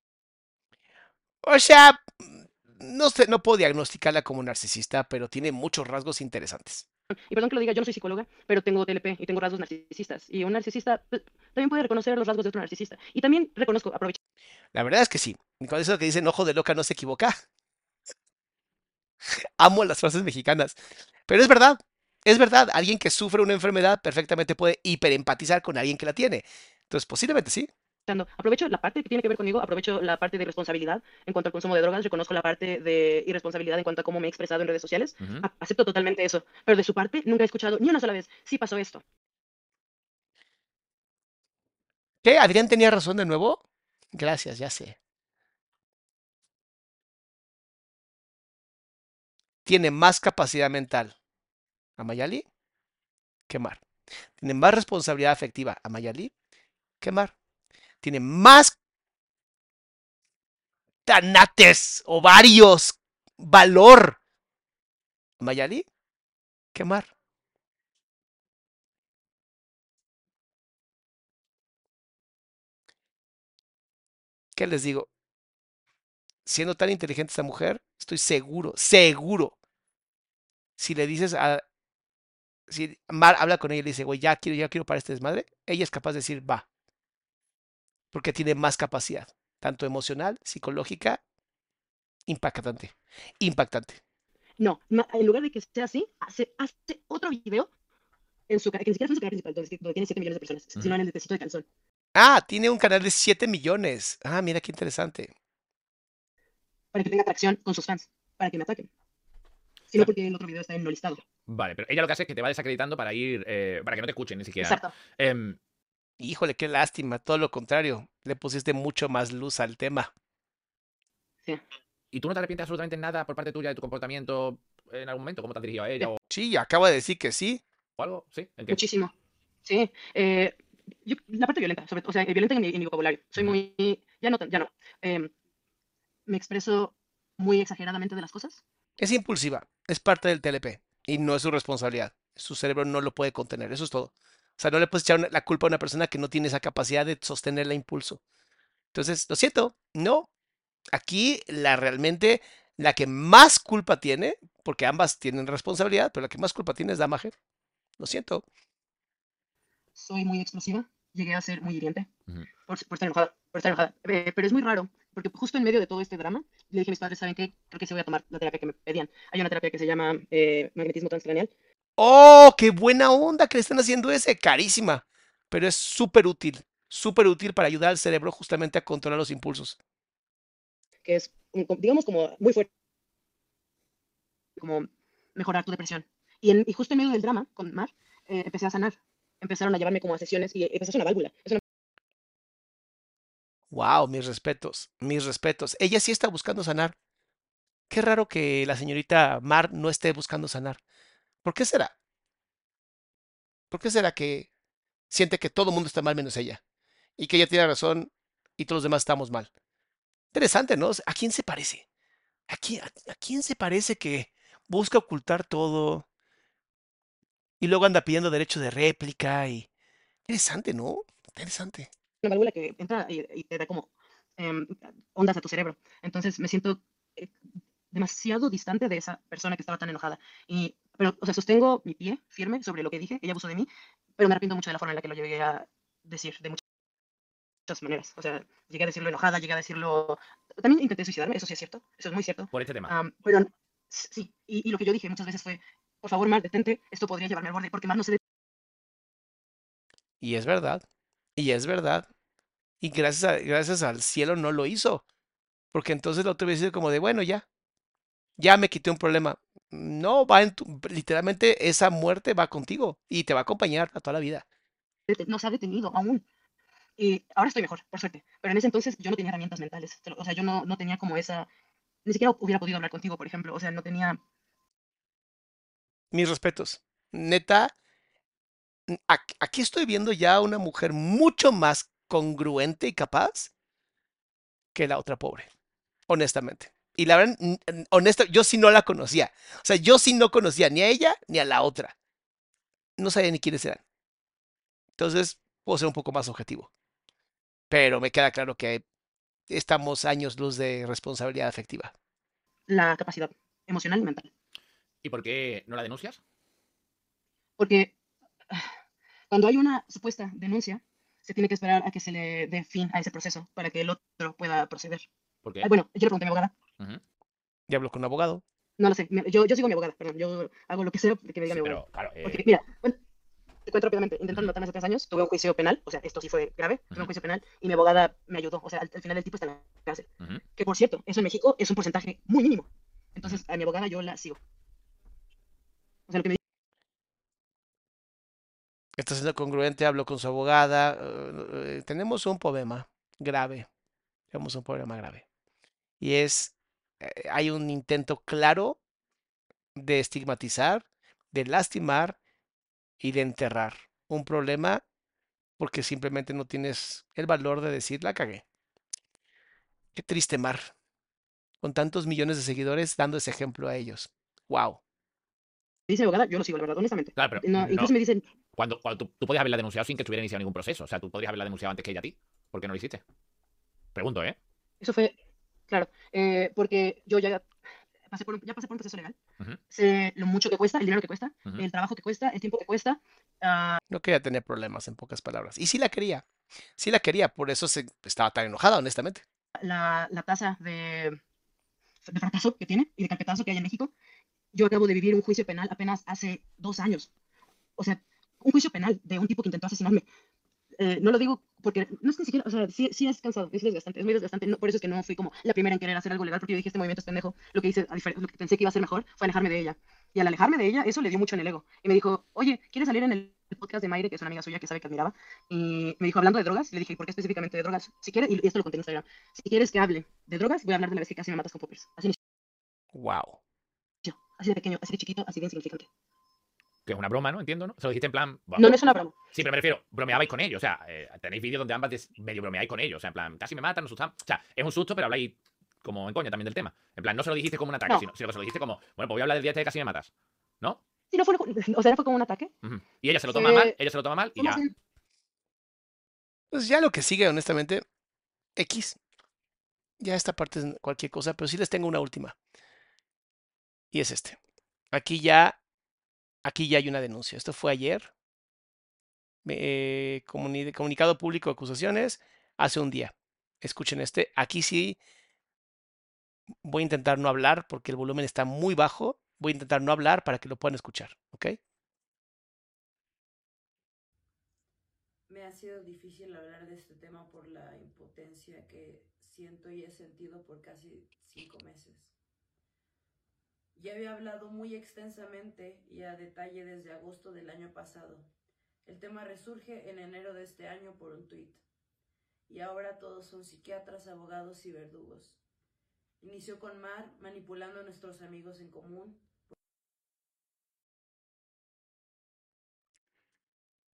O sea, no sé, no puedo diagnosticarla como narcisista, pero tiene muchos rasgos interesantes. y perdón que lo diga, yo no soy psicóloga, pero tengo TLP y tengo rasgos narcisistas. Y un narcisista pues, también puede reconocer los rasgos de otro narcisista. Y también reconozco, aprovecho. La verdad es que sí. Y con eso que dicen ojo de loca no se equivoca. Amo las frases mexicanas. Pero es verdad. Es verdad. Alguien que sufre una enfermedad perfectamente puede hiperempatizar con alguien que la tiene. Entonces, posiblemente sí. Aprovecho la parte que tiene que ver conmigo, aprovecho la parte de responsabilidad en cuanto al consumo de drogas, reconozco la parte de irresponsabilidad en cuanto a cómo me he expresado en redes sociales. Acepto totalmente eso, pero de su parte nunca he escuchado ni una sola vez, sí pasó esto. ¿Qué? ¿Adrián tenía razón de nuevo? Gracias, ya sé. Tiene más capacidad mental a Mayali que Mar. Tiene más responsabilidad afectiva a Mayali que Mar. Tiene más tanates, ovarios, valor Mayali que Mar. ¿Qué les digo? Siendo tan inteligente esta mujer, estoy seguro, seguro. Si le dices a. Si Mar habla con ella y le dice, güey, ya quiero, ya quiero para este desmadre, ella es capaz de decir, va. Porque tiene más capacidad, tanto emocional, psicológica, impactante. Impactante. No, en lugar de que sea así, hace, hace otro video en su canal, que ni siquiera es en su canal principal, donde, donde tiene 7 millones de personas, sino en el Tecito de Calzón. Ah, tiene un canal de 7 millones. Ah, mira qué interesante. Para que tenga atracción con sus fans, para que me ataquen. Sino porque el otro video está en no listado. Vale, pero ella lo que hace es que te va desacreditando para ir. eh, para que no te escuchen ni siquiera. ¿no? Exacto. Em, Híjole, qué lástima. Todo lo contrario. Le pusiste mucho más luz al tema. ¿Y tú no te arrepientes absolutamente nada por parte tuya de tu comportamiento en algún momento? ¿Cómo te has dirigido a ella o, Sí, acabo de decir que sí. o algo? ¿Sí? ¿En qué? Muchísimo. Sí. eh, yo- la parte violenta, sobre o sea, violenta en mi, en mi vocabulario. Soy muy, ya no, ya no. Em, me expreso muy exageradamente de las cosas. Es impulsiva. Es parte del TLP. Y no es su responsabilidad. Su cerebro no lo puede contener. Eso es todo. O sea, no le puedes echar una- la culpa a una persona que no tiene esa capacidad de sostener el impulso. Entonces, lo siento. No. Aquí la realmente la que más culpa tiene, porque ambas tienen responsabilidad, pero la que más culpa tiene es Damager. Lo siento. Soy muy explosiva. Llegué a ser muy hiriente por, por estar enojada. Por estar enojada. Eh, pero es muy raro, porque justo en medio de todo este drama, le dije a mis padres, ¿saben qué? Creo que sí voy a tomar la terapia que me pedían. Hay una terapia que se llama eh, magnetismo transcranial. ¡Oh, qué buena onda que le están haciendo ese! Carísima. Pero es súper útil. Súper útil para ayudar al cerebro justamente a controlar los impulsos. que es, digamos, como muy fuerte, como mejorar tu depresión. Y, en- y justo en medio del drama con Mar, eh, empecé a sanar. Empezaron a llevarme como a sesiones y empezó a una válvula. Es una Wow, mis respetos, mis respetos. Ella sí está buscando sanar. Qué raro que la señorita Mar no esté buscando sanar. ¿Por qué será? ¿Por qué será que siente que todo el mundo está mal menos ella? Y que ella tiene razón y todos los demás estamos mal. Interesante, ¿no? ¿A quién se parece? ¿A quién, a, quién se parece que busca ocultar todo y luego anda pidiendo derecho de réplica y... Interesante, ¿no? Interesante. una válvula que entra y, y te da como em, ondas a tu cerebro. Entonces me siento eh, demasiado distante de esa persona que estaba tan enojada. Y, pero, o sea, sostengo mi pie firme sobre lo que dije. Ella abusó de mí, pero me arrepiento mucho de la forma en la que lo llegué a decir, de muchas maneras. O sea, llegué a decirlo enojada, llegué a decirlo... También intenté suicidarme, eso sí es cierto, eso es muy cierto. Por este tema. Am, pero sí, y, y lo que yo dije muchas veces fue, por favor, Mar, detente, esto podría llevarme al borde, porque Mar no se. Y es verdad. Y es verdad. Y gracias, a- gracias al cielo no lo hizo. Porque entonces lo tuve sido como de, bueno, ya. Ya me quité un problema. No, va en tu, literalmente esa muerte va contigo y te va a acompañar a toda la vida. no se ha detenido aún. Y ahora estoy mejor, por suerte. Pero en ese entonces yo no tenía herramientas mentales. O sea, yo no, no tenía como esa... Ni siquiera hubiera podido hablar contigo, por ejemplo. O sea, no tenía... Mis respetos. Neta, aquí estoy viendo ya una mujer mucho más congruente y capaz que la otra pobre. Honestamente. Y la verdad, honesta, yo sí no la conocía. O sea, yo sí no conocía ni a ella ni a la otra. No sabía ni quiénes eran. Entonces, puedo ser un poco más objetivo. Pero me queda claro que estamos años luz de responsabilidad afectiva. la capacidad emocional y mental. ¿Y por qué no la denuncias? Porque ah, cuando hay una supuesta denuncia, se tiene que esperar a que se le dé fin a ese proceso para que el otro pueda proceder. ¿Por qué? Ah, bueno, yo le pregunté a mi abogada. Ujú. Ya hablo con un abogado. No lo sé. Yo, yo sigo a mi abogada, perdón. Yo hago lo que sea que me diga mi abogada. Pero, claro, eh, Porque, mira, bueno, te cuento rápidamente. Intentando matarme hace tres años, tuve un juicio penal. O sea, esto sí fue grave. Tuve un juicio penal y mi abogada me ayudó. O sea, al, al final el tipo está en la cárcel. ujú. Que por cierto, eso en México es un porcentaje muy mínimo. Entonces, a mi abogada yo la sigo. O sea, lo que me Está siendo congruente, hablo con su abogada. eh, tenemos un problema grave. Tenemos un problema grave. Y es, hay un intento claro de estigmatizar, de lastimar y de enterrar un problema porque simplemente no tienes el valor de decir la cagué. Qué triste, Mar. Con tantos millones de seguidores dando ese ejemplo a ellos. Wow. dice abogada, yo lo sigo, la verdad, honestamente. Claro, pero No, no- incluso me dicen, Cuando, cuando tú, tú podías haberla denunciado sin que estuviera iniciado ningún proceso. O sea, tú podrías haberla denunciado antes que ella a ti. ¿Por qué no lo hiciste? Pregunto, ¿eh? Eso fue, claro, eh, porque yo ya pasé por un, ya pasé por un proceso legal. Sé lo mucho que cuesta, el dinero que cuesta, el trabajo que cuesta, el tiempo que cuesta. ah, No quería tener problemas, en pocas palabras. Y sí la quería. Sí la quería, por eso se, estaba tan enojada, honestamente. la, la tasa de, de fracaso que tiene y de carpetazo que hay en México. Yo acabo de vivir un juicio penal apenas hace dos años. O sea, un juicio penal de un tipo que intentó asesinarme. Eh, no lo digo porque no es que ni siquiera, o sea, sí, sí es cansado, es desgastante, es muy desgastante. No, por eso es que no fui como la primera en querer hacer algo legal, porque yo dije, este movimiento es pendejo. Lo que hice, lo que pensé que iba a ser mejor fue alejarme de ella. Y al alejarme de ella, eso le dio mucho en el ego. Y me dijo, oye, ¿quieres salir en el podcast de Mayre, que es una amiga suya que sabe que admiraba? Y me dijo, hablando de drogas, le dije, ¿por qué específicamente de drogas? Si quieres, y esto lo conté en Instagram, si quieres que hable de drogas, voy a hablar de la vez que casi me matas con poppers. Así de Wow. chiquito, así de pequeño, así de chiquito, así de insignificante. Que es una broma, ¿no? Entiendo, ¿no? Se lo dijiste en plan. No, no es una broma. Sí, pero me refiero, bromeabais con ellos. O sea, eh, tenéis vídeos donde ambas des- medio bromeáis con ellos. O sea, en plan, casi me matan, nos asustamos. O sea, es un susto, pero habláis como en coña también del tema. En plan, no se lo dijiste como un ataque, No. sino, sino que se lo dijiste como, bueno, pues voy a hablar del día este de casi me matas. ¿No? Sí, no fue, o sea, fue como un ataque. Y ella se lo toma Fue- mal, ella se lo toma mal y ya. bien- Pues ya lo que sigue, honestamente, X. Ya esta parte es cualquier cosa, pero sí les tengo una última. Y es este. Aquí ya, aquí ya hay una denuncia. Esto fue ayer. Eh, comuni- comunicado público de acusaciones hace un día. Escuchen este. Aquí sí voy a intentar no hablar porque el volumen está muy bajo. Voy a intentar no hablar para que lo puedan escuchar, ¿ok? Me ha sido difícil hablar de este tema por la impotencia que siento y he sentido por casi cinco meses. Ya había hablado muy extensamente y a detalle desde agosto del año pasado. El tema resurge en enero de este año por un tuit. Y ahora todos son psiquiatras, abogados y verdugos. Inició con Mar manipulando a nuestros amigos en común,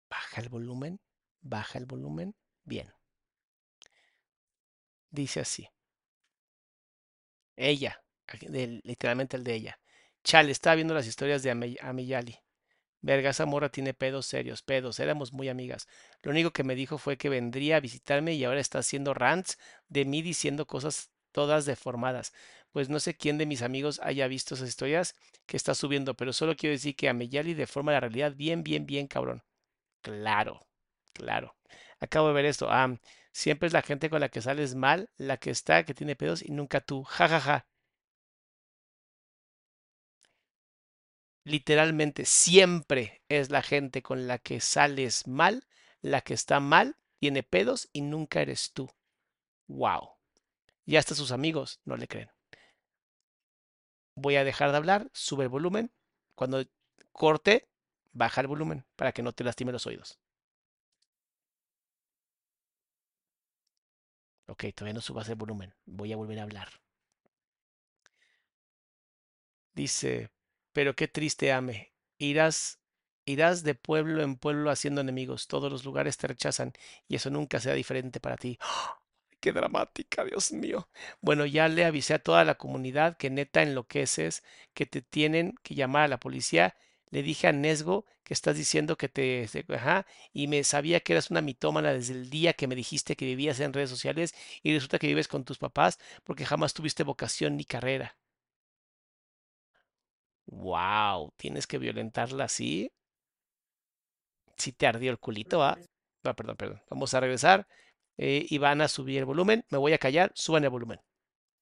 Baja el volumen, baja el volumen. Bien. Dice así. Ella, literalmente el de ella. Chale, estaba viendo las historias de Ame- Ameyali. Verga, esa morra tiene pedos serios, pedos. Éramos muy amigas. Lo único que me dijo fue que vendría a visitarme y ahora está haciendo rants de mí diciendo cosas todas deformadas. Pues no sé quién de mis amigos haya visto esas historias que está subiendo, pero solo quiero decir que Ameyali deforma la realidad bien, bien, bien, cabrón. Claro, claro. Acabo de ver esto. Ah, siempre es la gente con la que sales mal, la que está, que tiene pedos y nunca tú. Ja, ja, ja. Literalmente, siempre es la gente con la que sales mal, la que está mal, tiene pedos y nunca eres tú. Wow. Y hasta sus amigos no le creen. Voy a dejar de hablar, sube el volumen. Cuando corte, baja el volumen para que no te lastime los oídos. Ok, todavía no subas el volumen. Voy a volver a hablar. Dice, pero qué triste, Ame. Irás, irás de pueblo en pueblo haciendo enemigos. Todos los lugares te rechazan y eso nunca será diferente para ti. ¡Ah! Qué dramática, Dios mío. Bueno, ya le avisé a toda la comunidad que neta enloqueces, que te tienen que llamar a la policía. Le dije a Nesgo que estás diciendo que te... Ajá, y me sabía que eras una mitómana desde el día que me dijiste que vivías en redes sociales y resulta que vives con tus papás porque jamás tuviste vocación ni carrera. Wow, tienes que violentarla así. Si te ardió el culito, ¿ah? No, perdón, perdón. Vamos a regresar eh, y van a subir el volumen. Me voy a callar, suban el volumen.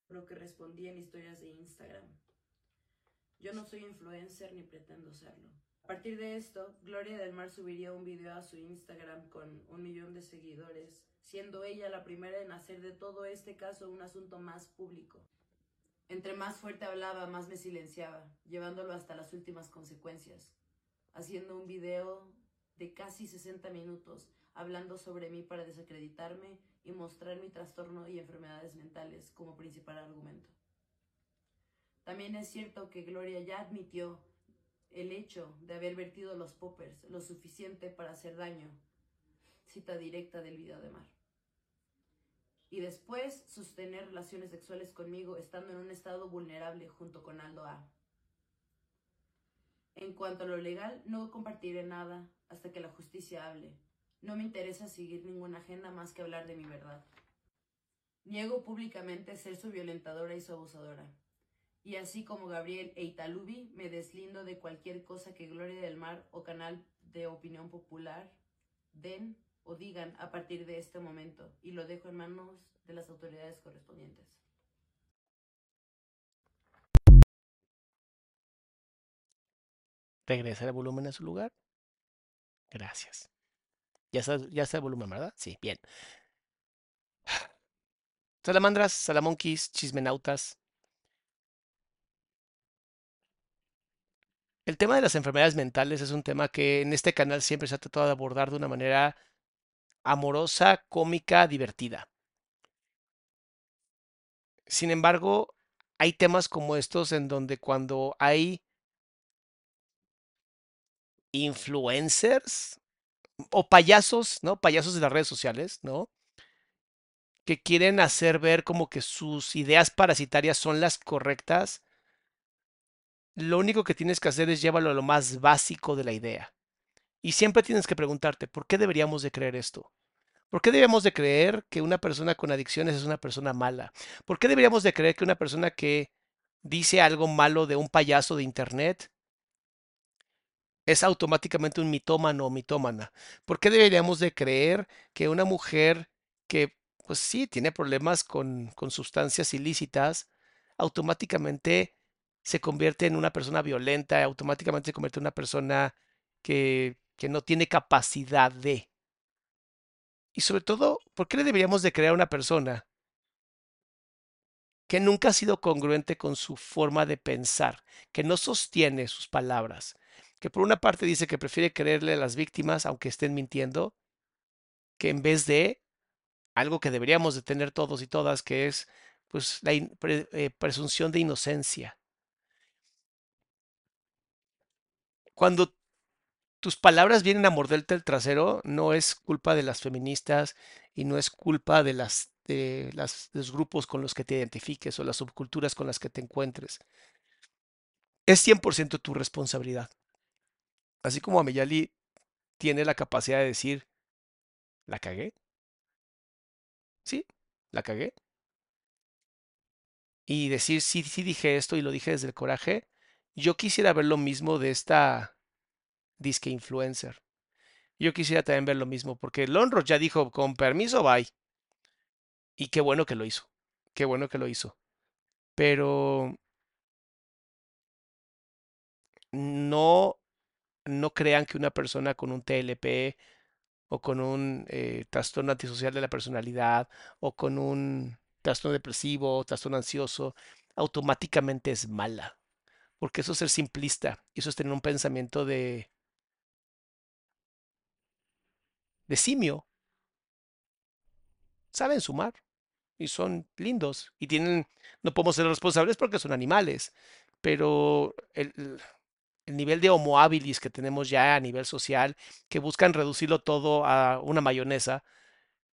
lo que respondí en historias de Instagram. Yo no soy influencer ni pretendo serlo. A partir de esto, Gloria del Mar subiría un video a su Instagram con un millón de seguidores, siendo ella la primera en hacer de todo este caso un asunto más público. Entre más fuerte hablaba, más me silenciaba, llevándolo hasta las últimas consecuencias, haciendo un video de casi 60 minutos, hablando sobre mí para desacreditarme y mostrar mi trastorno y enfermedades mentales como principal argumento. También es cierto que Gloria ya admitió el hecho de haber vertido los poppers lo suficiente para hacer daño. Cita directa del video de Mar. Y después sostener relaciones sexuales conmigo estando en un estado vulnerable junto con Aldo A. En cuanto a lo legal, no compartiré nada hasta que la justicia hable. No me interesa seguir ninguna agenda más que hablar de mi verdad. Niego públicamente ser su violentadora y su abusadora. Y así como Gabriel e Italubi, me deslindo de cualquier cosa que Gloria del Mar o canal de opinión popular den o digan a partir de este momento y lo dejo en manos de las autoridades correspondientes. Regresa el volumen a su lugar. Gracias. Ya está, ya está el volumen, ¿verdad? Sí, bien. Salamandras, salamonquis, chismenautas. El tema de las enfermedades mentales es un tema que en este canal siempre se ha tratado de abordar de una manera amorosa, cómica, divertida. Sin embargo, hay temas como estos en donde cuando hay influencers o payasos, ¿no? Payasos de las redes sociales, ¿no? Que quieren hacer ver como que sus ideas parasitarias son las correctas. Lo único que tienes que hacer es llevarlo a lo más básico de la idea. Y siempre tienes que preguntarte, ¿por qué deberíamos de creer esto? ¿Por qué deberíamos de creer que una persona con adicciones es una persona mala? ¿Por qué deberíamos de creer que una persona que dice algo malo de un payaso de internet es automáticamente un mitómano o mitómana? ¿Por qué deberíamos de creer que una mujer que, pues sí, tiene problemas con, con sustancias ilícitas, automáticamente se convierte en una persona violenta, automáticamente se convierte en una persona que, que no tiene capacidad de... Y sobre todo, ¿por qué le deberíamos de creer a una persona que nunca ha sido congruente con su forma de pensar, que no sostiene sus palabras, que por una parte dice que prefiere creerle a las víctimas aunque estén mintiendo, que en vez de algo que deberíamos de tener todos y todas, que es pues la eh, presunción de inocencia. Cuando tus palabras vienen a morderte el trasero, no es culpa de las feministas y no es culpa de las de las, los grupos con los que te identifiques o las subculturas con las que te encuentres. Es 100% tu responsabilidad. Así como Ameyali tiene la capacidad de decir, ¿la cagué? Sí, la cagué. Y decir, sí, sí dije esto y lo dije desde el coraje. Yo quisiera ver lo mismo de esta disque influencer. Yo quisiera también ver lo mismo, porque Lonro ya dijo, con permiso, bye. Y qué bueno que lo hizo. Qué bueno que lo hizo. Pero no, no crean que una persona con un TLP o con un eh, trastorno antisocial de la personalidad o con un trastorno depresivo o trastorno ansioso automáticamente es mala. Porque eso es ser simplista y eso es tener un pensamiento de de simio. Saben sumar y son lindos y tienen, no podemos ser responsables porque son animales, pero el, el nivel de homo habilis que tenemos ya a nivel social, que buscan reducirlo todo a una mayonesa,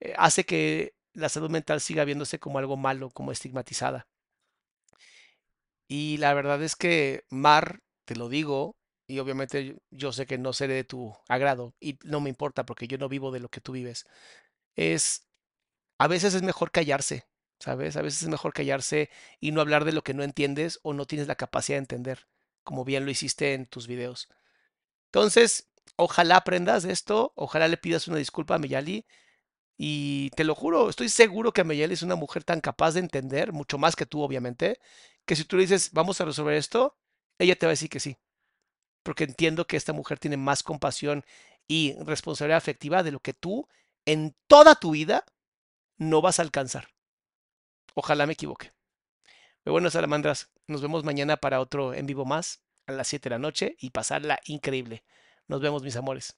eh, hace que la salud mental siga viéndose como algo malo, como estigmatizada. Y la verdad es que Mar, te lo digo, y obviamente yo sé que no seré de tu agrado y no me importa porque yo no vivo de lo que tú vives, es a veces es mejor callarse, ¿sabes? A veces es mejor callarse y no hablar de lo que no entiendes o no tienes la capacidad de entender, como bien lo hiciste en tus videos. Entonces, ojalá aprendas esto, ojalá le pidas una disculpa a Meyali y te lo juro, estoy seguro que Meyali es una mujer tan capaz de entender, mucho más que tú obviamente, que si tú le dices, vamos a resolver esto, ella te va a decir que sí porque entiendo que esta mujer tiene más compasión y responsabilidad afectiva de lo que tú en toda tu vida no vas a alcanzar. Ojalá me equivoque. Pero bueno, salamandras, nos vemos mañana para otro en vivo más a las 7 de la noche y pasarla increíble. Nos vemos, mis amores.